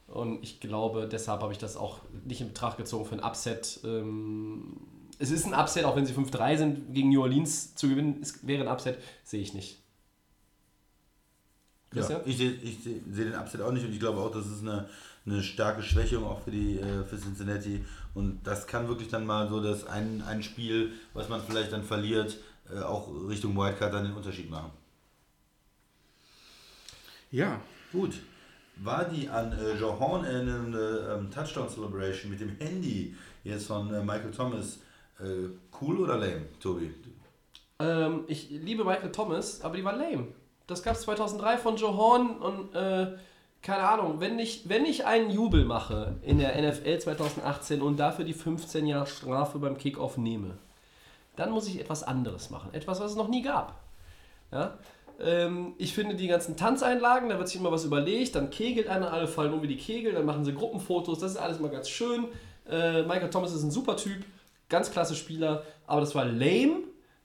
Und ich glaube, deshalb habe ich das auch nicht in Betracht gezogen für ein Upset. Ähm, es ist ein Upset, auch wenn sie 5-3 sind, gegen New Orleans zu gewinnen, es wäre ein Upset, sehe ich nicht. Ja, Christian? ich sehe ich seh, seh den Upset auch nicht und ich glaube auch, das ist eine, eine starke Schwächung auch für die äh, für Cincinnati und das kann wirklich dann mal so das ein, ein Spiel, was man vielleicht dann verliert, äh, auch Richtung Wildcard dann den Unterschied machen. Ja. Gut. War die an äh, Joe Horn erinnernde ähm, Touchdown Celebration mit dem Handy jetzt von äh, Michael Thomas äh, cool oder lame, Tobi? Ähm, ich liebe Michael Thomas, aber die war lame. Das gab es 2003 von Joe Horn und äh, keine Ahnung, wenn ich, wenn ich einen Jubel mache in der NFL 2018 und dafür die 15 Jahre Strafe beim Kickoff nehme, dann muss ich etwas anderes machen. Etwas, was es noch nie gab. Ja? Ähm, ich finde die ganzen Tanzeinlagen, da wird sich immer was überlegt, dann kegelt einer, alle fallen um wie die Kegel, dann machen sie Gruppenfotos, das ist alles immer ganz schön. Äh, Michael Thomas ist ein super Typ, ganz klasse Spieler, aber das war lame,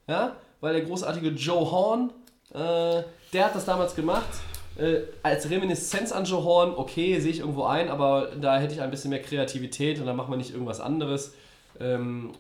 ja? weil der großartige Joe Horn, äh, der hat das damals gemacht. Äh, als Reminiszenz an Joe Horn, okay, sehe ich irgendwo ein, aber da hätte ich ein bisschen mehr Kreativität und dann machen wir nicht irgendwas anderes. Ähm,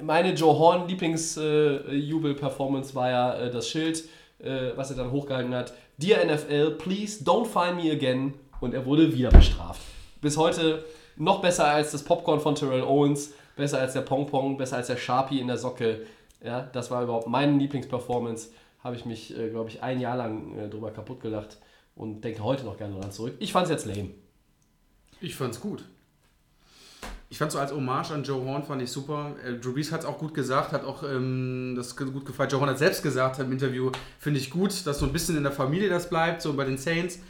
meine Joe Horn Lieblingsjubel-Performance war ja äh, das Schild, äh, was er dann hochgehalten hat. Dear NFL, please don't find me again. Und er wurde wieder bestraft. Bis heute noch besser als das Popcorn von Terrell Owens, besser als der Pong Pong, besser als der Sharpie in der Socke. Ja, das war überhaupt meine Lieblingsperformance. Habe ich mich, äh, glaube ich, ein Jahr lang äh, drüber kaputt gelacht und denke heute noch gerne daran zurück. Ich fand es jetzt lame. Ich fand's gut. Ich fand so als Hommage an Joe Horn fand ich super. Äh, Drew Brees hat es auch gut gesagt, hat auch ähm, das gut gefallen. Joe Horn hat selbst gesagt im Interview, finde ich gut, dass so ein bisschen in der Familie das bleibt, so bei den Saints.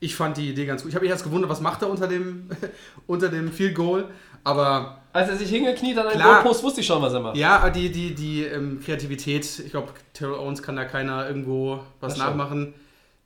Ich fand die Idee ganz gut. Ich habe mich erst gewundert, was macht er unter dem, unter dem Field Goal. Aber Als er sich hingekniet an einen. Goalpost, wusste ich schon, was er macht. ja, die, die, die ähm, Kreativität, ich glaube, Terrell Owens kann da keiner irgendwo was Das nachmachen.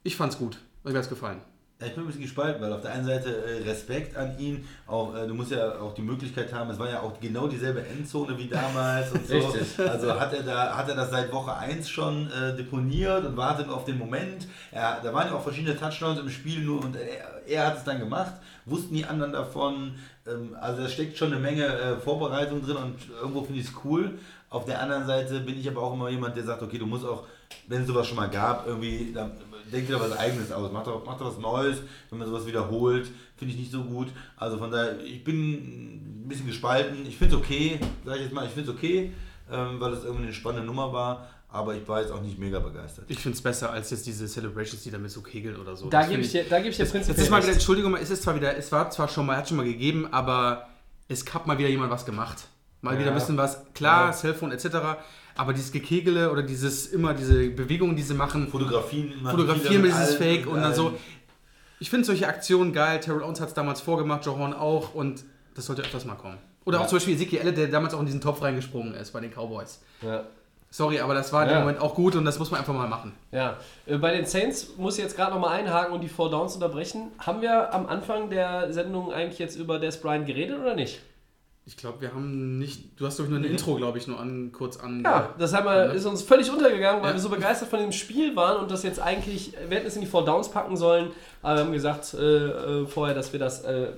Ich fand's gut. Hat mir das gefallen. Ich bin ein bisschen gespalten, weil auf der einen Seite äh, Respekt an ihn, auch äh, du musst ja auch die Möglichkeit haben, es war ja auch genau dieselbe Endzone wie damals und so. Richtig. Also hat er da hat er das seit Woche 1 schon äh, deponiert und wartet auf den Moment. Er, da waren ja auch verschiedene Touchdowns im Spiel nur und er, er hat es dann gemacht, wussten die anderen davon. Ähm, also da steckt schon eine Menge äh, Vorbereitung drin und irgendwo finde ich es cool. Auf der anderen Seite bin ich aber auch immer jemand, der sagt, okay, du musst auch, wenn es sowas schon mal gab, irgendwie, dann denk dir da was Eigenes aus, mach doch, mach doch was Neues, wenn man sowas wiederholt, finde ich nicht so gut. Also von daher, ich bin ein bisschen gespalten. Ich finde es okay, sage ich jetzt mal, ich finde es okay, ähm, weil es irgendwie eine spannende Nummer war, aber ich war jetzt auch nicht mega begeistert. Ich finde es besser als jetzt diese Celebrations, die damit so kegeln oder so. Da gebe ich dir, da gebe ich dir Jetzt prinzipiell ist mal wieder. Entschuldigung, es ist zwar wieder, es war zwar schon mal, hat schon mal gegeben, aber es hat mal wieder jemand was gemacht. Mal Ja. wieder ein bisschen was, klar, Ja. Cellphone etc. Aber dieses Gekegele oder dieses immer diese Bewegungen, die sie machen, Fotografien, fotografieren mit dieses Fake und dann so. Ich finde solche Aktionen geil. Terrell Owens hat es damals vorgemacht, Joe Horn auch und das sollte öfters mal kommen. Oder Ja. auch zum Beispiel Ezekiel der damals auch in diesen Topf reingesprungen ist bei den Cowboys. Ja. Sorry, aber das war in Ja. dem Moment auch gut und das muss man einfach mal machen. Ja, äh, bei den Saints muss ich jetzt gerade nochmal einhaken und die Four Downs unterbrechen. Haben wir am Anfang der Sendung eigentlich jetzt über Des Bryant geredet oder nicht? Ich glaube, wir haben nicht. Du hast doch nur ein Intro, glaube ich, nur an, kurz an. Ja, das haben wir, ist uns völlig untergegangen, weil Ja. wir so begeistert von dem Spiel waren und das jetzt eigentlich, wir hätten es in die Four Downs packen sollen, aber wir haben gesagt äh, äh, vorher, dass wir das äh,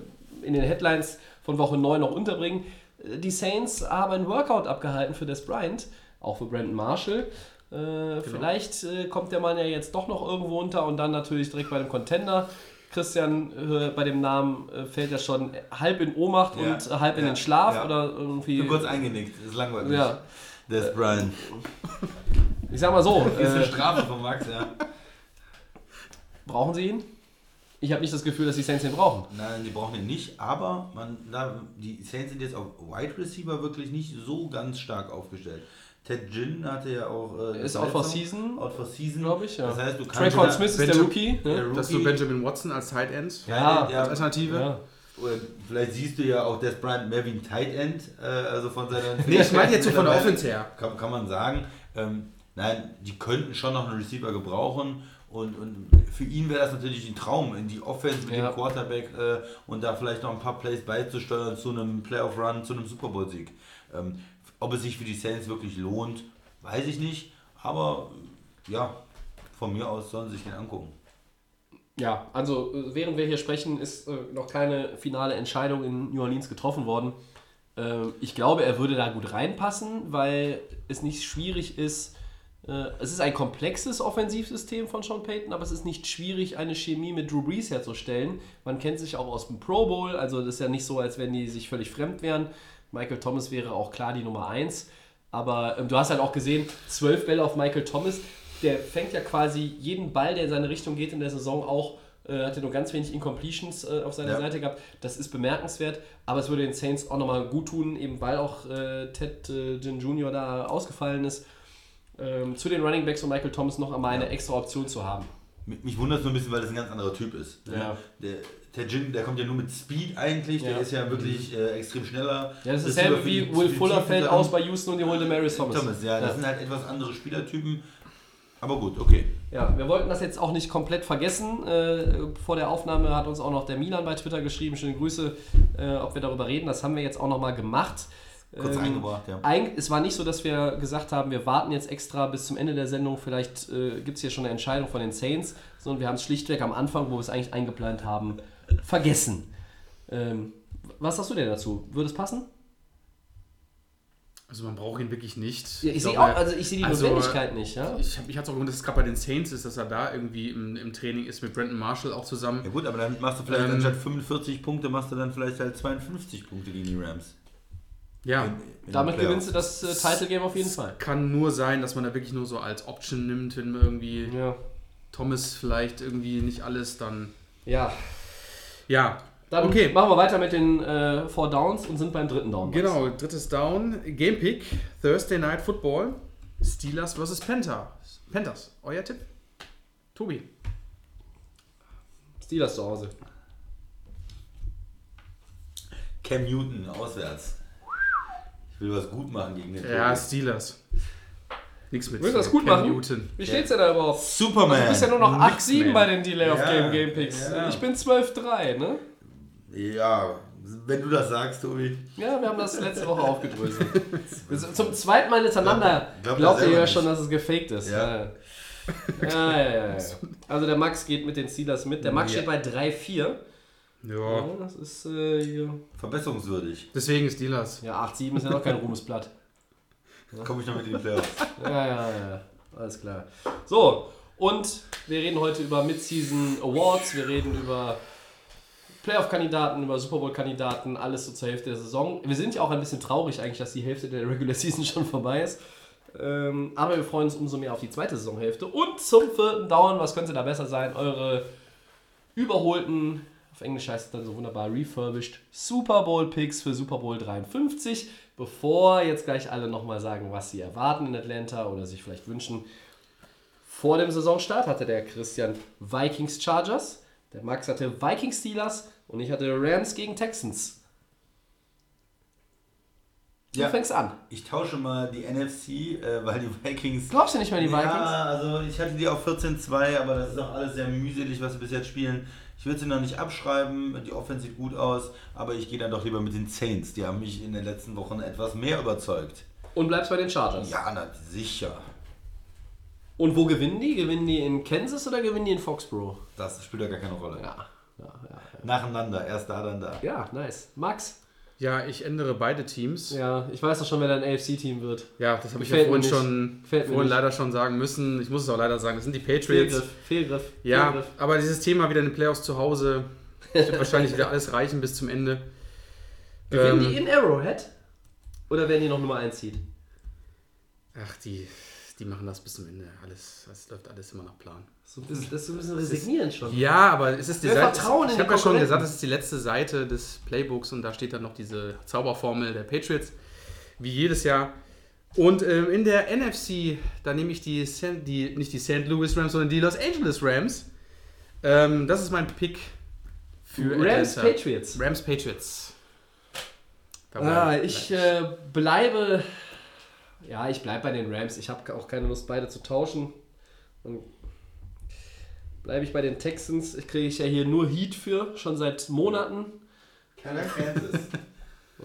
in den Headlines von Woche 9 noch unterbringen. Äh, Die Saints haben ein Workout abgehalten für Des Bryant, auch für Brandon Marshall. Äh, Vielleicht äh, kommt der Mann ja jetzt doch noch irgendwo unter und dann natürlich direkt bei dem Contender. Christian, äh, bei dem Namen äh, fällt er schon halb in Ohnmacht Ja, und äh, halb in ja, den Schlaf ja. oder irgendwie. Ich bin kurz eingenickt, ist langweilig. Ja. Des Brian. Ich sag mal so, Ist eine Strafe von Max, ja. brauchen sie ihn? Ich habe nicht das Gefühl, dass die Saints ihn brauchen. Nein, die brauchen ihn nicht, aber man, die Saints sind jetzt auf Wide Receiver wirklich nicht so ganz stark aufgestellt. Ted Ginn hatte ja auch. Äh, Ist out for season, Out for season. glaube ich, ja. Das heißt, du kannst. Trayvon Smith ist der Rookie. der Ne? Rookie, Dass du Benjamin Watson als Tight End Ja, Ja, ja, als Alternative. Ja. vielleicht siehst du ja auch Des Bryant mehr wie ein Tight End, äh, also von seiner. Nee, ich meine jetzt so von der Offense her. Kann, kann man sagen. Ähm, nein, die könnten schon noch einen Receiver gebrauchen. Und, und für ihn wäre das natürlich ein Traum, in die Offense mit Ja. dem Quarterback äh, und da vielleicht noch ein paar Plays beizusteuern zu einem Playoff-Run, zu einem Super Bowl-Sieg. Ähm, ob es sich für die Saints wirklich lohnt, weiß ich nicht. Aber äh, ja, von mir aus sollen sie sich den angucken. Ja, also äh, während wir hier sprechen, ist äh, noch keine finale Entscheidung in New Orleans getroffen worden. Ähm, ich glaube, er würde da gut reinpassen, weil es nicht schwierig ist. Äh, es ist ein komplexes Offensivsystem von Sean Payton, aber es ist nicht schwierig, eine Chemie mit Drew Brees herzustellen. Man kennt sich auch aus dem Pro Bowl, also das ist ja nicht so, als wenn die sich völlig fremd wären. Michael Thomas wäre auch klar die Nummer 1. Aber ähm, du hast halt auch gesehen, zwölf Bälle auf Michael Thomas. Der fängt ja quasi jeden Ball, der in seine Richtung geht in der Saison auch, äh, hat er nur ganz wenig Incompletions äh, auf seiner Ja. Seite gehabt. Das ist bemerkenswert, aber es würde den Saints auch nochmal gut tun, eben weil auch äh, Ted äh, Ginn Jr. da ausgefallen ist. Ähm, zu den Running Backs und Michael Thomas noch einmal eine extra Option zu haben. Mich wundert es nur ein bisschen, weil das ein ganz anderer Typ ist. Ja. Der, der Jin, der kommt ja nur mit Speed eigentlich, der Ja. ist ja wirklich äh, extrem schneller. Ja, das ist dasselbe wie die- Will Fuller fällt aus bei Houston und die holen Demaris Thomas. Thomas, ja, das ja. sind halt etwas andere Spielertypen. Aber gut, okay. Ja, wir wollten das jetzt auch nicht komplett vergessen. Äh, vor der Aufnahme hat uns auch noch der Milan bei Twitter geschrieben. Schöne Grüße, äh, ob wir darüber reden. Das haben wir jetzt auch nochmal gemacht. Kurz Ähm, eingebracht, ja. Eig es war nicht so, dass wir gesagt haben, wir warten jetzt extra bis zum Ende der Sendung. Vielleicht äh, gibt es hier schon eine Entscheidung von den Saints, sondern wir haben es schlichtweg am Anfang, wo wir es eigentlich eingeplant haben, vergessen. Ähm, was sagst du denn dazu? Würde es passen? Also man braucht ihn wirklich nicht. Ja, ich sehe glaube, auch, also ich sehe die also, Notwendigkeit nicht. Ja? Ich habe mich auch gewundert, dass es gerade bei den Saints ist, dass er da irgendwie im, im Training ist mit Brandon Marshall auch zusammen. Ja gut, aber dann machst du vielleicht Ähm, anstatt 45 Punkte, machst du dann vielleicht halt 52 Punkte gegen die Rams. Ja, In- in Damit gewinnst du das äh, Title Game auf jeden Fall. kann nur sein, dass man da wirklich nur so als Option nimmt, wenn irgendwie Ja. Thomas vielleicht irgendwie nicht alles dann. ja. Ja, Dann Okay. machen wir weiter mit den äh, Four Downs und sind beim dritten Down. genau, drittes Down. Game Pick, Thursday Night Football, Steelers vs. Panther. Panthers, euer Tipp? Tobi. Steelers zu Hause. Cam Newton auswärts. Ich will was gut machen gegen den Ja, Tobi. Steelers. Nichts mit Willst du das gut Cam machen? Newton. Wie steht's denn da überhaupt? Superman. Du bist ja nur noch Nix 8-7 mehr. bei den Delay of Ja, Game Game Picks. ja. Ich bin 12-3, ne? Ja, wenn du das sagst, Tobi. Ja, wir haben das letzte Woche aufgedröselt. Zum zweiten Mal hintereinander Glaub- glaub glaubt ihr ja schon, dass es gefaked ist. Ja. Ja. Ja, ja, ja. Also der Max geht mit den Steelers mit. Der Max Ja. steht bei 3-4. Ja. Ja, das ist äh, hier. Verbesserungswürdig. Deswegen Steelers. Ja, 8-7 ist ja noch kein Ruhmesblatt. Komme ich noch mit in die Playoffs. Ja, ja, ja. Alles klar. So, und wir reden heute über Midseason Awards, wir reden über Playoff-Kandidaten, über Super Bowl-Kandidaten, alles so zur Hälfte der Saison. Wir sind ja auch ein bisschen traurig eigentlich, dass die Hälfte der Regular Season schon vorbei ist. Ähm, aber wir freuen uns umso mehr auf die zweite Saisonhälfte. Und zum vierten Down, was könnte da besser sein? Eure überholten, auf Englisch heißt es dann so wunderbar refurbished, Super Bowl Picks für Super Bowl 53. Bevor jetzt gleich alle nochmal sagen, was sie erwarten in Atlanta oder sich vielleicht wünschen. Vor dem Saisonstart hatte der Christian Vikings Chargers, der Max hatte Vikings Steelers und ich hatte Rams gegen Texans. Du Ja. fängst an. Ich tausche mal die NFC, äh, weil die Vikings. Glaubst du nicht mehr die Vikings? Ja, also ich hatte die auf 14-2, aber das ist auch alles sehr mühselig, was sie bis jetzt spielen. Ich würde sie noch nicht abschreiben, die Offense sieht gut aus, aber ich gehe dann doch lieber mit den Saints. Die haben mich in den letzten Wochen etwas mehr überzeugt. Und bleibst bei den Chargers. Ja, na sicher. Und wo gewinnen die? Gewinnen die in Kansas oder gewinnen die in Foxborough? Das spielt ja gar keine Rolle. Ja, ja, ja. Nacheinander, erst da, dann da. Ja, nice. Max? Ja, ich ändere beide Teams. Ja, Ja, ich weiß doch schon, wer dein AFC-Team wird. das habe ich ja vorhin schon vorhin leider schon sagen müssen. Ich muss es auch leider sagen, das sind die Patriots. Fehlgriff, Fehlgriff. Ja, Fehlgriff. aber dieses Thema wieder in den Playoffs zu Hause wird wahrscheinlich wieder alles reichen bis zum Ende. Gewinnen Ähm, die in Arrowhead? Oder werden die noch Nummer 1 Seed? Ach, die, die machen das bis zum Ende. Alles, das läuft alles immer nach Plan. So das ist so ein bisschen resignieren schon. Ja, aber es ist die Seite. vertrauen ich habe ja schon gesagt, es ist die letzte Seite des Playbooks und da steht dann noch diese Zauberformel der Patriots, wie jedes Jahr. Und ähm, in der NFC, da nehme ich die, San- die, nicht die St. Louis Rams, sondern die Los Angeles Rams. Ähm, das ist mein Pick für Rams Atlanta. Patriots. Rams Patriots. Da Ah, ich äh, bleibe. Ja, ich bleibe bei den Rams. Ich habe auch keine Lust, beide zu tauschen. Dann bleibe ich bei den Texans. Ich kriege ich ja hier nur Heat für, schon seit Monaten. Keiner Kansas.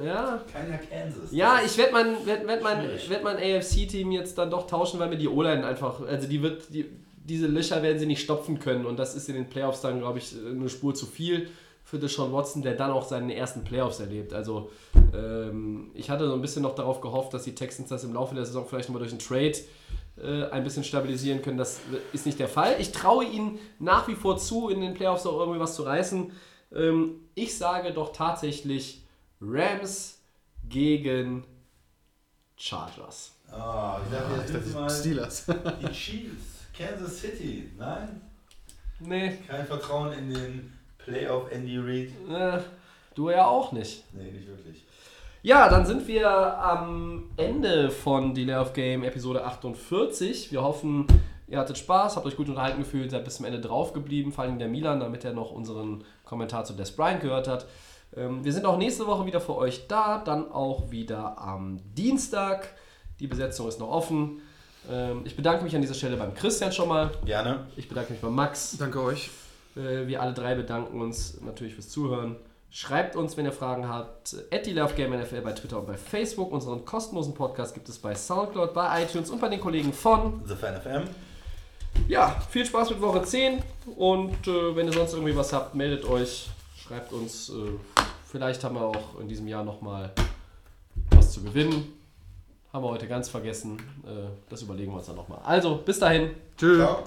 Ja, Keiner Kansas. ja ich werde mein, werd, werd mein, werd mein AFC-Team jetzt dann doch tauschen, weil mir die O-Line einfach. Also, die wird. Die, diese Löcher werden sie nicht stopfen können und das ist in den Playoffs dann, glaube ich, eine Spur zu viel für Deshaun Watson, der dann auch seine ersten Playoffs erlebt. Also ähm, ich hatte so ein bisschen noch darauf gehofft, dass die Texans das im Laufe der Saison vielleicht nochmal durch einen Trade äh, ein bisschen stabilisieren können. Das ist nicht der Fall. Ich traue ihnen nach wie vor zu, in den Playoffs auch irgendwie was zu reißen. Ähm, ich sage doch tatsächlich Rams gegen Chargers. Ah, ich dachte, jetzt willst du mal Steelers. die Chiefs. Kansas City. Nein? Nee, Kein Vertrauen in den Playoff Andy Reid. äh, du ja auch nicht. Nee, nicht wirklich. Ja, dann sind wir am Ende von Delay of Game Episode 48. Wir hoffen, ihr hattet Spaß, habt euch gut unterhalten gefühlt, seid bis zum Ende drauf geblieben, vor allem der Milan, damit er noch unseren Kommentar zu Des Bryant gehört hat. Ähm, wir sind auch nächste Woche wieder für euch da, dann auch wieder am Dienstag. Die Besetzung ist noch offen. Ähm, ich bedanke mich an dieser Stelle beim Christian schon mal. Gerne. Ich bedanke mich beim Max. Danke euch. Äh, Wir alle drei bedanken uns natürlich fürs Zuhören. Schreibt uns, wenn ihr Fragen habt, at die Love Game NFL bei Twitter und bei Facebook. Unseren kostenlosen Podcast gibt es bei Soundcloud, bei iTunes und bei den Kollegen von. The Fan FM. Ja, viel Spaß mit Woche 10 und äh, wenn ihr sonst irgendwie was habt, meldet euch, schreibt uns. Äh, vielleicht haben wir auch in diesem Jahr nochmal was zu gewinnen. Haben wir heute ganz vergessen. Äh, das überlegen wir uns dann nochmal. Also, bis dahin. Tschüss. Ciao.